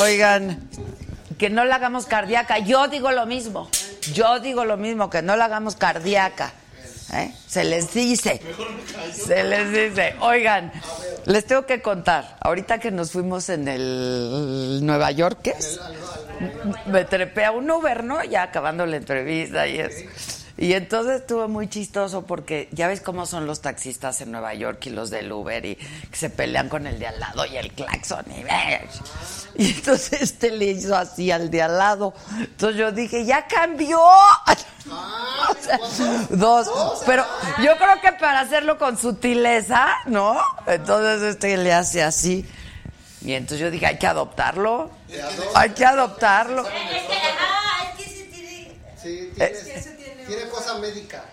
Oigan, que no la hagamos cardíaca. Yo digo lo mismo. Yo digo lo mismo, que no la hagamos cardíaca. ¿Eh? Se les dice. Se les dice. Oigan, les tengo que contar. Ahorita que nos fuimos en el Nueva York, ¿qué es? Me trepé a un Uber, ¿no? Ya acabando la entrevista y eso. Y entonces estuvo muy chistoso porque ya ves cómo son los taxistas en Nueva York y los del Uber y que se pelean con el de al lado y el claxon y y entonces este le hizo así al de al lado. Entonces yo dije, ya cambió. O sea, dos. Pero yo creo que para hacerlo con sutileza, ¿no? Entonces este le hace así. Y entonces yo dije, hay que adoptarlo. Hay que adoptarlo. Ah, es que sí tiene. Tiene, cosa médica.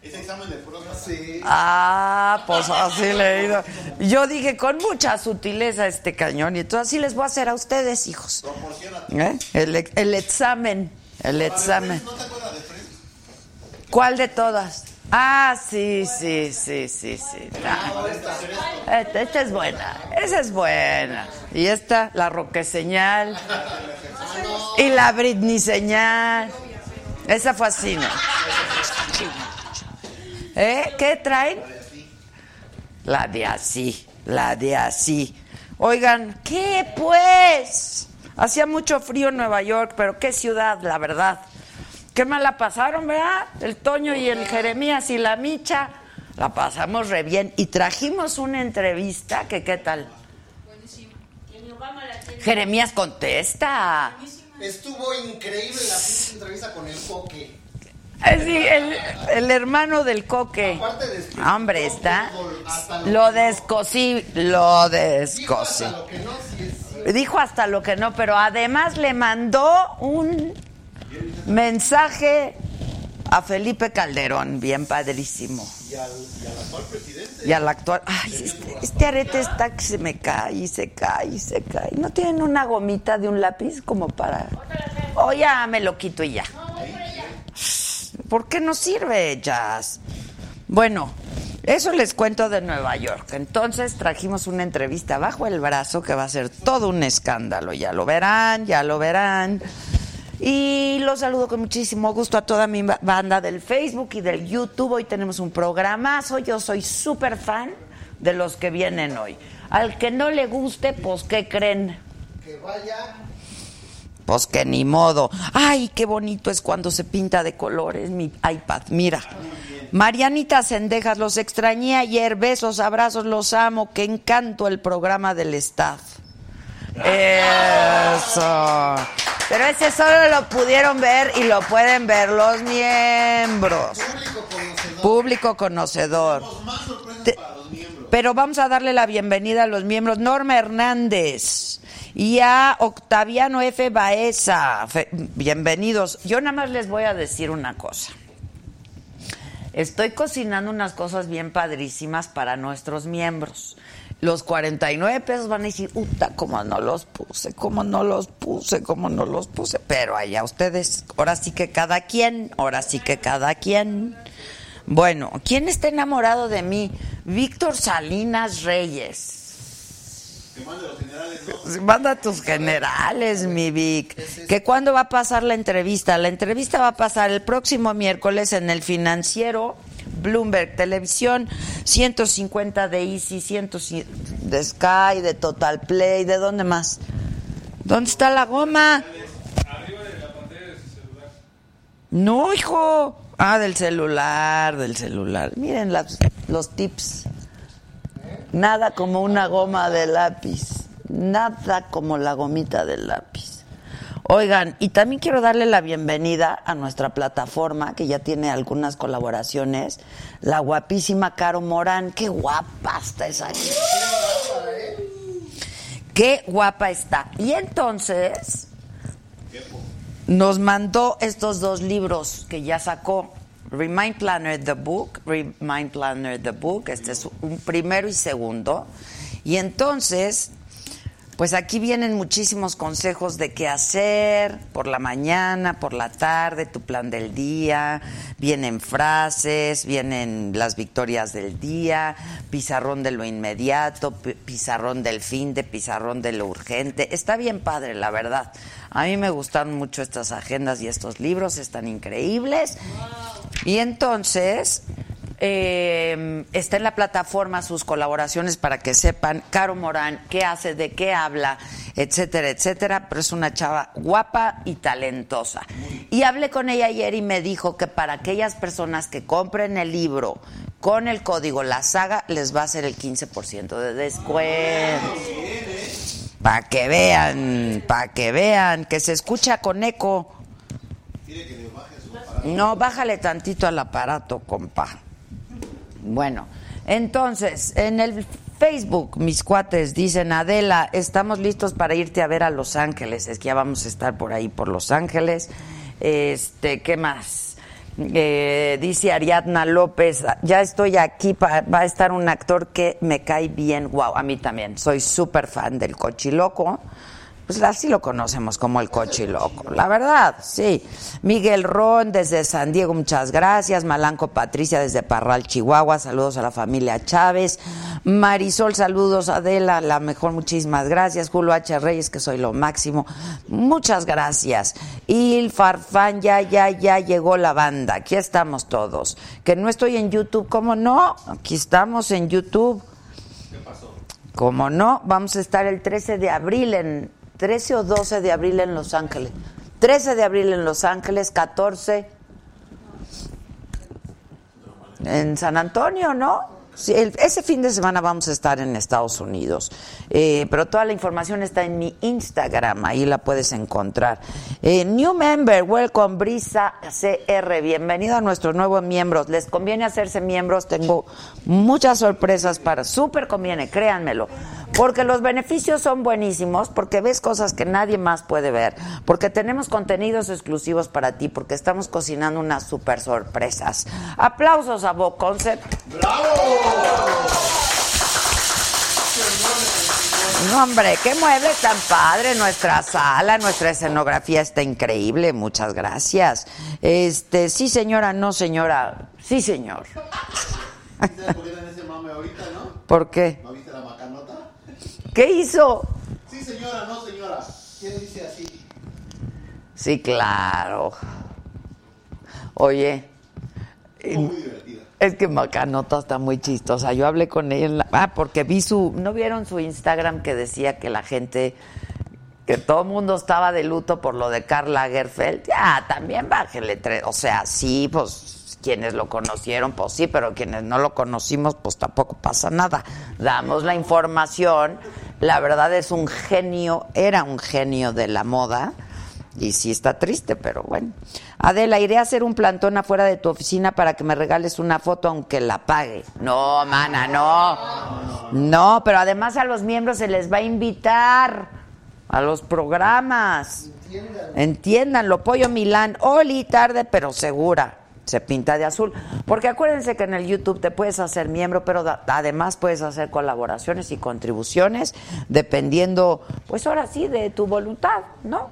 Ese examen de próstata. Sí. Ah, pues así le he ido. Yo dije, con mucha sutileza este cañón. Y entonces así les voy a hacer a ustedes, hijos. ¿Eh? El, el examen. El examen. ¿No te acuerdas de Friends? ¿Cuál de todas? Ah, sí, sí, sí, sí, sí. Ah, Esta, esta es buena. Esa es buena. Y esta, la Roque Señal. Y la Britney Señal. Esa fue así, ¿no? ¿Eh? ¿Qué traen? La de así, la de así. Oigan, ¿qué pues? Hacía mucho frío en Nueva York, pero qué ciudad, la verdad. Qué mal la pasaron, ¿verdad? El Toño y el Jeremías y la Micha. La pasamos re bien. Y trajimos una entrevista que, ¿qué tal? Jeremías contesta. Estuvo increíble la entrevista con el coque. Eh, sí, el, el hermano del coque. De Hombre, está. lo descosí, lo Dijo descosí. hasta lo que no, sí es. Dijo hasta lo que no, pero además le mandó un mensaje a Felipe Calderón, bien padrísimo. Y al, y al actual presidente. Y al actual. Ay, este, este arete está que se me cae y se cae y se cae. ¿No tienen una gomita de un lápiz como para.? O ya me lo quito y ya. ¿Por qué no sirve, Jazz? Bueno, eso les cuento de Nueva York. Entonces trajimos una entrevista bajo el brazo que va a ser todo un escándalo. Ya lo verán, ya lo verán. Y los saludo con muchísimo gusto a toda mi ba- banda del Facebook y del YouTube. Hoy tenemos un programazo. Yo soy súper fan de los que vienen hoy. Al que no le guste, pues, ¿qué creen? Que vaya. Pues que ni modo. Ay, qué bonito es cuando se pinta de colores mi iPad. Mira. Marianita Sendejas, los extrañé ayer. Besos, abrazos, los amo. Qué encanto el programa del staff. Eso. Pero ese solo lo pudieron ver y lo pueden ver los miembros. Público conocedor. Público conocedor. Más sorpresas Te- para los miembros. Pero vamos a darle la bienvenida a los miembros. Norma Hernández y a Octaviano F. Baeza. Fe- bienvenidos. Yo nada más les voy a decir una cosa. Estoy cocinando unas cosas bien padrísimas para nuestros miembros. Los 49 pesos van a decir, puta, cómo no los puse, cómo no los puse, cómo no los puse. Pero allá ustedes, ahora sí que cada quien, ahora sí que cada quien. Bueno, ¿quién está enamorado de mí? Víctor Salinas Reyes. Sí, Manda tus generales, mi Vic. ¿Que cuándo va a pasar la entrevista? La entrevista va a pasar el próximo miércoles en el financiero Bloomberg Televisión, 150 de Easy, 100 de Sky, de Total Play, ¿de dónde más? ¿Dónde está la goma? No, hijo. Ah, del celular, del celular. Miren los tips. Nada como una goma de lápiz. Nada como la gomita del lápiz. Oigan, y también quiero darle la bienvenida a nuestra plataforma, que ya tiene algunas colaboraciones. La guapísima Caro Morán. Qué guapa está esa. Qué guapa está. Y entonces nos mandó estos dos libros que ya sacó. Remind Planner The Book, Remind Planner The Book, este es un primero y segundo. Y entonces, pues aquí vienen muchísimos consejos de qué hacer por la mañana, por la tarde, tu plan del día, vienen frases, vienen las victorias del día, pizarrón de lo inmediato, pi- pizarrón del fin de, pizarrón de lo urgente. Está bien padre, la verdad. A mí me gustan mucho estas agendas y estos libros, están increíbles. Y entonces, eh, está en la plataforma sus colaboraciones para que sepan Caro Morán qué hace, de qué habla, etcétera, etcétera. Pero es una chava guapa y talentosa. Y hablé con ella ayer y me dijo que para aquellas personas que compren el libro con el código La Saga les va a hacer el 15% de descuento. Para que vean, para que vean, que se escucha con eco. No, bájale tantito al aparato, compa. Bueno, entonces, en el Facebook, mis cuates dicen, Adela, estamos listos para irte a ver a Los Ángeles. Es que ya vamos a estar por ahí, por Los Ángeles. Este, ¿qué más? Eh, dice Ariadna López, ya estoy aquí, va a estar un actor que me cae bien, wow, a mí también, soy súper fan del Cochiloco, pues así lo conocemos como el Cochiloco, la verdad, sí. Miguel Ron desde San Diego, muchas gracias, Malanco Patricia desde Parral, Chihuahua, saludos a la familia Chávez, Marisol, saludos Adela, la mejor, muchísimas gracias, Julio H. Reyes, que soy lo máximo, muchas gracias. Y el Farfán, ya, ya, ya llegó la banda, aquí estamos todos. Que no estoy en YouTube, ¿cómo no? Aquí estamos en YouTube. Como no, vamos a estar el 13 de abril en 13 o 12 de abril en Los Ángeles. 13 de abril en Los Ángeles, 14 en San Antonio, ¿no? Ese fin de semana vamos a estar en Estados Unidos, Eh, pero toda la información está en mi Instagram, ahí la puedes encontrar. Eh, new member, welcome Brisa CR, bienvenido a nuestros nuevos miembros. Les conviene hacerse miembros, tengo muchas sorpresas para, súper conviene, créanmelo, porque los beneficios son buenísimos, porque ves cosas que nadie más puede ver, porque tenemos contenidos exclusivos para ti, porque estamos cocinando unas super sorpresas. Aplausos a Bo Concept. No, hombre, qué muebles tan padre. Nuestra sala, nuestra escenografía está increíble. Muchas gracias. Este, sí, señora, no, señora. Sí, señor. ¿Sabes por qué ¿Qué hizo? Sí, señora, no, señora. ¿Quién dice así? Sí, claro. Oye. Muy divertida. Es que Macanota está muy chistosa. Yo hablé con ella. en la- Ah, porque vi su. ¿No vieron su Instagram que decía que la gente. que todo el mundo estaba de luto por lo de Karl Lagerfeld? Ya, también bájele tres. O sea, sí, pues quienes lo conocieron, pues sí, pero quienes no lo conocimos, pues tampoco pasa nada. Damos la información. La verdad es un genio, era un genio de la moda. Y sí está triste, pero bueno. Adela, iré a hacer un plantón afuera de tu oficina para que me regales una foto aunque la pague. No, mana, no. No, pero además a los miembros se les va a invitar a los programas. Entiéndanlo. Pollo Milán, Oli, tarde pero segura. Se pinta de azul. Porque acuérdense que en el YouTube te puedes hacer miembro, pero da- además puedes hacer colaboraciones y contribuciones dependiendo, pues ahora sí, de tu voluntad, ¿no?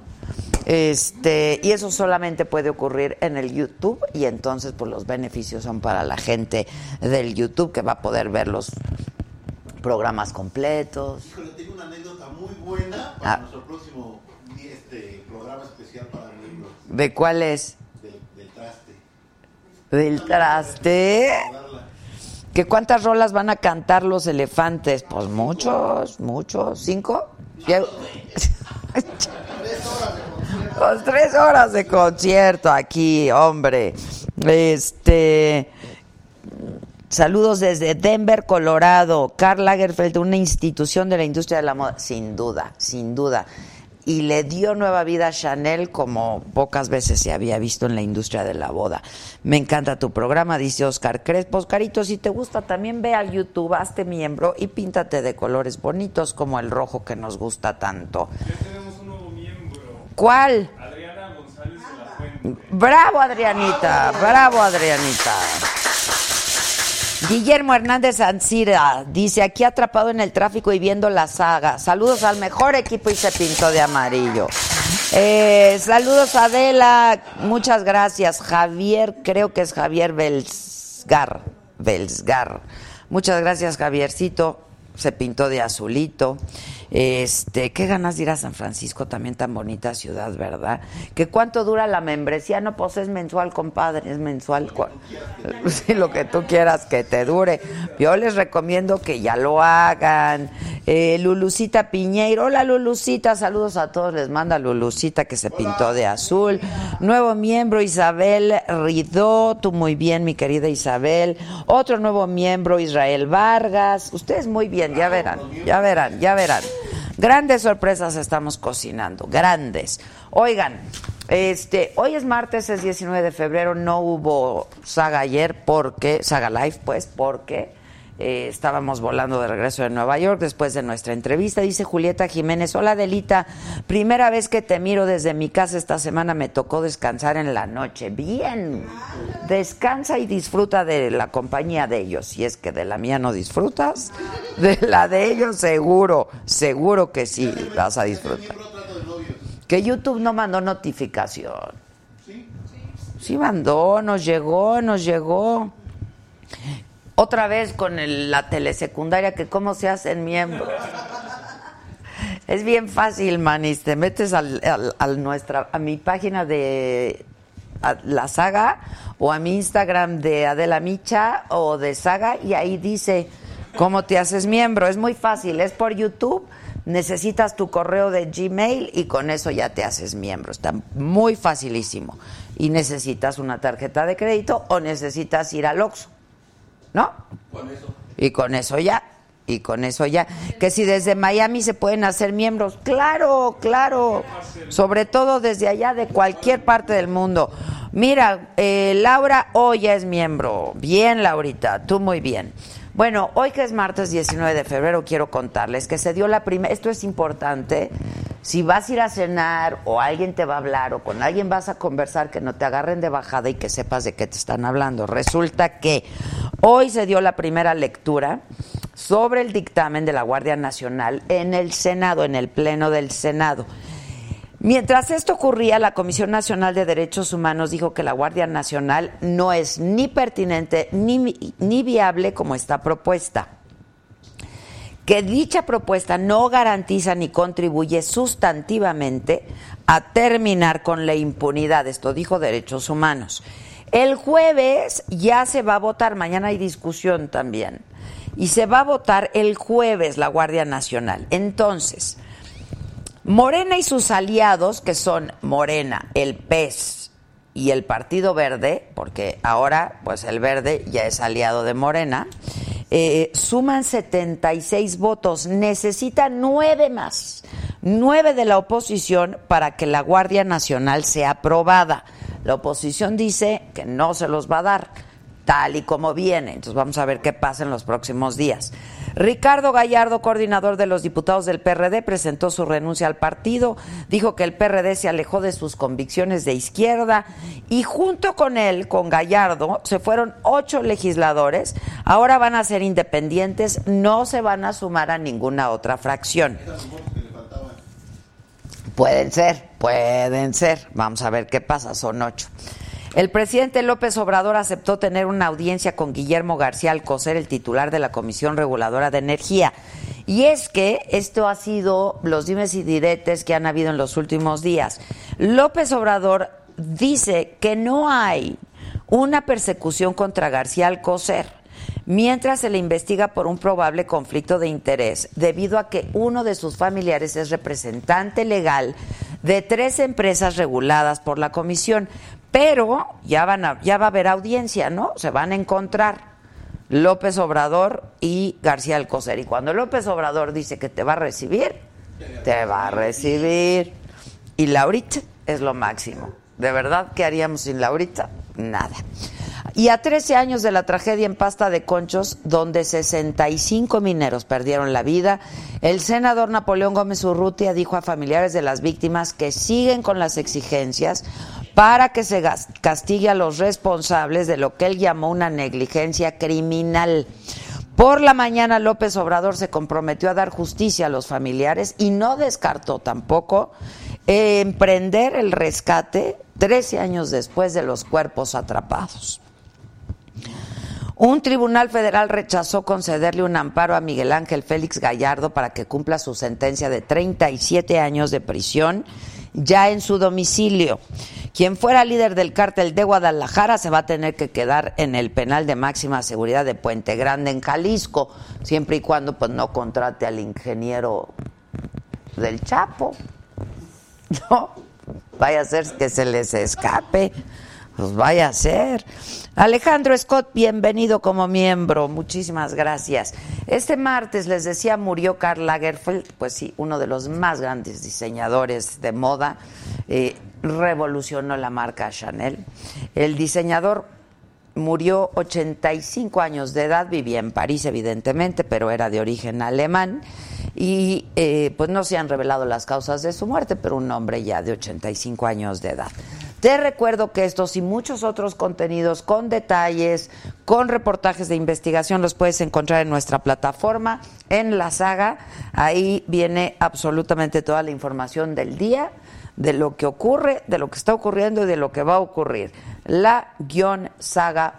Este, y eso solamente puede ocurrir en el YouTube y entonces pues los beneficios son para la gente del YouTube que va a poder ver los Programas completos. Híjole, tengo una anécdota muy buena para Ah. nuestro próximo este, programa especial para miembros ¿De cuál es? Del, traste. ¿Que cuántas rolas van a cantar los elefantes? Pues muchos, muchos. ¿Cinco? Pues tres horas de concierto aquí, hombre. Este. Saludos desde Denver, Colorado. Karl Lagerfeld, una institución de la industria de la moda. Sin duda, sin duda. Y le dio nueva vida a Chanel como pocas veces se había visto en la industria de la boda. Me encanta tu programa, dice Oscar Crespo. Oscarito, si te gusta, también ve al YouTube, hazte miembro y píntate de colores bonitos como el rojo que nos gusta tanto. Ya tenemos un nuevo miembro, ¿Cuál? Adriana González de la Fuente. Bravo, Adrianita. Bravo, Adrianita. Guillermo Hernández Ancira dice, aquí atrapado en el tráfico y viendo la saga. Saludos al mejor equipo y se pintó de amarillo. Eh, saludos a Adela, muchas gracias. Javier, creo que es Javier Belsgar. Belsgar. Muchas gracias, Javiercito. Se pintó de azulito. Este, qué ganas de ir a San Francisco, también tan bonita ciudad, ¿verdad? ¿Que cuánto dura la membresía? No, pues es mensual, compadre, es mensual. Sí, lo que tú quieras que te dure. Yo les recomiendo que ya lo hagan. Eh, Lulucita Piñeiro, hola Lulucita, saludos a todos, les manda Lulucita que se pintó de azul. Nuevo miembro Isabel Ridó, tú muy bien, mi querida Isabel. Otro nuevo miembro Israel Vargas. Ustedes muy bien, ya verán, ya verán, ya verán. Grandes sorpresas estamos cocinando, grandes. Oigan, este, hoy es martes, es 19 de febrero, no hubo saga ayer porque, saga live pues, porque eh, estábamos volando de regreso de Nueva York después de nuestra entrevista. Dice Julieta Jiménez, hola Delita, primera vez que te miro desde mi casa esta semana me tocó descansar en la noche. Bien, descansa y disfruta de la compañía de ellos. Si es que de la mía no disfrutas, de la de ellos seguro, seguro que sí vas a disfrutar. Que YouTube no mandó notificación. Sí mandó, nos llegó, nos llegó. Otra vez con el- la telesecundaria, que cómo se hacen miembros. Es bien fácil, manis. Te metes al, al- nuestra, a mi página de la saga o a mi Instagram de Adela Micha o de saga y ahí dice cómo te haces miembro. Es muy fácil, es por YouTube. Necesitas tu correo de Gmail y con eso ya te haces miembro. Está muy facilísimo. Y necesitas una tarjeta de crédito o necesitas ir al Oxxo. ¿No? Y con eso ya. Y con eso ya. Que si desde Miami se pueden hacer miembros. Claro, claro. Sobre todo desde allá, de cualquier parte del mundo. Mira, eh, Laura hoy ya es miembro. Bien, Laurita, tú muy bien. Bueno, hoy que es martes 19 de febrero, quiero contarles que se dio la primera. Esto es importante. Si vas a ir a cenar o alguien te va a hablar o con alguien vas a conversar, que no te agarren de bajada y que sepas de qué te están hablando. Resulta que hoy se dio la primera lectura sobre el dictamen de la Guardia Nacional en el Senado, en el Pleno del Senado. Mientras esto ocurría, la Comisión Nacional de Derechos Humanos dijo que la Guardia Nacional no es ni pertinente ni, ni viable como está propuesta. Que dicha propuesta no garantiza ni contribuye sustantivamente a terminar con la impunidad. Esto dijo Derechos Humanos. El jueves ya se va a votar, mañana hay discusión también. Y se va a votar el jueves la Guardia Nacional. Entonces, Morena y sus aliados, que son Morena, el PES y el Partido Verde, porque ahora pues el Verde ya es aliado de Morena, eh, suman 76 votos, necesitan nueve más, nueve de la oposición para que la Guardia Nacional sea aprobada. La oposición dice que no se los va a dar tal y como viene. Entonces vamos a ver qué pasa en los próximos días. Ricardo Gallardo, coordinador de los diputados del PRD, presentó su renuncia al partido, dijo que el PRD se alejó de sus convicciones de izquierda y junto con él, con Gallardo, se fueron ocho legisladores, ahora van a ser independientes, no se van a sumar a ninguna otra fracción. Pueden ser, pueden ser. Vamos a ver qué pasa, son ocho. El presidente López Obrador aceptó tener una audiencia con Guillermo García Alcocer, el titular de la Comisión Reguladora de Energía. Y es que esto ha sido los dimes y diretes que han habido en los últimos días. López Obrador dice que no hay una persecución contra García Alcocer mientras se le investiga por un probable conflicto de interés, debido a que uno de sus familiares es representante legal de tres empresas reguladas por la comisión. Pero ya, va a haber audiencia, ¿no? Se van a encontrar López Obrador y García Alcocer. Y cuando López Obrador dice que te va a recibir, te va a recibir. Y Laurita es lo máximo. ¿De verdad qué haríamos sin Laurita? Nada. Y a 13 años de la tragedia en Pasta de Conchos, donde 65 mineros perdieron la vida, el senador Napoleón Gómez Urrutia dijo a familiares de las víctimas que siguen con las exigencias para que se castigue a los responsables de lo que él llamó una negligencia criminal. Por la mañana López Obrador se comprometió a dar justicia a los familiares y no descartó tampoco eh, emprender el rescate 13 años después de los cuerpos atrapados. Un tribunal federal rechazó concederle un amparo a Miguel Ángel Félix Gallardo para que cumpla su sentencia de 37 años de prisión ya en su domicilio. Quien fuera líder del cártel de Guadalajara se va a tener que quedar en el penal de máxima seguridad de Puente Grande en Jalisco, siempre y cuando pues no contrate al ingeniero del Chapo. No, vaya a ser que se les escape. Pues vaya a ser. Alejandro Scott, bienvenido como miembro. Muchísimas gracias. Este martes, les decía, murió Karl Lagerfeld, pues sí, uno de los más grandes diseñadores de moda. Eh, revolucionó la marca Chanel. El diseñador murió 85 años de edad, vivía en París evidentemente, pero era de origen alemán y eh, pues no se han revelado las causas de su muerte, pero un hombre ya de 85 años de edad. Te recuerdo que estos y muchos otros contenidos con detalles, con reportajes de investigación los puedes encontrar en nuestra plataforma, en la saga. Ahí viene absolutamente toda la información del día de lo que ocurre, de lo que está ocurriendo y de lo que va a ocurrir. La-saga.com.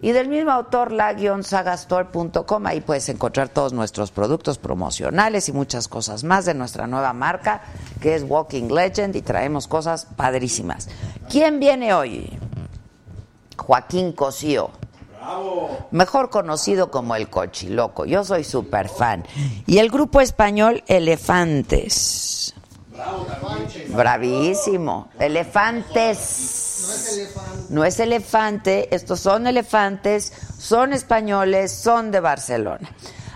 Y del mismo autor, la-sagastore.com, ahí puedes encontrar todos nuestros productos promocionales y muchas cosas más de nuestra nueva marca, que es Walking Legend, y traemos cosas padrísimas. ¿Quién viene hoy? Joaquín Cosío. Mejor conocido como el Cochiloco. Yo soy súper fan. Y el grupo español Elefantes. Bravísimo. Elefantes. No es elefante, estos son elefantes, son españoles, son de Barcelona.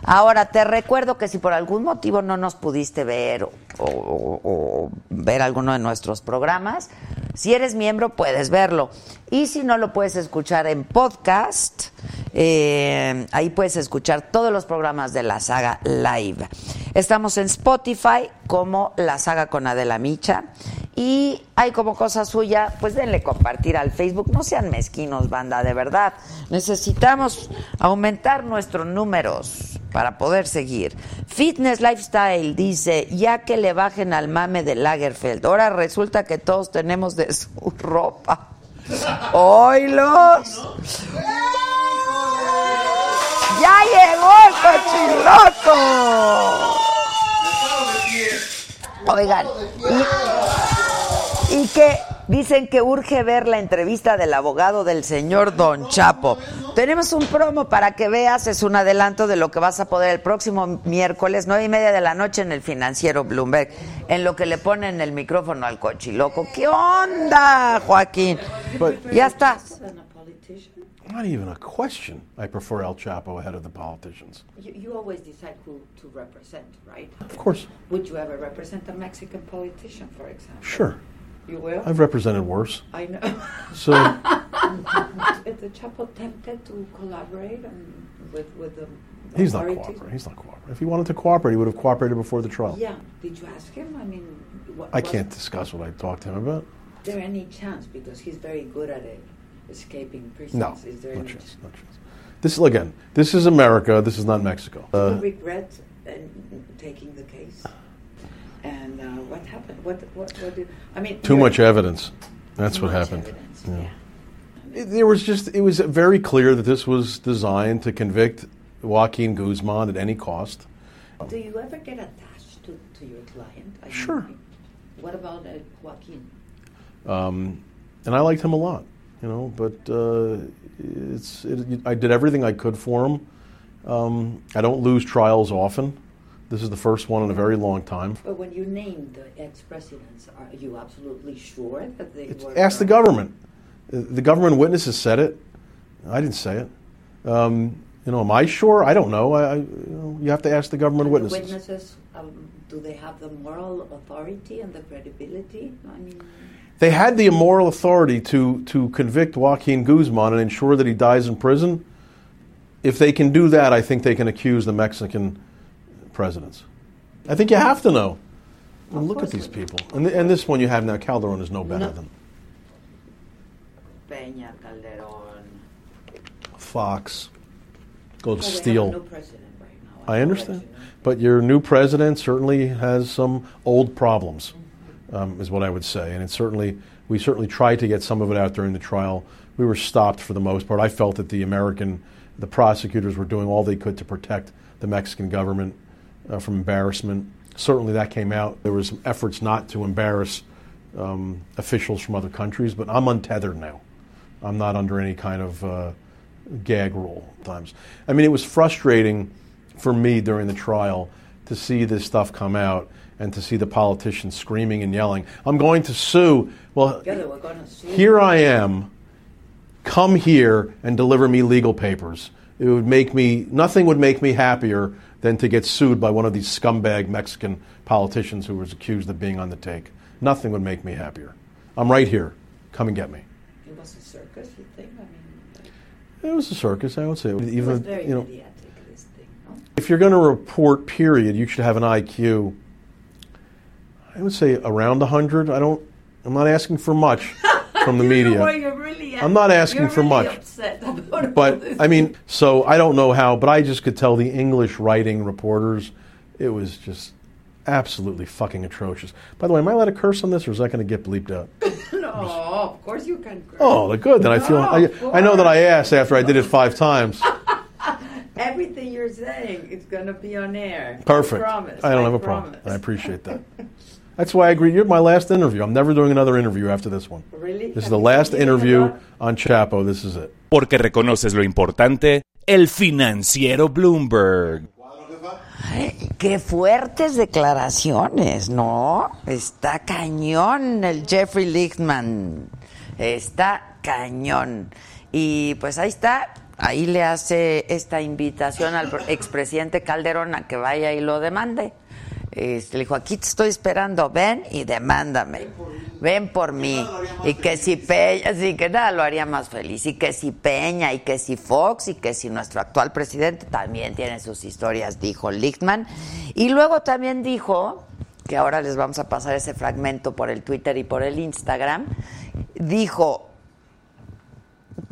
Ahora, te recuerdo que si por algún motivo no nos pudiste ver o, o- ver alguno de nuestros programas, si eres miembro puedes verlo. Y si no lo puedes escuchar en podcast, eh, ahí puedes escuchar todos los programas de la saga live. Estamos en Spotify como La Saga con Adela Micha. Y hay como cosa suya, pues denle compartir al Facebook. No sean mezquinos, banda, de verdad. Necesitamos aumentar nuestros números para poder seguir. Fitness Lifestyle dice, ya que le bajen al mame de Lagerfeld. Ahora resulta que todos tenemos de su ropa. ¡Oilos! ¡Ya llegó el cochiloco! Oigan, y, y que dicen que urge ver la entrevista del abogado del señor Don Chapo. Tenemos un promo para que veas, es un adelanto de lo que vas a poder el próximo miércoles, nueve y media de la noche en el financiero Bloomberg, en lo que le ponen el micrófono al cochiloco. ¿Qué onda, Joaquín? Ya estás. Not even a question. I prefer El Chapo ahead of the politicians. You, you always decide who to represent, right? Of course. Would you ever represent a Mexican politician, for example? Sure. You will? I've represented worse. I know. So, Is the Chapo tempted to collaborate um, with, with the he's not cooperating. He's not cooperating. If he wanted to cooperate, he would have cooperated before the trial. Yeah. Did you ask him? I mean, what, I can't discuss what I talked to him about. there any chance, because he's very good at it, escaping prisons? No, Is there no any chance, no chance. This again, this is America. This is not Mexico. Do you Uh, regret uh, taking the case? And uh, what happened? What, what, what did, I mean, too much evidence. That's what Much happened. evidence, Yeah. yeah. It- There was just, it was very clear that this was designed to convict Joaquin Guzman at any cost. Do you ever get attached to, to your client? I mean, Sure. what about uh, Joaquin? Um, and I liked him a lot, you know, but uh, it's, it, I did everything I could for him. Um, I don't lose trials often. This is the first one in a very long time. But when you name the ex-presidents, are you absolutely sure that they It's, were? ask the government. Uh, The government witnesses said it. I didn't say it. Um, you know, am I sure? I don't know. I, I, you, know, you have to ask the government And the witnesses. witnesses, um, do they have the moral authority and the credibility? I mean, They had the moral authority to, to convict Joaquin Guzman and ensure that he dies in prison. If they can do that, I think they can accuse the Mexican presidents. I think you have to know. And look at these people. And, th- and this one you have now, Calderon is no better No. than Peña, Calderón. Fox. Go to Well, steal. right. I I'll understand. you know. But your new president certainly has some old problems, um, is what I would say. And it certainly, we certainly tried to get some of it out during the trial. We were stopped for the most part. I felt that the American, the prosecutors were doing all they could to protect the Mexican government uh, from embarrassment. Certainly that came out. There was some efforts not to embarrass um, officials from other countries, but I'm untethered now. I'm not under any kind of uh, gag rule at times. I mean, it was frustrating for me during the trial to see this stuff come out and to see the politicians screaming and yelling, I'm going to sue. Well, Yeah, they were gonna sue. here I am. Come here and deliver me legal papers. It would make me, nothing would make me happier than to get sued by one of these scumbag Mexican politicians who was accused of being on the take. Nothing would make me happier. I'm right here. Come and get me. It was a circus, you think? I mean, It was a circus, I would say. it was very you know, mediatic, this thing, no? if you're going to report, period, you should have an IQ. I would say around 100. I don't. I'm not asking for much from the You know why media. you're really I'm not asking for really much. But. I mean, so I don't know how, but I just could tell the English writing reporters, it was just absolutely fucking atrocious. By the way, am I allowed to curse on this, or is that going to get bleeped out? no, of course you can. curse. Oh, good. Then I feel. No, I, I know that I asked after I did it five times. Everything you're saying is gonna be on air. Perfect. I promise. I don't I have a problem. I appreciate that. That's why I agree. You're my last interview. I'm never doing another interview after this one. Really? This is the last interview on Chapo. This is it. Porque reconoces lo importante, el financiero Bloomberg. Ay, qué fuertes declaraciones, ¿no? Está cañón el Jeffrey Lichtman. Está cañón. Y pues ahí está. Ahí le hace esta invitación al expresidente Calderón a que vaya y lo demande. Este, le dijo, aquí te estoy esperando, ven y demándame. Ven por mí. Y que si Peña, sí, que nada lo haría más feliz. Y que si Peña, y que si Fox, y que si nuestro actual presidente también tiene sus historias, dijo Lichtman. Y luego también dijo, que ahora les vamos a pasar ese fragmento por el Twitter y por el Instagram, dijo,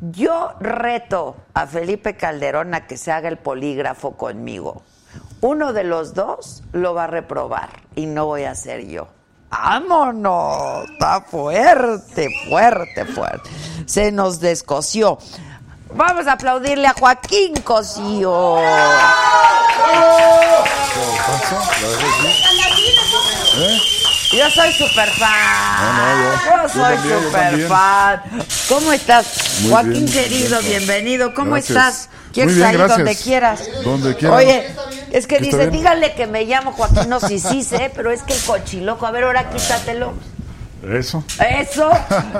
yo reto a Felipe Calderón a que se haga el polígrafo conmigo. Uno de los dos lo va a reprobar y no voy a ser yo. ¡Vámonos! Está fuerte, fuerte, fuerte. Se nos descoció. Vamos a aplaudirle a Joaquín Cosío. Yo soy super fan. yo, soy también, yo super también. fan. ¿Cómo estás, Muy Joaquín bien, querido? Bienvenido. ¿Cómo Gracias. estás? ¿Quieres Muy bien, ir gracias. donde quieras? Donde quieras. Oye, es que dice, díganle que me llamo Joaquín. No, sí, sí sé, pero es que el cochiloco. A ver, ahora quítatelo. Eso. Eso,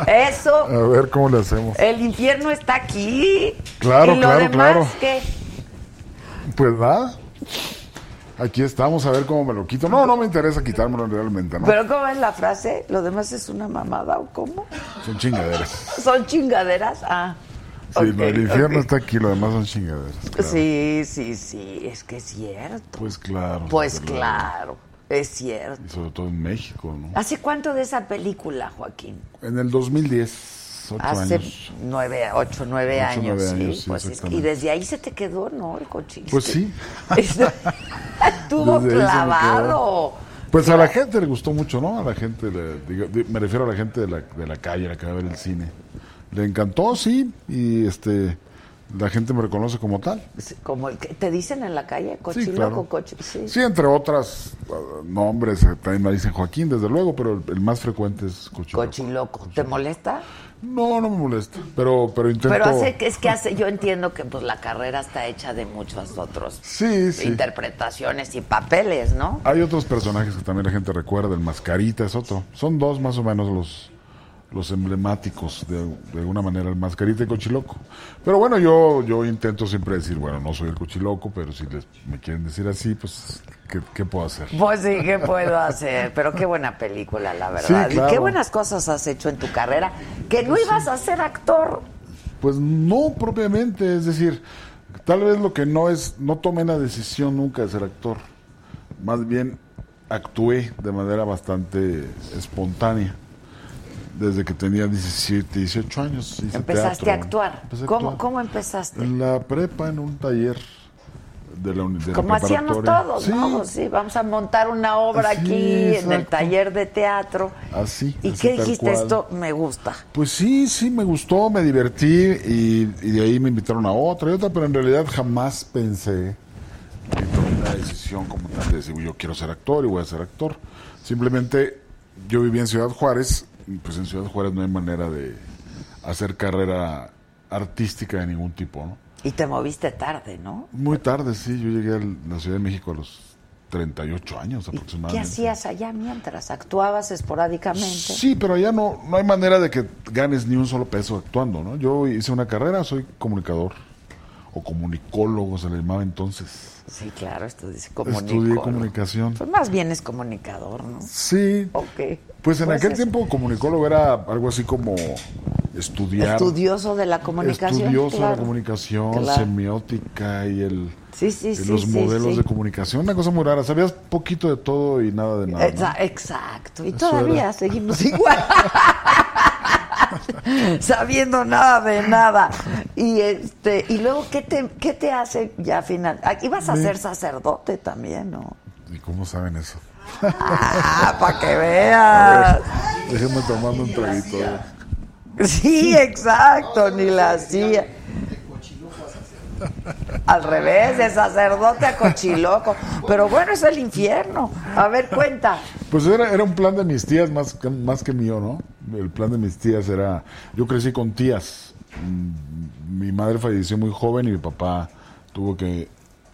eso. A ver cómo le hacemos. El infierno está aquí. Claro, ¿Y lo claro, demás claro. qué? Pues nada. Aquí estamos a ver cómo me lo quito. No, no me interesa quitármelo realmente, ¿no? ¿Pero cómo es la frase? ¿Lo demás es una mamada o cómo? Son chingaderas. ¿Son chingaderas? Ah. Sí, ok, no, el infierno ok. está aquí, lo demás son chingaderas. claro. Sí, sí, sí, es que es cierto. Pues claro. Pues luego. claro, es cierto. Y sobre todo en México, ¿no? ¿Hace cuánto de esa película, Joaquín? En el 2010, ocho Hace años. nueve, ocho, nueve Ocho, años, nueve sí. años, sí, pues es- y desde ahí se te quedó, ¿no? El cochino. Pues sí. Estuvo Desde clavado. Pues a la gente le gustó mucho, ¿no? A la gente, le- digo, di- me refiero a la gente de la, de la calle, la que va a ver el cine. Le encantó, sí, y este, la gente me reconoce como tal. Sí, Como el que te dicen en la calle, cochiloco, claro. cochi- sí. Sí, entre otras uh, nombres, eh, también me dicen Joaquín, desde luego, pero el, el más frecuente es Cochiloco. Cochiloco. ¿Te molesta? No, no me molesta, pero, pero intento... Pero hace es que hace, yo entiendo que pues la carrera está hecha de muchos otros Sí, sí. interpretaciones y papeles, ¿no? Hay otros personajes que también la gente recuerda, el Mascarita es otro. Son dos más o menos los, los emblemáticos, de, de alguna manera, el Mascarita y Cochiloco. Pero bueno, yo, yo intento siempre decir, bueno, no soy el Cochiloco, pero si les, me quieren decir así, pues, ¿qué, qué puedo hacer? Pues sí, ¿qué puedo hacer? Pero qué buena película, la verdad. Sí, Y qué buenas cosas has hecho en tu carrera. Que no ibas a ser actor. Pues no propiamente, es decir, tal vez lo que no es, no tomé la decisión nunca de ser actor, más bien actué de manera bastante espontánea. Desde que tenía 17, 18 años. hice Empezaste teatro. a actuar. Empecé ¿Cómo, actuar. ¿Cómo empezaste? En la prepa, en un taller de la, de la Como hacíamos todos, Sí, ¿no? Sí, vamos a montar una obra aquí en el taller de teatro. Así. ¿Y así qué dijiste? cual. Esto me gusta. Pues sí, sí, me gustó, me divertí y, y de ahí me invitaron a otra y otra, pero en realidad jamás pensé en tomar una decisión como tal de decir yo quiero ser actor y voy a ser actor. Simplemente yo vivía en Ciudad Juárez, pues en Ciudad Juárez no hay manera de hacer carrera artística de ningún tipo, ¿no? Y te moviste tarde, ¿no? Muy tarde, sí, yo llegué a la Ciudad de México a los 38 años ¿Qué aproximadamente. hacías allá mientras? ¿Actuabas esporádicamente? Sí, pero allá no, no hay manera de que ganes ni un solo peso actuando, ¿no? Yo hice una carrera, soy comunicador o comunicólogo se le llamaba entonces. Sí, claro, esto dice Estudié comunicólogo. comunicación. Pues más bien es comunicador, ¿no? Sí. Ok. Pues en Pues aquel es- tiempo comunicólogo era algo así como estudiar. Estudioso de la comunicación. Estudioso de la comunicación, Claro. semiótica y el Sí, sí, sí. los modelos de comunicación, una cosa muy rara. Sabías poquito de todo y nada de nada. Exacto. Y Eso todavía era. seguimos igual. Sabiendo nada de nada. Y este, y luego, ¿qué te, qué te hace ya final? Ah, Ibas a ser sacerdote también, ¿no? ¿Y cómo saben eso? Ah, para que veas. Déjenme tomando un traguito. eh. Sí, exacto, ni la hacía. Al revés, de sacerdote a cochiloco. Pero bueno, es el infierno. A ver, cuenta. Pues era, era un plan de mis tías más que, más que mío, ¿no? El plan de mis tías era... Yo crecí con tías. Mm, Mi madre falleció muy joven y mi papá tuvo que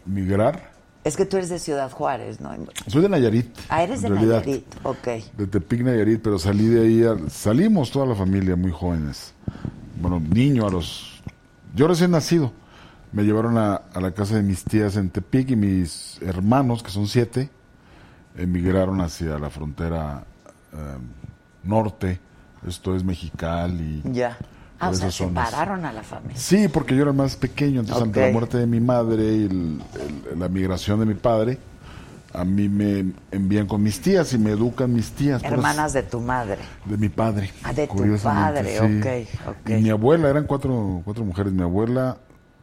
migrar. Es que tú eres de Ciudad Juárez, ¿no? Soy de Nayarit. Ah, eres de realidad. Nayarit. Ok. De Tepic, Nayarit, pero salí de ahí, al- salimos toda la familia muy jóvenes. Bueno, niño a los... Yo recién nacido. Me llevaron a, a la casa de mis tías en Tepic y mis hermanos, que son siete, emigraron hacia la frontera eh, norte. Esto es Mexicali. Ya. Ah, o sea, zonas. separaron a la familia. Sí, porque yo era el más pequeño, entonces ante la muerte de mi madre y el- el- la migración de mi padre, a mí me envían con mis tías y me educan mis tías. puras- Hermanas de tu madre. de mi padre. Ah, de tu padre, sí. ok, ok. Y mi abuela, eran cuatro, cuatro mujeres. Mi abuela,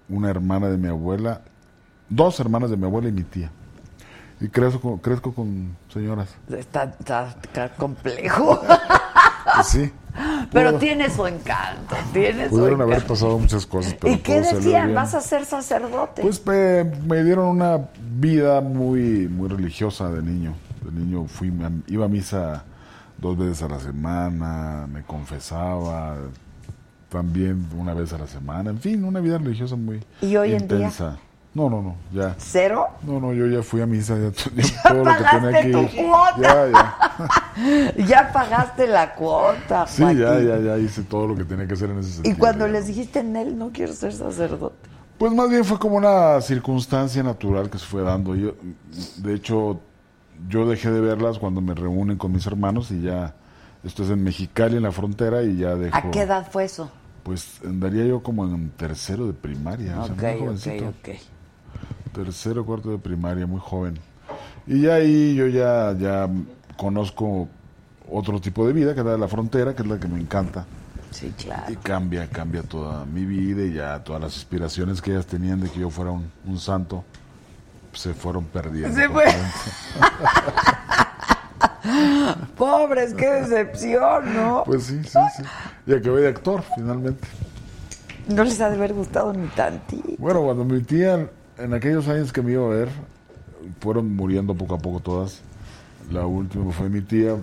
una hermana de mi abuela, dos hermanas de mi abuela y mi tía. Y crezco, crezco con señoras. Está, está- está complejo. Pues sí. Pero Pudo- tiene su encanto. Tiene su Pudieron haber encanto. pasado muchas cosas, pero ¿Y qué decían? ¿Vas a ser sacerdote? Pues me, me dieron una vida muy muy religiosa de niño. De niño fui iba a misa dos veces a la semana, me confesaba también una vez a la semana, en fin, una vida religiosa muy ¿Y hoy en día? intensa. No, no, no, ya. ¿Cero? No, no, yo ya fui a misa, ya, todo lo que tenía pagaste que tu cuota. Ya, ya. Ya pagaste la cuota, Sí, ya, Joaquín. ya, ya hice todo lo que tenía que hacer en ese sentido. Y cuando les dijiste en él, no quiero ser sacerdote. Pues más bien fue como una circunstancia natural que se fue dando. Yo, de hecho, yo dejé de verlas cuando me reúnen con mis hermanos y ya, esto es en Mexicali, en la frontera, y ya dejo... ¿A qué edad fue eso? Pues andaría yo como en tercero de primaria, o sea, Ok, muy ok, jovencito. ok. Tercero, cuarto de primaria, muy joven. Y ya ahí yo ya, ya conozco otro tipo de vida, que es la de la frontera, que es la que me encanta. Sí, claro. Y cambia, cambia toda mi vida y ya todas las aspiraciones que ellas tenían de que yo fuera un, un santo se fueron perdiendo. Se fue. pobres, qué decepción, ¿no? Pues sí, sí, sí. Y acabé de actor, finalmente. No les ha de haber gustado ni tantito. Bueno, cuando mi tía, en aquellos años que me iba a ver, fueron muriendo poco a poco todas. La última fue mi tía.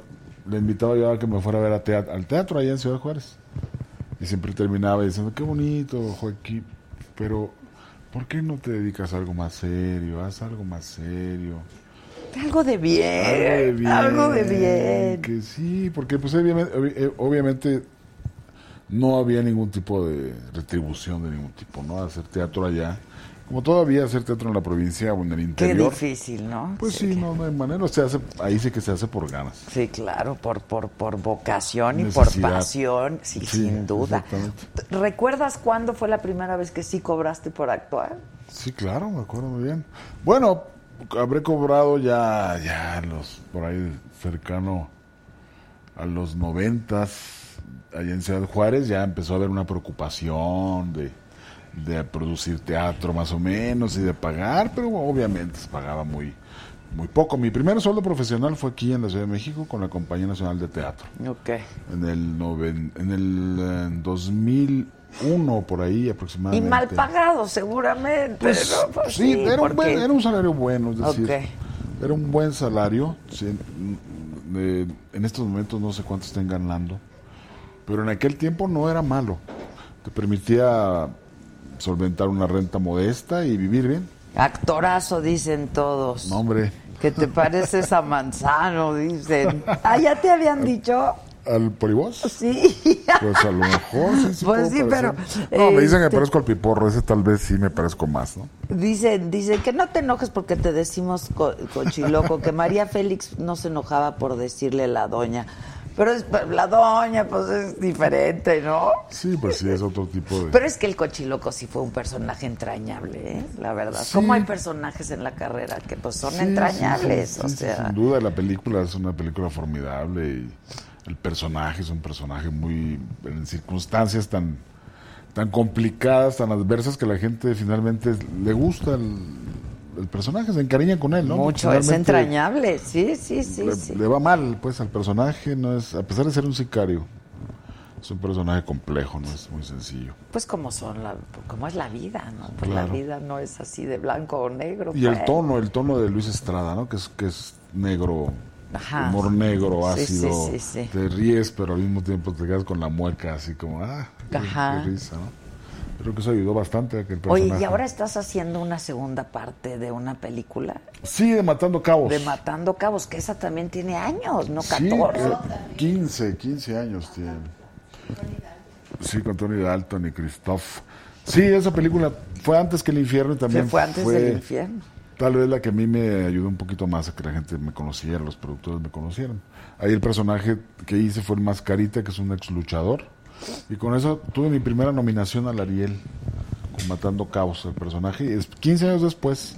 Le invitaba yo a que me fuera a ver a teatro, al teatro allá en Ciudad Juárez. Y siempre terminaba diciendo, qué bonito, Joaquín, pero ¿por qué no te dedicas a algo más serio? Haz algo más serio. Algo de bien. Algo de bien. Algo de bien. Que sí, porque pues obviamente, eh, obviamente no había ningún tipo de retribución de ningún tipo, ¿no? Hacer teatro allá. Como todavía hacer teatro en la provincia o en el Qué interior. difícil, ¿no? Pues sí, no, no hay manera. Se hace, ahí sí que se hace por ganas. Sí, claro, por, por, por vocación y por pasión, sí, Sí, sin duda. ¿Recuerdas cuándo fue la primera vez que sí cobraste por actuar? Sí, claro, me acuerdo muy bien. Bueno, habré cobrado ya, ya los, por ahí cercano a los noventas, allá en Ciudad Juárez, ya empezó a haber una preocupación de, de producir teatro más o menos y de pagar, pero obviamente se pagaba muy, muy poco. Mi primer sueldo profesional fue aquí en la Ciudad de México con la Compañía Nacional de Teatro. Ok. En el, noven, en el eh, en 2000 uno por ahí aproximadamente. Y mal pagado, seguramente. Pues, pues, sí, sí, era, un buen, era un salario bueno, es decir, okay. era un buen salario. Sí, en estos momentos no sé cuánto estén ganando, pero en aquel tiempo no era malo. Te permitía solventar una renta modesta y vivir bien. Actorazo, dicen todos. No, hombre. Que te pareces a Manzano, dicen. Ah, ya te habían dicho al polibos. Sí. Pues a lo mejor sí, sí Pues sí, pero. No, me dicen que este- parezco al piporro, ese tal vez sí me parezco más, ¿no? Dicen, dicen que no te enojes porque te decimos co- cochiloco, que María Félix no se enojaba por decirle la doña. Pero es- la doña, pues es diferente, ¿no? Sí, pues sí, es otro tipo de... Pero es que el cochiloco sí fue un personaje entrañable, ¿eh? La verdad. Sí. ¿Cómo hay personajes en la carrera que pues son Sí, entrañables? sí, o sea, sin duda la película es una película formidable y el personaje es un personaje muy en circunstancias tan tan complicadas, tan adversas que la gente finalmente le gusta el, el personaje, se encariña con él, ¿no? mucho, es entrañable. Sí, sí, sí, Le, sí. le va mal, pues, al personaje, no es, a pesar de ser un sicario, es un personaje complejo, no es muy sencillo. Pues como son, la, como es la vida, ¿no? Pues Claro. la vida no es así de blanco o negro. Y el pues. tono, el tono de Luis Estrada, ¿no? Que es, que es negro, Ajá. humor negro, ácido. sí, sí, sí. Te ríes, pero al mismo tiempo te quedas con la mueca, así como, ah, qué, qué risa, ¿no? Creo que eso ayudó bastante a que el Oye, personaje... ¿y ahora estás haciendo una segunda parte de una película? Sí, de Matando Cabos. De Matando Cabos, que esa también tiene años, no Sí, 14. eh, 15, 15 años tiene. Sí, con Tony Dalton y Christoph. Sí, esa película fue antes que El Infierno y también Se fue antes del infierno. Tal vez la que a mí me ayudó un poquito más a que la gente me conociera, los productores me conocieran. Ahí el personaje que hice fue el Mascarita, que es un ex luchador. Y con eso tuve mi primera nominación al Ariel, con Matando Cabos, el personaje. Y es- 15 años después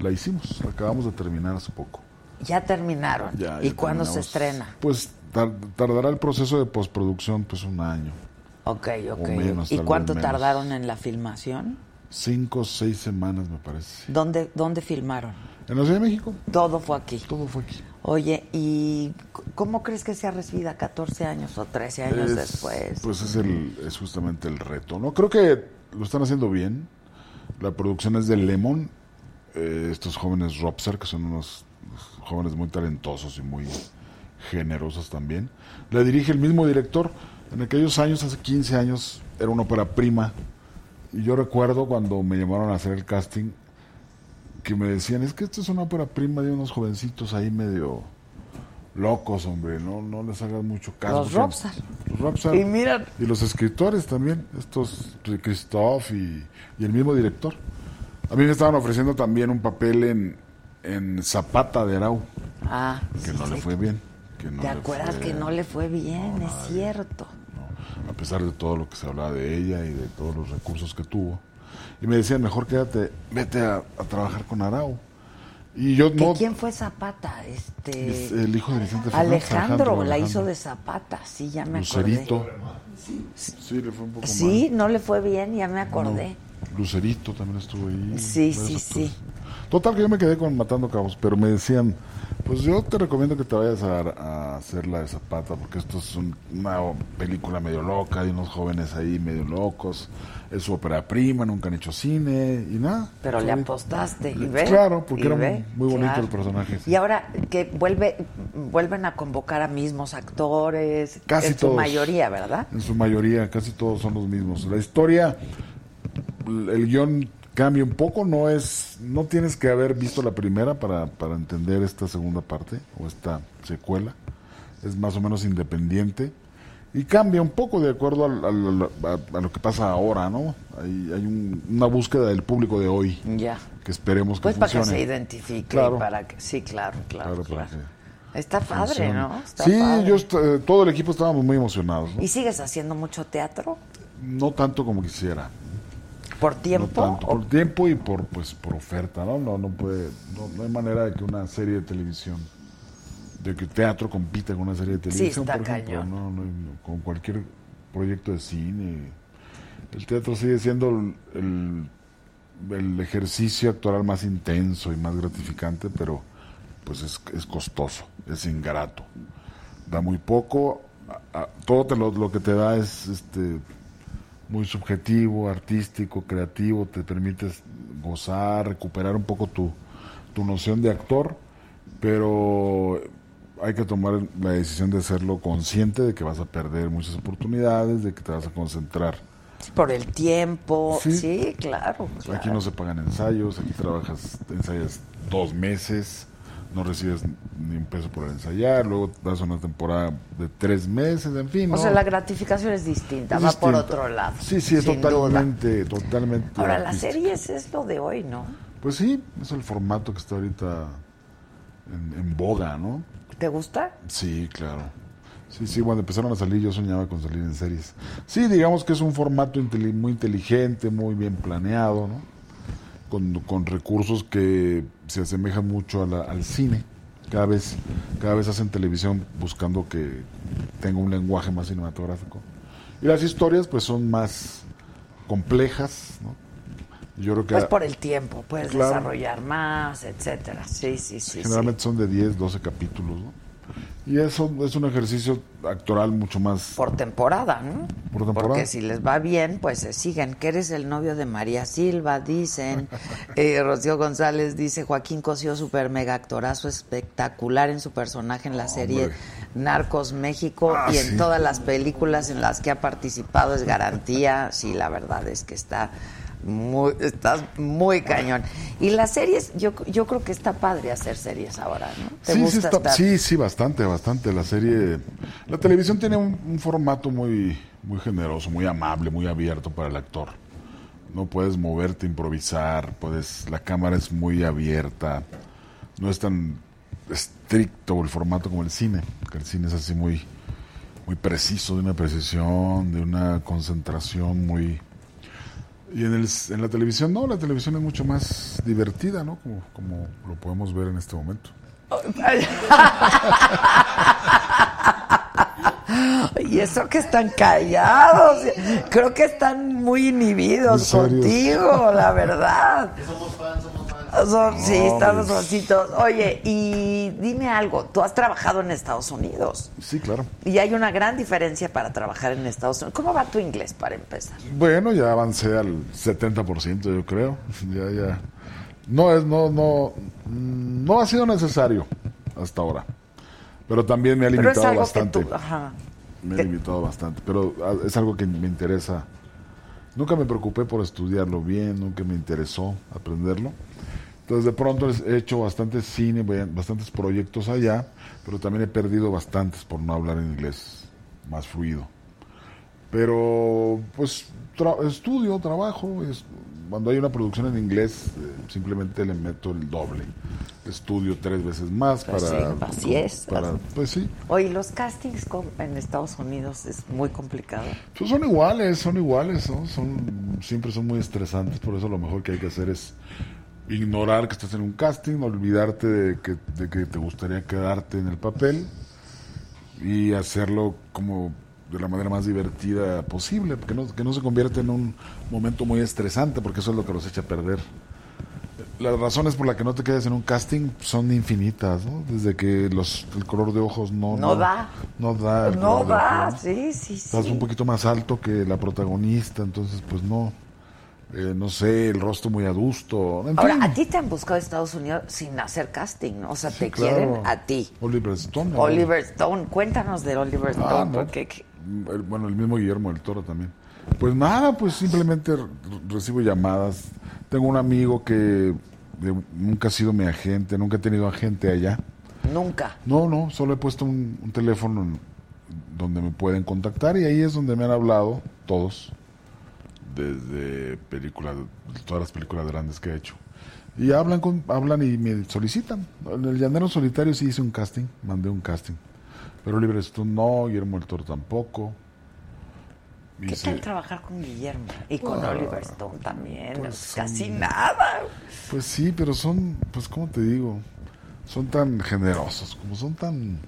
la hicimos, la acabamos de terminar hace poco. Ya terminaron. Ya, ¿Y ya cuándo se estrena? Pues tar- tardará el proceso de postproducción pues un año. Ok, ok. menos, ¿Y cuánto tardaron en la filmación? Cinco o seis semanas me parece. ¿Dónde, ¿Dónde filmaron? En la Ciudad de México. Todo fue aquí. Todo fue aquí. Oye, ¿y cómo crees que sea recibida 14 años o 13 años Es- después? Pues es, el, es justamente el reto. No creo que lo están haciendo bien. La producción es de Lemon. eh, estos jóvenes Robser, que son unos, unos jóvenes muy talentosos y muy generosos también. La dirige el mismo director. En aquellos años, hace 15 años, era una ópera prima. Y yo recuerdo cuando me llamaron a hacer el casting, que me decían, es que esto es una ópera prima de unos jovencitos ahí medio locos, hombre, no, no les hagas mucho caso. Los Robsar. Los Robsar. Y mira- Y los escritores también, estos, Christoph y, y el mismo director. A mí me estaban ofreciendo también un papel en, en Zapata de Arau, Ah, que sí, no le fue bien. Que no ¿Te acuerdas fue- que no le fue bien? es cierto. A pesar de todo lo que se hablaba de ella y de todos los recursos que tuvo. Y me decían, mejor quédate, vete a, a trabajar con Arau. Y yo ¿Que no... ¿Quién fue Zapata? Este... Es el hijo de Vicente Fernández, Alejandro, la hizo de Zapata, sí, ya me Lucerito. acordé. Sí, le fue un poco Sí, mal. no le fue bien, ya me acordé. No, Lucerito también estuvo ahí. Sí, sí, actores. sí. Total que yo me quedé con Matando Cabos, pero me decían, pues yo te recomiendo que te vayas a, a hacer la de Zapata, porque esto es un- una película medio loca, hay unos jóvenes ahí medio locos, es su ópera prima, nunca han hecho cine y nada. Pero le apostaste y ve. Claro, porque era ve, muy bonito claro. el personaje. sí. Y ahora que vuelve, vuelven a convocar a mismos actores, Casi en su mayoría, ¿verdad? En su mayoría, casi todos son los mismos. La historia, el guion cambia un poco, no es, no tienes que haber visto la primera para, para entender esta segunda parte o esta secuela. Es más o menos independiente y cambia un poco de acuerdo a, a lo que pasa ahora, ¿no? Hay, hay un- una búsqueda del público de hoy Ya. que esperemos que Pues para que se identifique, Claro. para que, sí, claro, claro, Claro, para claro. Está padre, funcione. ¿no? Está sí, padre. yo eh, todo el equipo estábamos muy emocionados. ¿no? ¿Y sigues haciendo mucho teatro? No tanto como quisiera. ¿Por tiempo? No tanto, por tiempo y por pues por oferta, ¿no? No, no puede, no, no hay manera de que una serie de televisión, de que teatro compita con una serie de Sí, televisión, está por ejemplo, cañón. no, no, no, con cualquier proyecto de cine. El teatro sigue siendo el, el- el ejercicio actoral más intenso y más gratificante, pero pues es, es costoso, es ingrato. Da muy poco, a- a- todo te lo, lo que te da es este muy subjetivo, artístico, creativo, te permites gozar, recuperar un poco tu, tu noción de actor, pero hay que tomar la decisión de hacerlo consciente de que vas a perder muchas oportunidades, de que te vas a concentrar. Por el tiempo, sí, Sí. claro. claro. Aquí no se pagan ensayos, aquí trabajas, ensayas dos meses, no recibes ni un peso por ensayar, luego das una temporada de tres meses, en fin. O ¿no? sea, la gratificación es distinta, Es va por otro lado. Sí, sí, es duda. totalmente, totalmente. Ahora, las series es lo de hoy, ¿no? Pues sí, es el formato que está ahorita en, en boga, ¿no? ¿Te gusta? Sí, claro. Sí, sí, cuando empezaron a salir yo soñaba con salir en series. Sí, digamos que es un formato inteli- muy inteligente, muy bien planeado, ¿no? Con, con recursos que se asemejan mucho a la- al cine. Cada vez, cada vez hacen televisión buscando que tenga un lenguaje más cinematográfico. Y las historias pues son más complejas, ¿no? Yo creo que Pues por el tiempo, puedes Claro. desarrollar más, etcétera. Sí, sí, sí. sí. Generalmente son de 10, 12 capítulos, ¿no? Y eso es un ejercicio actoral mucho más... Por temporada, ¿no? Por temporada. Porque si les va bien, pues se siguen. Que eres el novio de María Silva, dicen. Eh, Rocío González dice, Joaquín Cosío, super mega actorazo espectacular en su personaje en la serie Hombre. Narcos México Ah, y en sí. todas las películas en las que ha participado es garantía. Sí, la verdad es que está muy, estás muy cañón. Y las series, yo, yo creo que está padre hacer series ahora, ¿no? ¿Te Sí, sí, gusta está- estar- sí, sí, bastante, bastante. La serie... La televisión tiene un, un formato muy, muy generoso, muy amable, muy abierto para el actor. No puedes moverte, improvisar, puedes... La cámara es muy abierta. No es tan estricto el formato como el cine, que el cine es así muy, muy preciso, de una precisión, de una concentración muy... Y en, el, en la televisión no, la televisión es mucho más divertida, ¿no? Como, como lo podemos ver en este momento. Y eso que están callados. Creo que están muy inhibidos contigo, la verdad. Somos fans, somos sí, pues. fancitos. Oye, y dime algo. Tú has trabajado en Estados Unidos. Sí, claro. Y hay una gran diferencia para trabajar en Estados Unidos. ¿Cómo va tu inglés para empezar? Bueno, ya avancé al 70%, yo creo. Ya, ya. No es, no, no, no ha sido necesario hasta ahora. Pero también me ha limitado bastante. tú... Ajá. Me que- ha limitado bastante. Pero ah, es algo que me interesa. Nunca me preocupé por estudiarlo bien, nunca me interesó aprenderlo. Entonces, de pronto he hecho bastantes cine, bastantes proyectos allá, pero también he perdido bastantes por no hablar en inglés más fluido. Pero, pues, tra- estudio, trabajo. es- cuando hay una producción en inglés, eh, simplemente le meto el doble. Estudio tres veces más Pues para. sí, así es. para- pues sí. Oye, los castings con- en Estados Unidos es muy complicado. Pues son iguales, son iguales, ¿no? Son, siempre son muy estresantes, por eso lo mejor que hay que hacer es ignorar que estás en un casting, olvidarte de que, de que te gustaría quedarte en el papel y hacerlo como de la manera más divertida posible, que no, que no se convierta en un momento muy estresante, porque eso es lo que los echa a perder. las razones por las que no te quedes en un casting son infinitas, ¿no? Desde que los, el color de ojos no... No da. No da. No color de da, sí, sí, Estás sí. un poquito más alto que la protagonista, entonces pues no. Eh, no sé, el rostro muy adusto. En Ahora, fin. a ti te han buscado de Estados Unidos sin hacer casting, ¿no? O sea, te claro. quieren a ti. Oliver Stone. ¿no? Oliver Stone, cuéntanos de Oliver Stone, Ah, no. porque El- bueno, el mismo Guillermo del Toro también. Pues nada, pues simplemente re- recibo llamadas. Tengo un amigo que nunca ha sido mi agente, nunca he tenido agente allá. nunca. No, no, solo he puesto un, un teléfono donde me pueden contactar y ahí es donde me han hablado todos, desde películas, todas las películas grandes que he hecho. Y hablan, con, hablan y me solicitan. En el Llanero Solitario sí hice un casting, mandé un casting. Pero Oliver Stone no, Guillermo del Toro tampoco. ¿Qué tal trabajar con Guillermo? Y con Ah, Oliver Stone también. pues, Casi son- nada. Pues sí, pero son, pues ¿cómo te digo? Son tan generosos, como son tan...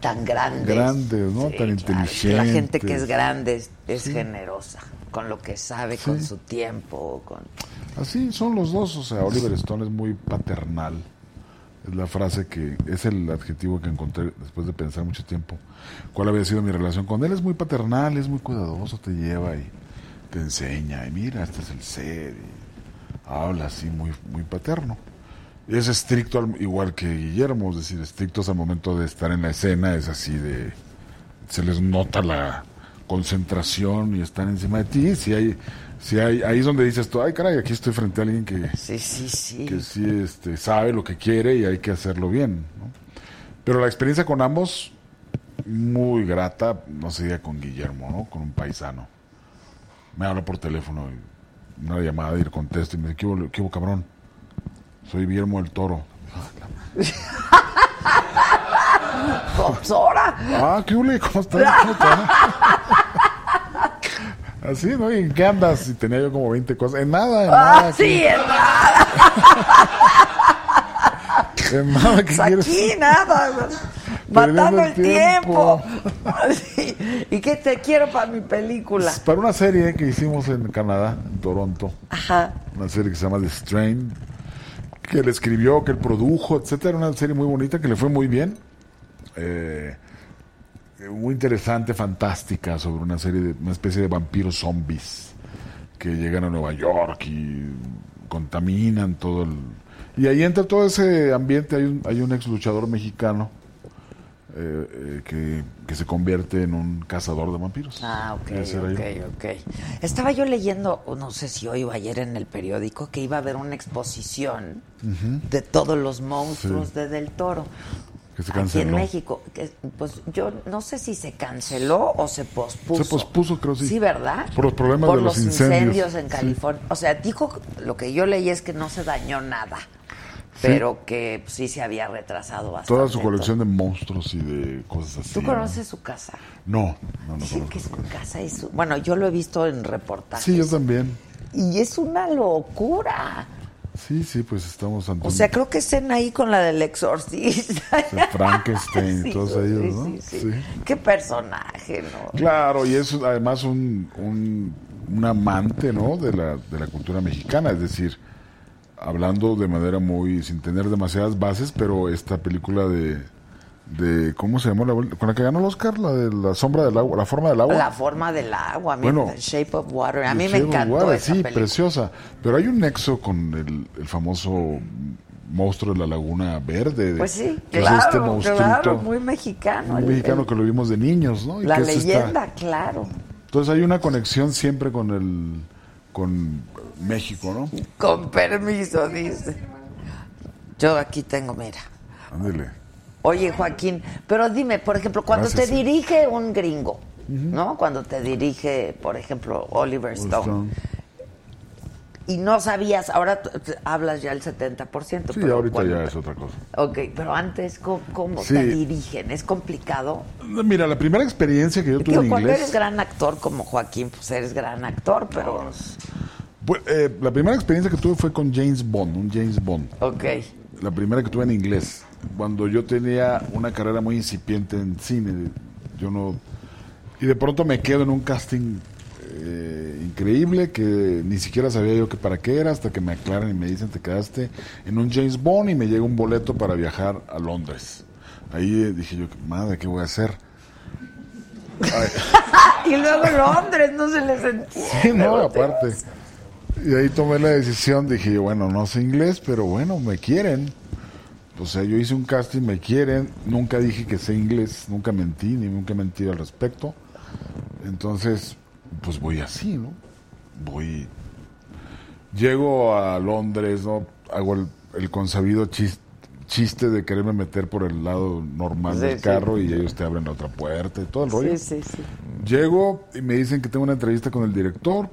Tan grandes. Grandes, ¿no? Sí, Tan claro, es que La gente que es inteligentes. grande es, es Sí. generosa, con lo que sabe, con su tiempo, con... Así son los dos, o sea, Oliver Stone es muy paternal. Es la frase que, es el adjetivo que encontré después de pensar mucho tiempo. ¿Cuál había sido mi relación con él? Es muy paternal, es muy cuidadoso, te lleva y te enseña, y mira, este es el ser, y habla así muy, muy paterno. Es estricto al- igual que Guillermo, es decir, estrictos al momento de estar en la escena, es así de, se les nota la concentración y están encima de ti. Si hay, si hay, ahí es donde dices tú, ay caray, aquí estoy frente a alguien que, Sí, sí, sí. que sí este, sabe lo que quiere y hay que hacerlo bien. ¿no? Pero la experiencia con ambos, muy grata, no sería con Guillermo, ¿no? Con un paisano. Me habla por teléfono, y una llamada y le contesto y me dice, ¿qué hubo, qué hubo, cabrón? Soy Guillermo del Toro. Pues ahora. Ah, ¿qué hubo? ¿Cómo estás? Así, ¿no? ¿Y en qué andas? Y tenía yo como 20 cosas. En nada, en nada. Ah, aquí. sí, en nada. En nada, ¿qué Pues quieres? aquí nada. Matando el tiempo. Sí. ¿Y qué te quiero para mi película? Para una serie que hicimos en Canadá, en Toronto. Ajá. Una serie que se llama The Strain. Que él escribió, que él produjo, etcétera. Una serie muy bonita que le fue muy bien. Eh, muy interesante, fantástica, sobre una serie de una especie de vampiros zombies que llegan a Nueva York y contaminan todo el y ahí entra todo ese ambiente hay un, hay un ex luchador mexicano eh, eh, que, que se convierte en un cazador de vampiros Ah, ok, era yo. ok, ok. Estaba yo leyendo, no sé si hoy o ayer en el periódico, que iba a haber una exposición de todos los monstruos Sí. de Del Toro. Que se Aquí en canceló México, que, pues yo no sé si se canceló o se pospuso. se pospuso creo sí Sí, ¿verdad? por los problemas Por de los, los incendios, en Sí. California. O sea, dijo, lo que yo leí es que no se dañó nada, pero que pues, sí se había retrasado bastante. toda su colección de monstruos y de cosas así ¿Tú ¿no? conoces su casa? no no no Dicen que su casa. Bueno, yo lo he visto en reportajes. sí yo también Y es una locura. Sí sí pues estamos ante O sea, creo que estén ahí con la del exorcista. de Frankenstein y Sí, todos ellos no sí, sí. Sí. Qué personaje, ¿no? Claro, y es además un, un, un amante ¿no? de, la, de la cultura mexicana, es decir, hablando de manera muy, sin tener demasiadas bases, pero esta película de, de ¿cómo se llamó? La, con la que ganó el Oscar, la de la sombra del agua, la forma del agua. La forma del agua, Bueno, The Shape of Water. A mí me encantó Water, esa Sí, película. preciosa, pero hay un nexo con el, el famoso monstruo de la laguna verde. de- Pues sí, que es claro, este claro, muy mexicano. muy el- mexicano el- que lo vimos de niños, ¿no? Y la que leyenda, claro. entonces hay una conexión siempre con el con México, ¿no? Con permiso, dice. Yo aquí tengo, mira. Ándele. Oye, Joaquín, pero dime, por ejemplo, cuando Gracias. te dirige un gringo, ¿no? Cuando te dirige, por ejemplo, Oliver Stone, y no sabías, ahora hablas ya el 70%. Sí, pero ahorita cuando ya es otra cosa. Ok, pero antes, ¿cómo, cómo Sí. te dirigen? ¿Es complicado? Mira, la primera experiencia que yo tuve Digo, en cuando inglés, eres gran actor como Joaquín, pues eres gran actor, pero... pues, eh, la primera experiencia que tuve fue con James Bond, un James Bond. Ok. La primera que tuve en inglés, cuando yo tenía una carrera muy incipiente en cine, yo no y de pronto me quedo en un casting eh, increíble que ni siquiera sabía yo que para qué era hasta que me aclaran y me dicen te quedaste en un James Bond y me llega un boleto para viajar a Londres. Ahí eh, dije yo, madre, ¿qué voy a hacer? y luego Londres, no se les entiende. Sí, no, aparte. Y ahí tomé la decisión, dije yo, bueno, no sé inglés, pero bueno, me quieren. O sea, yo hice un casting, me quieren, nunca dije que sé inglés, nunca mentí, ni nunca mentí al respecto. Entonces, pues voy así, ¿no? Voy. Llego a Londres, ¿no? Hago el, el consabido chis- chiste de quererme meter por el lado normal Sí, del sí. carro y ellos te abren la otra puerta y todo el rollo. Sí, sí, sí. Llego y me dicen que tengo una entrevista con el director.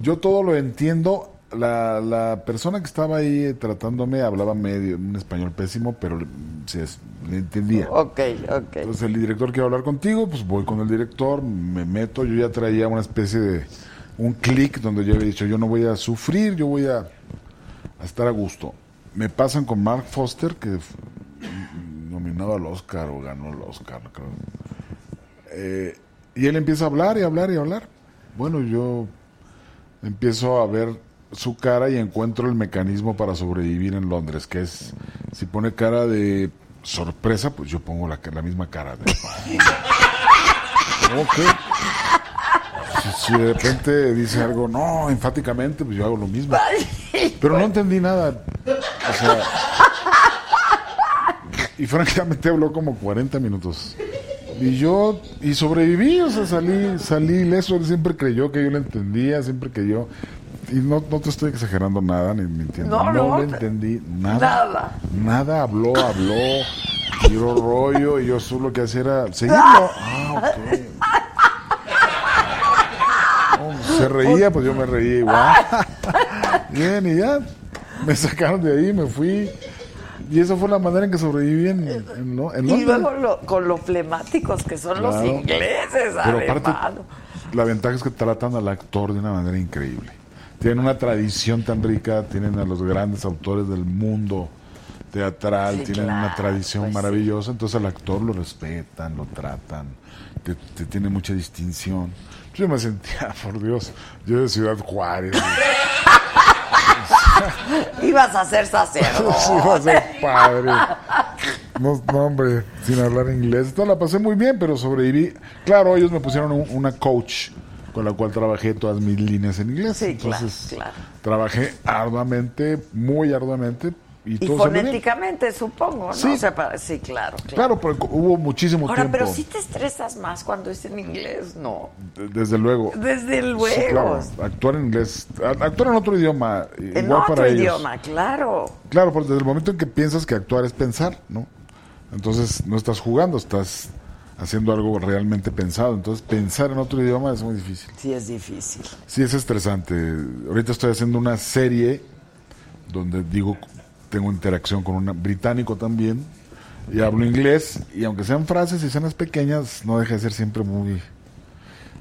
Yo todo lo entiendo. La, la persona que estaba ahí tratándome hablaba medio, un español pésimo, pero sí es- le entendía. Ok, ok. Entonces el director quiere hablar contigo, pues voy con el director, me meto, yo ya traía una especie de un clic donde yo había dicho, yo no voy a sufrir, yo voy a, a estar a gusto. Me pasan con Mark Foster, que nominado al Oscar o ganó el Oscar, creo. Eh, y él empieza a hablar y hablar y hablar. Bueno, yo empiezo a ver su cara y encuentro el mecanismo para sobrevivir en Londres, que es, si pone cara de sorpresa, pues yo pongo la, la misma cara. De. Si, si de repente dice algo, no, enfáticamente, pues yo hago lo mismo. Pero no entendí nada. O sea, y francamente habló como 40 minutos. Y yo, y sobreviví, o sea, salí, salí ileso. Él siempre creyó que yo le entendía, siempre que yo. Y no, no te estoy exagerando nada, ni mintiendo. No, No, no, le te- entendí nada. Nada. Nada, habló, habló, tiró rollo, y yo solo lo que hacía era seguirlo. Ah, ok. Se reía, pues yo me reía igual. Bien, y ya me sacaron de ahí, me fui. Y esa fue la manera en que sobreviví en, en, en Y luego lo- con lo flemáticos que son los ingleses, Pero además. aparte, la ventaja es que tratan al actor de una manera increíble. Tienen una tradición tan rica, tienen a los grandes autores del mundo teatral, Sí, tienen una tradición pues sí. maravillosa, entonces al actor lo respetan, lo tratan, te, te tiene mucha distinción. Yo me sentía, por Dios, yo de Ciudad Juárez. Ibas a ser sacerdote. Sí, iba a ser padre. No, no, hombre, sin hablar inglés. Entonces la pasé muy bien, pero sobreviví. Claro, ellos me pusieron un- una coach con la cual trabajé todas mis líneas en inglés. Sí, claro, Entonces, claro. trabajé arduamente, muy arduamente. Y, todo fonéticamente, supongo, ¿no? Sí. O sea, para- sí, claro, claro. Claro, pero hubo muchísimo Ahora, tiempo. pero si te estresas más cuando es en inglés, ¿no? de- Desde luego. Desde luego. Sí, claro. Actuar en inglés, actuar en otro idioma, En igual otro para ellos. idioma, claro. Claro, porque desde el momento en que piensas que actuar es pensar, ¿no? Entonces no estás jugando, estás haciendo algo realmente pensado. Entonces pensar en otro idioma es muy difícil. Sí, es difícil. Sí, es estresante. Ahorita estoy haciendo una serie donde digo, tengo interacción con un británico también y hablo inglés y aunque sean frases y escenas pequeñas, no deja de ser siempre muy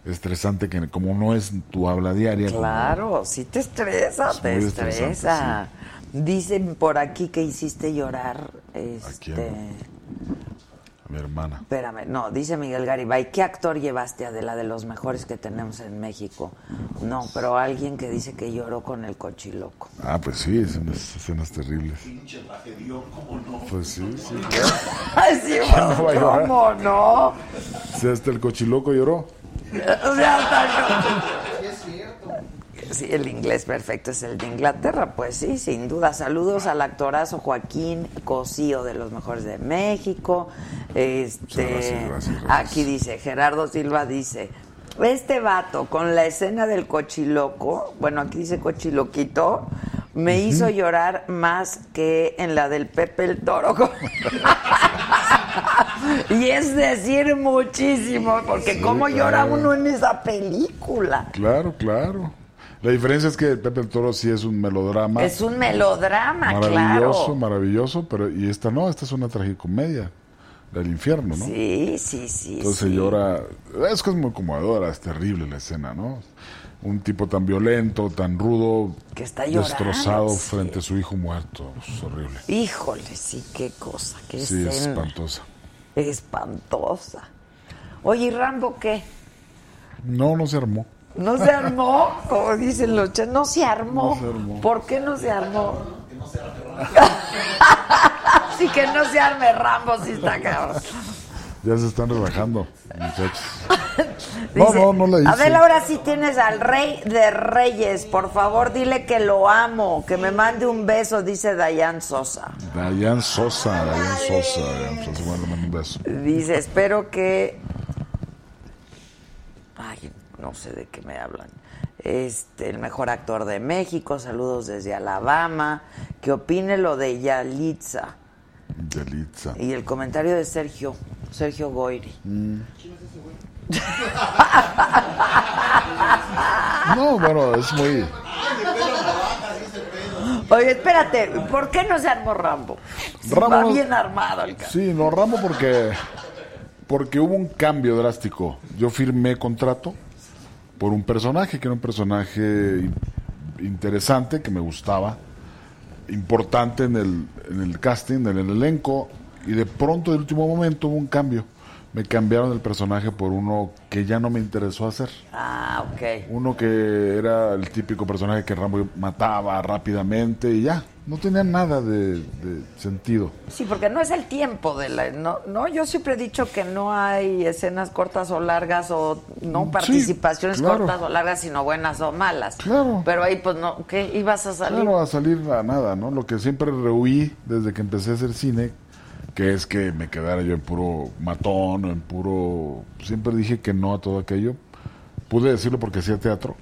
estresante que como no es tu habla diaria. como- Claro, sí te estresa, Es te estresa. Dicen por aquí que hiciste llorar, este... mi hermana. Espérame, no, dice Miguel Garibay, ¿qué actor llevaste a de la de los mejores que tenemos en México? No, pero alguien que dice que lloró con el cochiloco. Ah, pues sí, escenas, escenas terribles. Pinche ¿cómo no? Pues sí, sí. Ay, sí. ¿cómo no? Si hasta el cochiloco lloró. O sea, hasta- Sí, el inglés perfecto es el de Inglaterra, pues sí, sin duda. Saludos al actorazo Joaquín Cosío de los mejores de México. Este, Gracias, gracias, gracias. Aquí dice, Gerardo Silva dice, este vato con la escena del cochiloco, bueno, aquí dice cochiloquito, me hizo llorar más que en la del Pepe el Toro. y es decir muchísimo, porque Sí, cómo llora uno en esa película. Claro, claro. La diferencia es que Pepe el Toro sí es un melodrama. Es un melodrama, maravilloso, claro. maravilloso, pero y esta no, esta es una tragicomedia del infierno, ¿no? Sí, sí, sí. Entonces sí. llora, es que es muy conmovedora, es terrible la escena, ¿no? Un tipo tan violento, tan rudo, Que está llorando, destrozado sí. frente a su hijo muerto, es horrible. Híjole, sí, qué cosa, qué Sí, es escena. espantosa. Espantosa. Oye, ¿y Rambo qué? No, no se armó. No se armó, como dicen los chavos, no se armó. No se armó. ¿Por qué no se armó? Así que no se arme Rambo, si está cabrón. Ya se están relajando, muchachos. No, Dice, no, no la hice. Adela, ahora sí tienes al rey de reyes. Por favor, dile que lo amo, que me mande un beso, dice Dayan Sosa. Dayan Sosa, Dayan Sosa, Dayan Sosa, bueno, le un beso. Dice, espero que... Ay, no sé de qué me hablan. Este, el mejor actor de México, saludos desde Alabama. Que opine lo de Yalitza. Yalitza. Y el comentario de Sergio, Sergio Goyri. Mm. No, bueno, es muy... Oye, espérate, ¿por qué no se armó Rambo? Rambo va bien armado el ca- Sí, no, Ramo porque, porque hubo un cambio drástico. Yo firmé contrato por un personaje, que era un personaje in- interesante, que me gustaba, importante en el, en el casting, en el elenco, y de pronto, de último momento, hubo un cambio. Me cambiaron el personaje por uno que ya no me interesó hacer. Ah, ok. Uno que era el típico personaje que Rambo mataba rápidamente y ya, no tenía nada de, de sentido. Sí, porque no es el tiempo de la... No, no, yo siempre he dicho que no hay escenas cortas o largas o no Sí, participaciones claro. cortas o largas, sino buenas o malas. Claro. Pero ahí pues no, ¿qué? ¿Ibas a salir? Claro, a salir a nada, ¿no? Lo que siempre rehuí desde que empecé a hacer cine, que es que me quedara yo en puro matón o en puro... Siempre dije que no a todo aquello. Pude decirlo porque hacía teatro.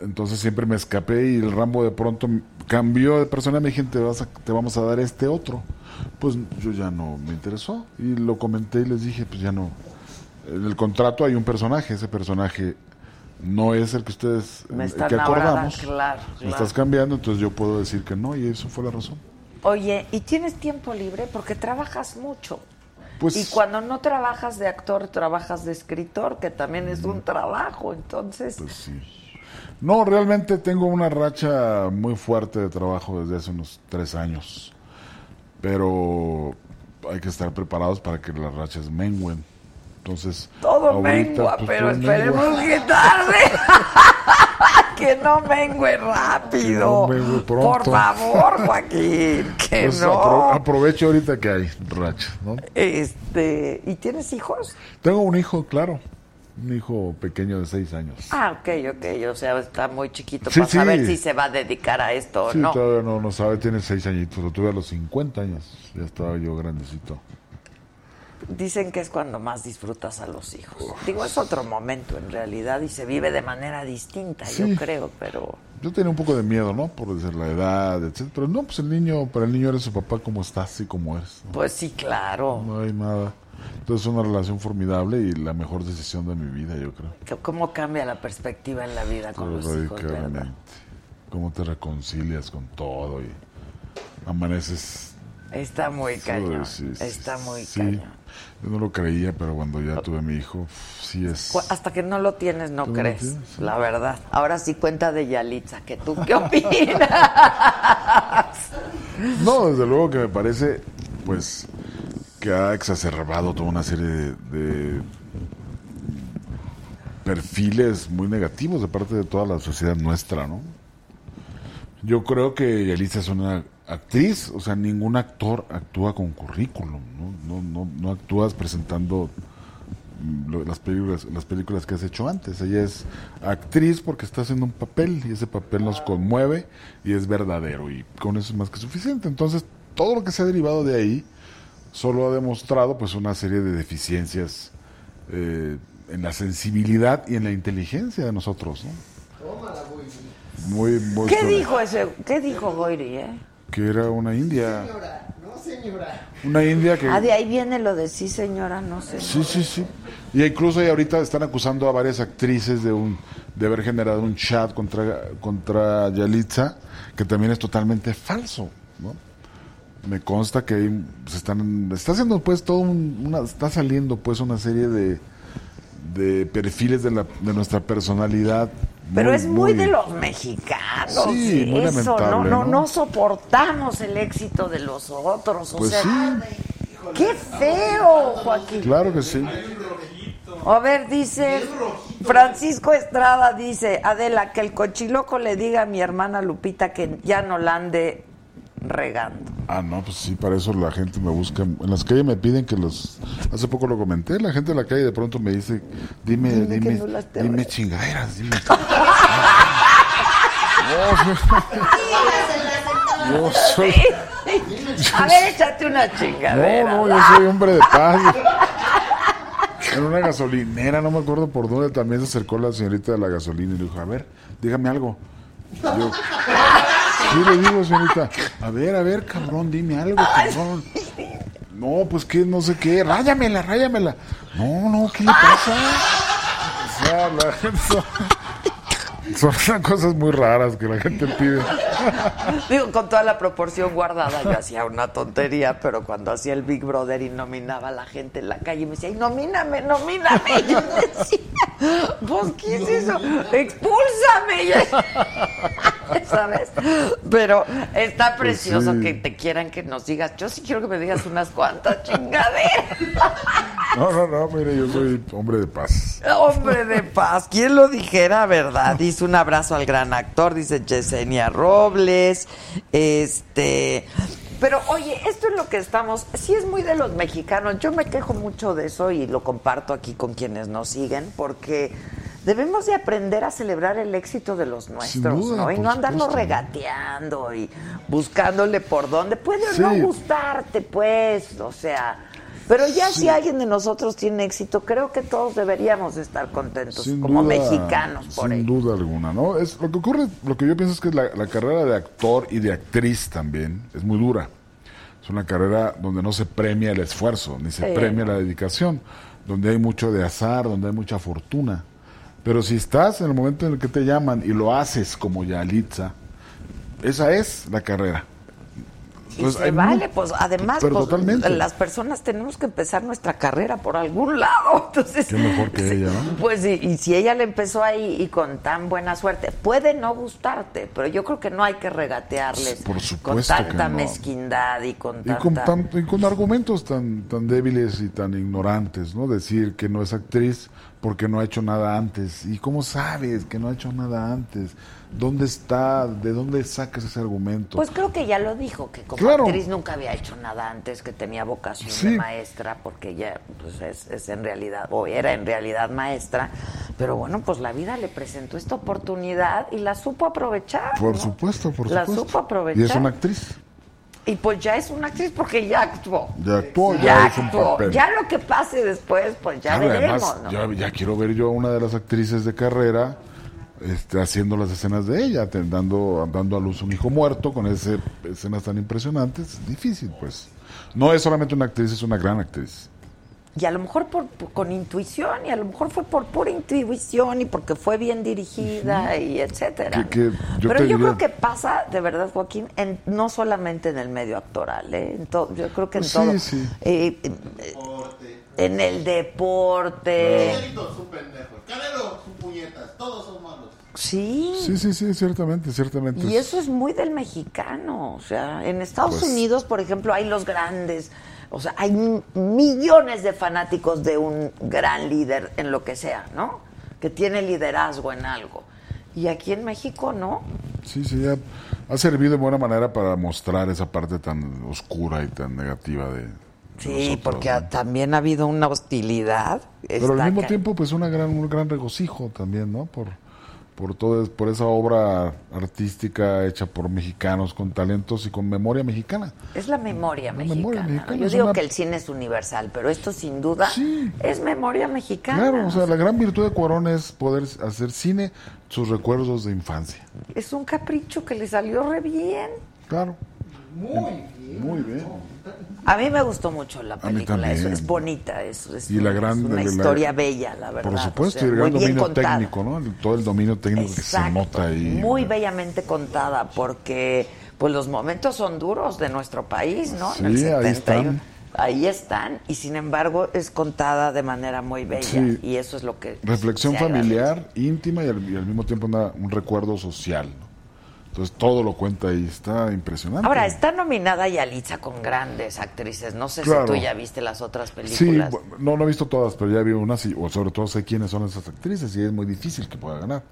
Entonces siempre me escapé y el Rambo de pronto cambió de persona. Me dijeron, te, vas a- te vamos a dar este otro. Pues yo ya no me interesó. Y lo comenté y les dije, pues ya no. En el contrato hay un personaje. Ese personaje no es el que ustedes Me el están que acordamos. claro, Me estás cambiando, entonces yo puedo decir que no y eso fue la razón. Oye, ¿y tienes tiempo libre? Porque trabajas mucho. Pues- y cuando no trabajas de actor, trabajas de escritor, que también es un trabajo, entonces... Pues sí. No, realmente tengo una racha muy fuerte de trabajo desde hace unos tres años. Pero hay que estar preparados para que las rachas mengüen. Entonces, Todo ahorita, mengua, pues, pero esperemos mengua. que tarde. que no mengue rápido. No mengue pronto. Por favor, Joaquín, que Pues no. apro- aprovecho ahorita que hay racha, ¿no? Este, ¿y tienes hijos? Tengo un hijo, claro. Un hijo pequeño de seis años. Ah, ok, ok, o sea, está muy chiquito Sí, para sí. saber si se va a dedicar a esto o no. todavía no, no sabe, tiene seis añitos. Lo tuve a los 50 años. Ya estaba yo grandecito. Dicen que es cuando más disfrutas a los hijos. Digo, es otro momento en realidad y se vive de manera distinta, Sí. yo creo, pero Yo tenía un poco de miedo, ¿no? Por decir la edad, etc. Pero no, pues el niño, para el niño eres su papá como estás y como eres. ¿no? pues sí, claro. No hay nada. Entonces es una relación formidable y la mejor decisión de mi vida, yo creo. ¿Cómo cambia la perspectiva en la vida con los hijos, verdad? Cómo te reconcilias con todo y amaneces. Está muy cañón. Sí, sí, Está muy cañón. Yo no lo creía, pero cuando ya tuve a mi hijo, sí es. Hasta que no lo tienes, no ¿Tú no lo crees, tienes? La verdad. Ahora sí cuenta de Yalitza, que tú qué opinas. No, desde luego que me parece, pues, que ha exacerbado toda una serie de, de perfiles muy negativos de parte de toda la sociedad nuestra, ¿no? Yo creo que Yalitza es una actriz, o sea, ningún actor actúa con currículum, ¿no? No, no, no actúas presentando lo- las películas, las películas que has hecho antes. Ella es actriz porque está haciendo un papel y ese papel nos conmueve y es verdadero y con eso es más que suficiente. Entonces, todo lo que se ha derivado de ahí solo ha demostrado pues una serie de deficiencias eh, en la sensibilidad y en la inteligencia de nosotros, ¿no? Muy, muy ¿Qué dijo ese? ¿Qué dijo Goyri, eh? Que era una india. Señora, no señora. Una india que... Ah, de ahí viene lo de sí, señora, no sé. Sí, sí, sí. Y incluso ahí ahorita están acusando a varias actrices de un de haber generado un chat contra contra Yalitza que también es totalmente falso, ¿no? Me consta que ahí se están está haciendo pues todo un- una está saliendo pues una serie de de perfiles de la de nuestra personalidad Pero es muy de los mexicanos. Sí, muy eso, no, no, ¿no? no soportamos el éxito de los otros. O Pues sea, sí, qué feo, Joaquín. claro que sí. A ver, dice Francisco Estrada dice, Adela, que el cochiloco le diga a mi hermana Lupita que ya no la ande regando. Ah, no, pues sí, para eso la gente me busca. En las calles me piden que los. Hace poco lo comenté, la gente de la calle de pronto me dice: Dime, Dime dime, no chingaderas, dime. Yo soy. A ver, échate una chingadera. No, no, yo soy hombre de paz. En una gasolinera, no me acuerdo por dónde, también se acercó la señorita de la gasolina y le dijo, a ver, dígame algo. Yo, sí le digo, señorita, a ver, a ver, cabrón, dime algo, cabrón. No, pues que no sé qué, ráyamela, ráyamela. No, no, ¿qué le pasa? O sea, son, cosas muy raras que la gente pide. Digo, con toda la proporción guardada, yo hacía una tontería, pero cuando hacía el Big Brother y nominaba a la gente en la calle, me decía, "Ay, nomíname, nomíname. Y yo decía, pues, ¿qué es eso? Expúlsame. ¿Sabes? Pero está precioso sí. que te quieran que nos digas. Yo sí quiero que me digas unas cuantas chingaderas. No, no, no, mire, yo soy hombre de paz. Hombre de paz, ¿quién lo dijera, verdad? Dice un abrazo al gran actor, dice Yesenia Robles. Este. Pero oye, esto es lo que estamos. Sí, es muy de los mexicanos. Yo me quejo mucho de eso y lo comparto aquí con quienes nos siguen, porque debemos de aprender a celebrar el éxito de los nuestros, duda, ¿no? Y no andarnos supuesto. regateando y buscándole por dónde. Puede o Sí. no gustarte, pues, o sea. Pero ya si alguien de nosotros tiene éxito, creo que todos deberíamos de estar contentos Sin como duda, mexicanos por sin duda alguna, ¿no? Es lo que ocurre, lo que yo pienso es que la, la carrera de actor y de actriz también es muy dura. Es una carrera donde no se premia el esfuerzo, ni se Sí. premia la dedicación, donde hay mucho de azar, donde hay mucha fortuna. Pero si estás en el momento en el que te llaman y lo haces como Yalitza, esa es la carrera. Y Pues se vale, pues además pues, las personas tenemos que empezar nuestra carrera por algún lado. Entonces, Qué mejor que ella, ¿no? Pues y, y si ella le empezó ahí y con tan buena suerte, puede no gustarte, pero yo creo que no hay que regatearles Por con supuesto tanta no. mezquindad y con Y tanta... con, tan- y con argumentos tan, tan débiles y tan ignorantes, ¿no? Decir que no es actriz porque no ha hecho nada antes. ¿Y cómo sabes que no ha hecho nada antes? ¿Dónde está? ¿De dónde sacas ese argumento? Pues creo que ya lo dijo, que como Claro. actriz nunca había hecho nada antes, que tenía vocación Sí. de maestra, porque ella pues es, es en realidad, o era en realidad maestra, pero bueno, pues la vida le presentó esta oportunidad y la supo aprovechar. por ¿no? supuesto, por La supuesto. supo aprovechar. Y es una actriz. Y pues ya es una actriz porque ya actuó. Ya actuó, ya, Ya es un actuó. papel. Ya lo que pase después, pues ya Claro, veremos, además, ¿no? ya, ya quiero ver yo a una de las actrices de carrera este, haciendo las escenas de ella, dando, dando a luz un hijo muerto con ese, escenas tan impresionantes. Es difícil, pues. No es solamente una actriz, es una gran actriz. Y a lo mejor por, por- con intuición, y a lo mejor fue por pura intuición y porque fue bien dirigida y etcétera. Que- que yo Pero yo diría- creo que pasa, de verdad, Joaquín, en, no solamente en el medio actoral, ¿eh? En to- yo creo que en Pues todo. sí, sí. Eh, eh, en el deporte. Pendejo. Canelo son puñetas. Todos son malos. Sí. Sí, sí, sí, ciertamente, ciertamente. Y eso es muy del mexicano. O sea, en Estados Pues- Unidos, por ejemplo, hay los grandes. O sea, hay millones de fanáticos de un gran líder en lo que sea, ¿no? Que tiene liderazgo en algo. Y aquí en México, ¿no? Sí, sí, ha, ha servido de buena manera para mostrar esa parte tan oscura y tan negativa de... de Sí, nosotros, porque también ha habido una hostilidad. Pero al mismo tiempo, pues una gran, un gran regocijo también, ¿no? Por, por, todo, por esa obra artística hecha por mexicanos con talentos y con memoria mexicana. Es la memoria La mexicana. memoria mexicana Yo es digo una- que el cine es universal, pero esto sin duda Sí. es memoria mexicana. Claro, o sea, la gran virtud de Cuarón es poder hacer cine, sus recuerdos de infancia. Es un capricho que le salió re bien. Claro. Muy bien. Muy bien. A mí me gustó mucho la película, es, también. es bonita, es, es Y la es gran- una la- historia bella, la verdad. Por supuesto, o sea, y el gran dominio contada. técnico, ¿no? Todo el dominio técnico que se nota ahí. muy bellamente contada, porque pues los momentos son duros de nuestro país, ¿no? Sí, ahí están. Ahí están, y sin embargo es contada de manera muy bella, Sí. y eso es lo que... Reflexión familiar, íntima y al, y al mismo tiempo una- un recuerdo social. ¿no? Entonces todo lo cuenta ahí, está impresionante. Ahora, está nominada Yalitza con grandes actrices. No sé Claro. si tú ya viste las otras Sí, películas. bu- no, no he visto todas, pero ya vi unas, y, o sobre todo sé quiénes son esas actrices y es muy difícil que pueda ganar.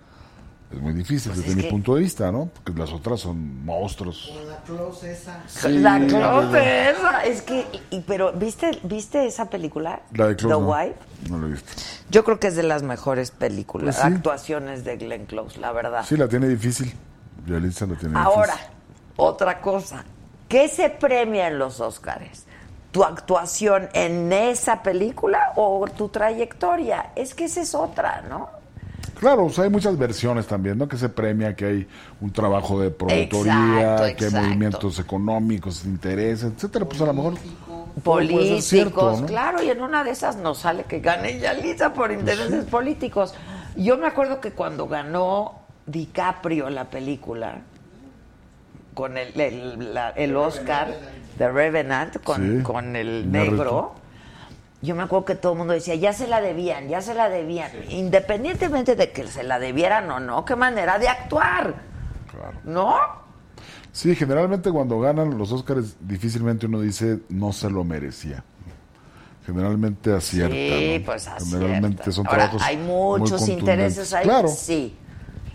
Es muy difícil Pues desde es mi que- punto de vista, ¿no? Porque las otras son monstruos. La close esa. Sí, la Close esa. Es que, y- pero, ¿viste, ¿viste esa película? La de Close, The no. Wife. No la he visto. Yo creo que es de las mejores películas, Pues sí. actuaciones de Glenn Close, la verdad. Sí, la tiene difícil. Yalitza la tiene Ahora, difícil. otra cosa. ¿Qué se premia en los Oscars? ¿Tu actuación en esa película o tu trayectoria? Es que esa es otra, ¿no? Claro, o sea, hay muchas versiones también, ¿no? Que se premia, que hay un trabajo de promotoría, Exacto, que hay exacto. movimientos económicos, intereses, etcétera. Pues a lo mejor políticos, cierto, ¿no? claro, y en una de esas nos sale que gane Yalitza por intereses políticos. Yo me acuerdo que cuando ganó DiCaprio la película, con el, el, la- el Oscar de Revenant, con, Sí, con el negro, yo me acuerdo que todo el mundo decía, ya se la debían, ya se la debían, independientemente de que se la debieran o no, qué manera de actuar, Claro. ¿no? Sí, generalmente cuando ganan los Óscares, difícilmente uno dice no se lo merecía. Generalmente acierta. Sí, ¿no? pues acierta. Generalmente son Ahora, trabajos hay muchos intereses ahí, Claro. sí.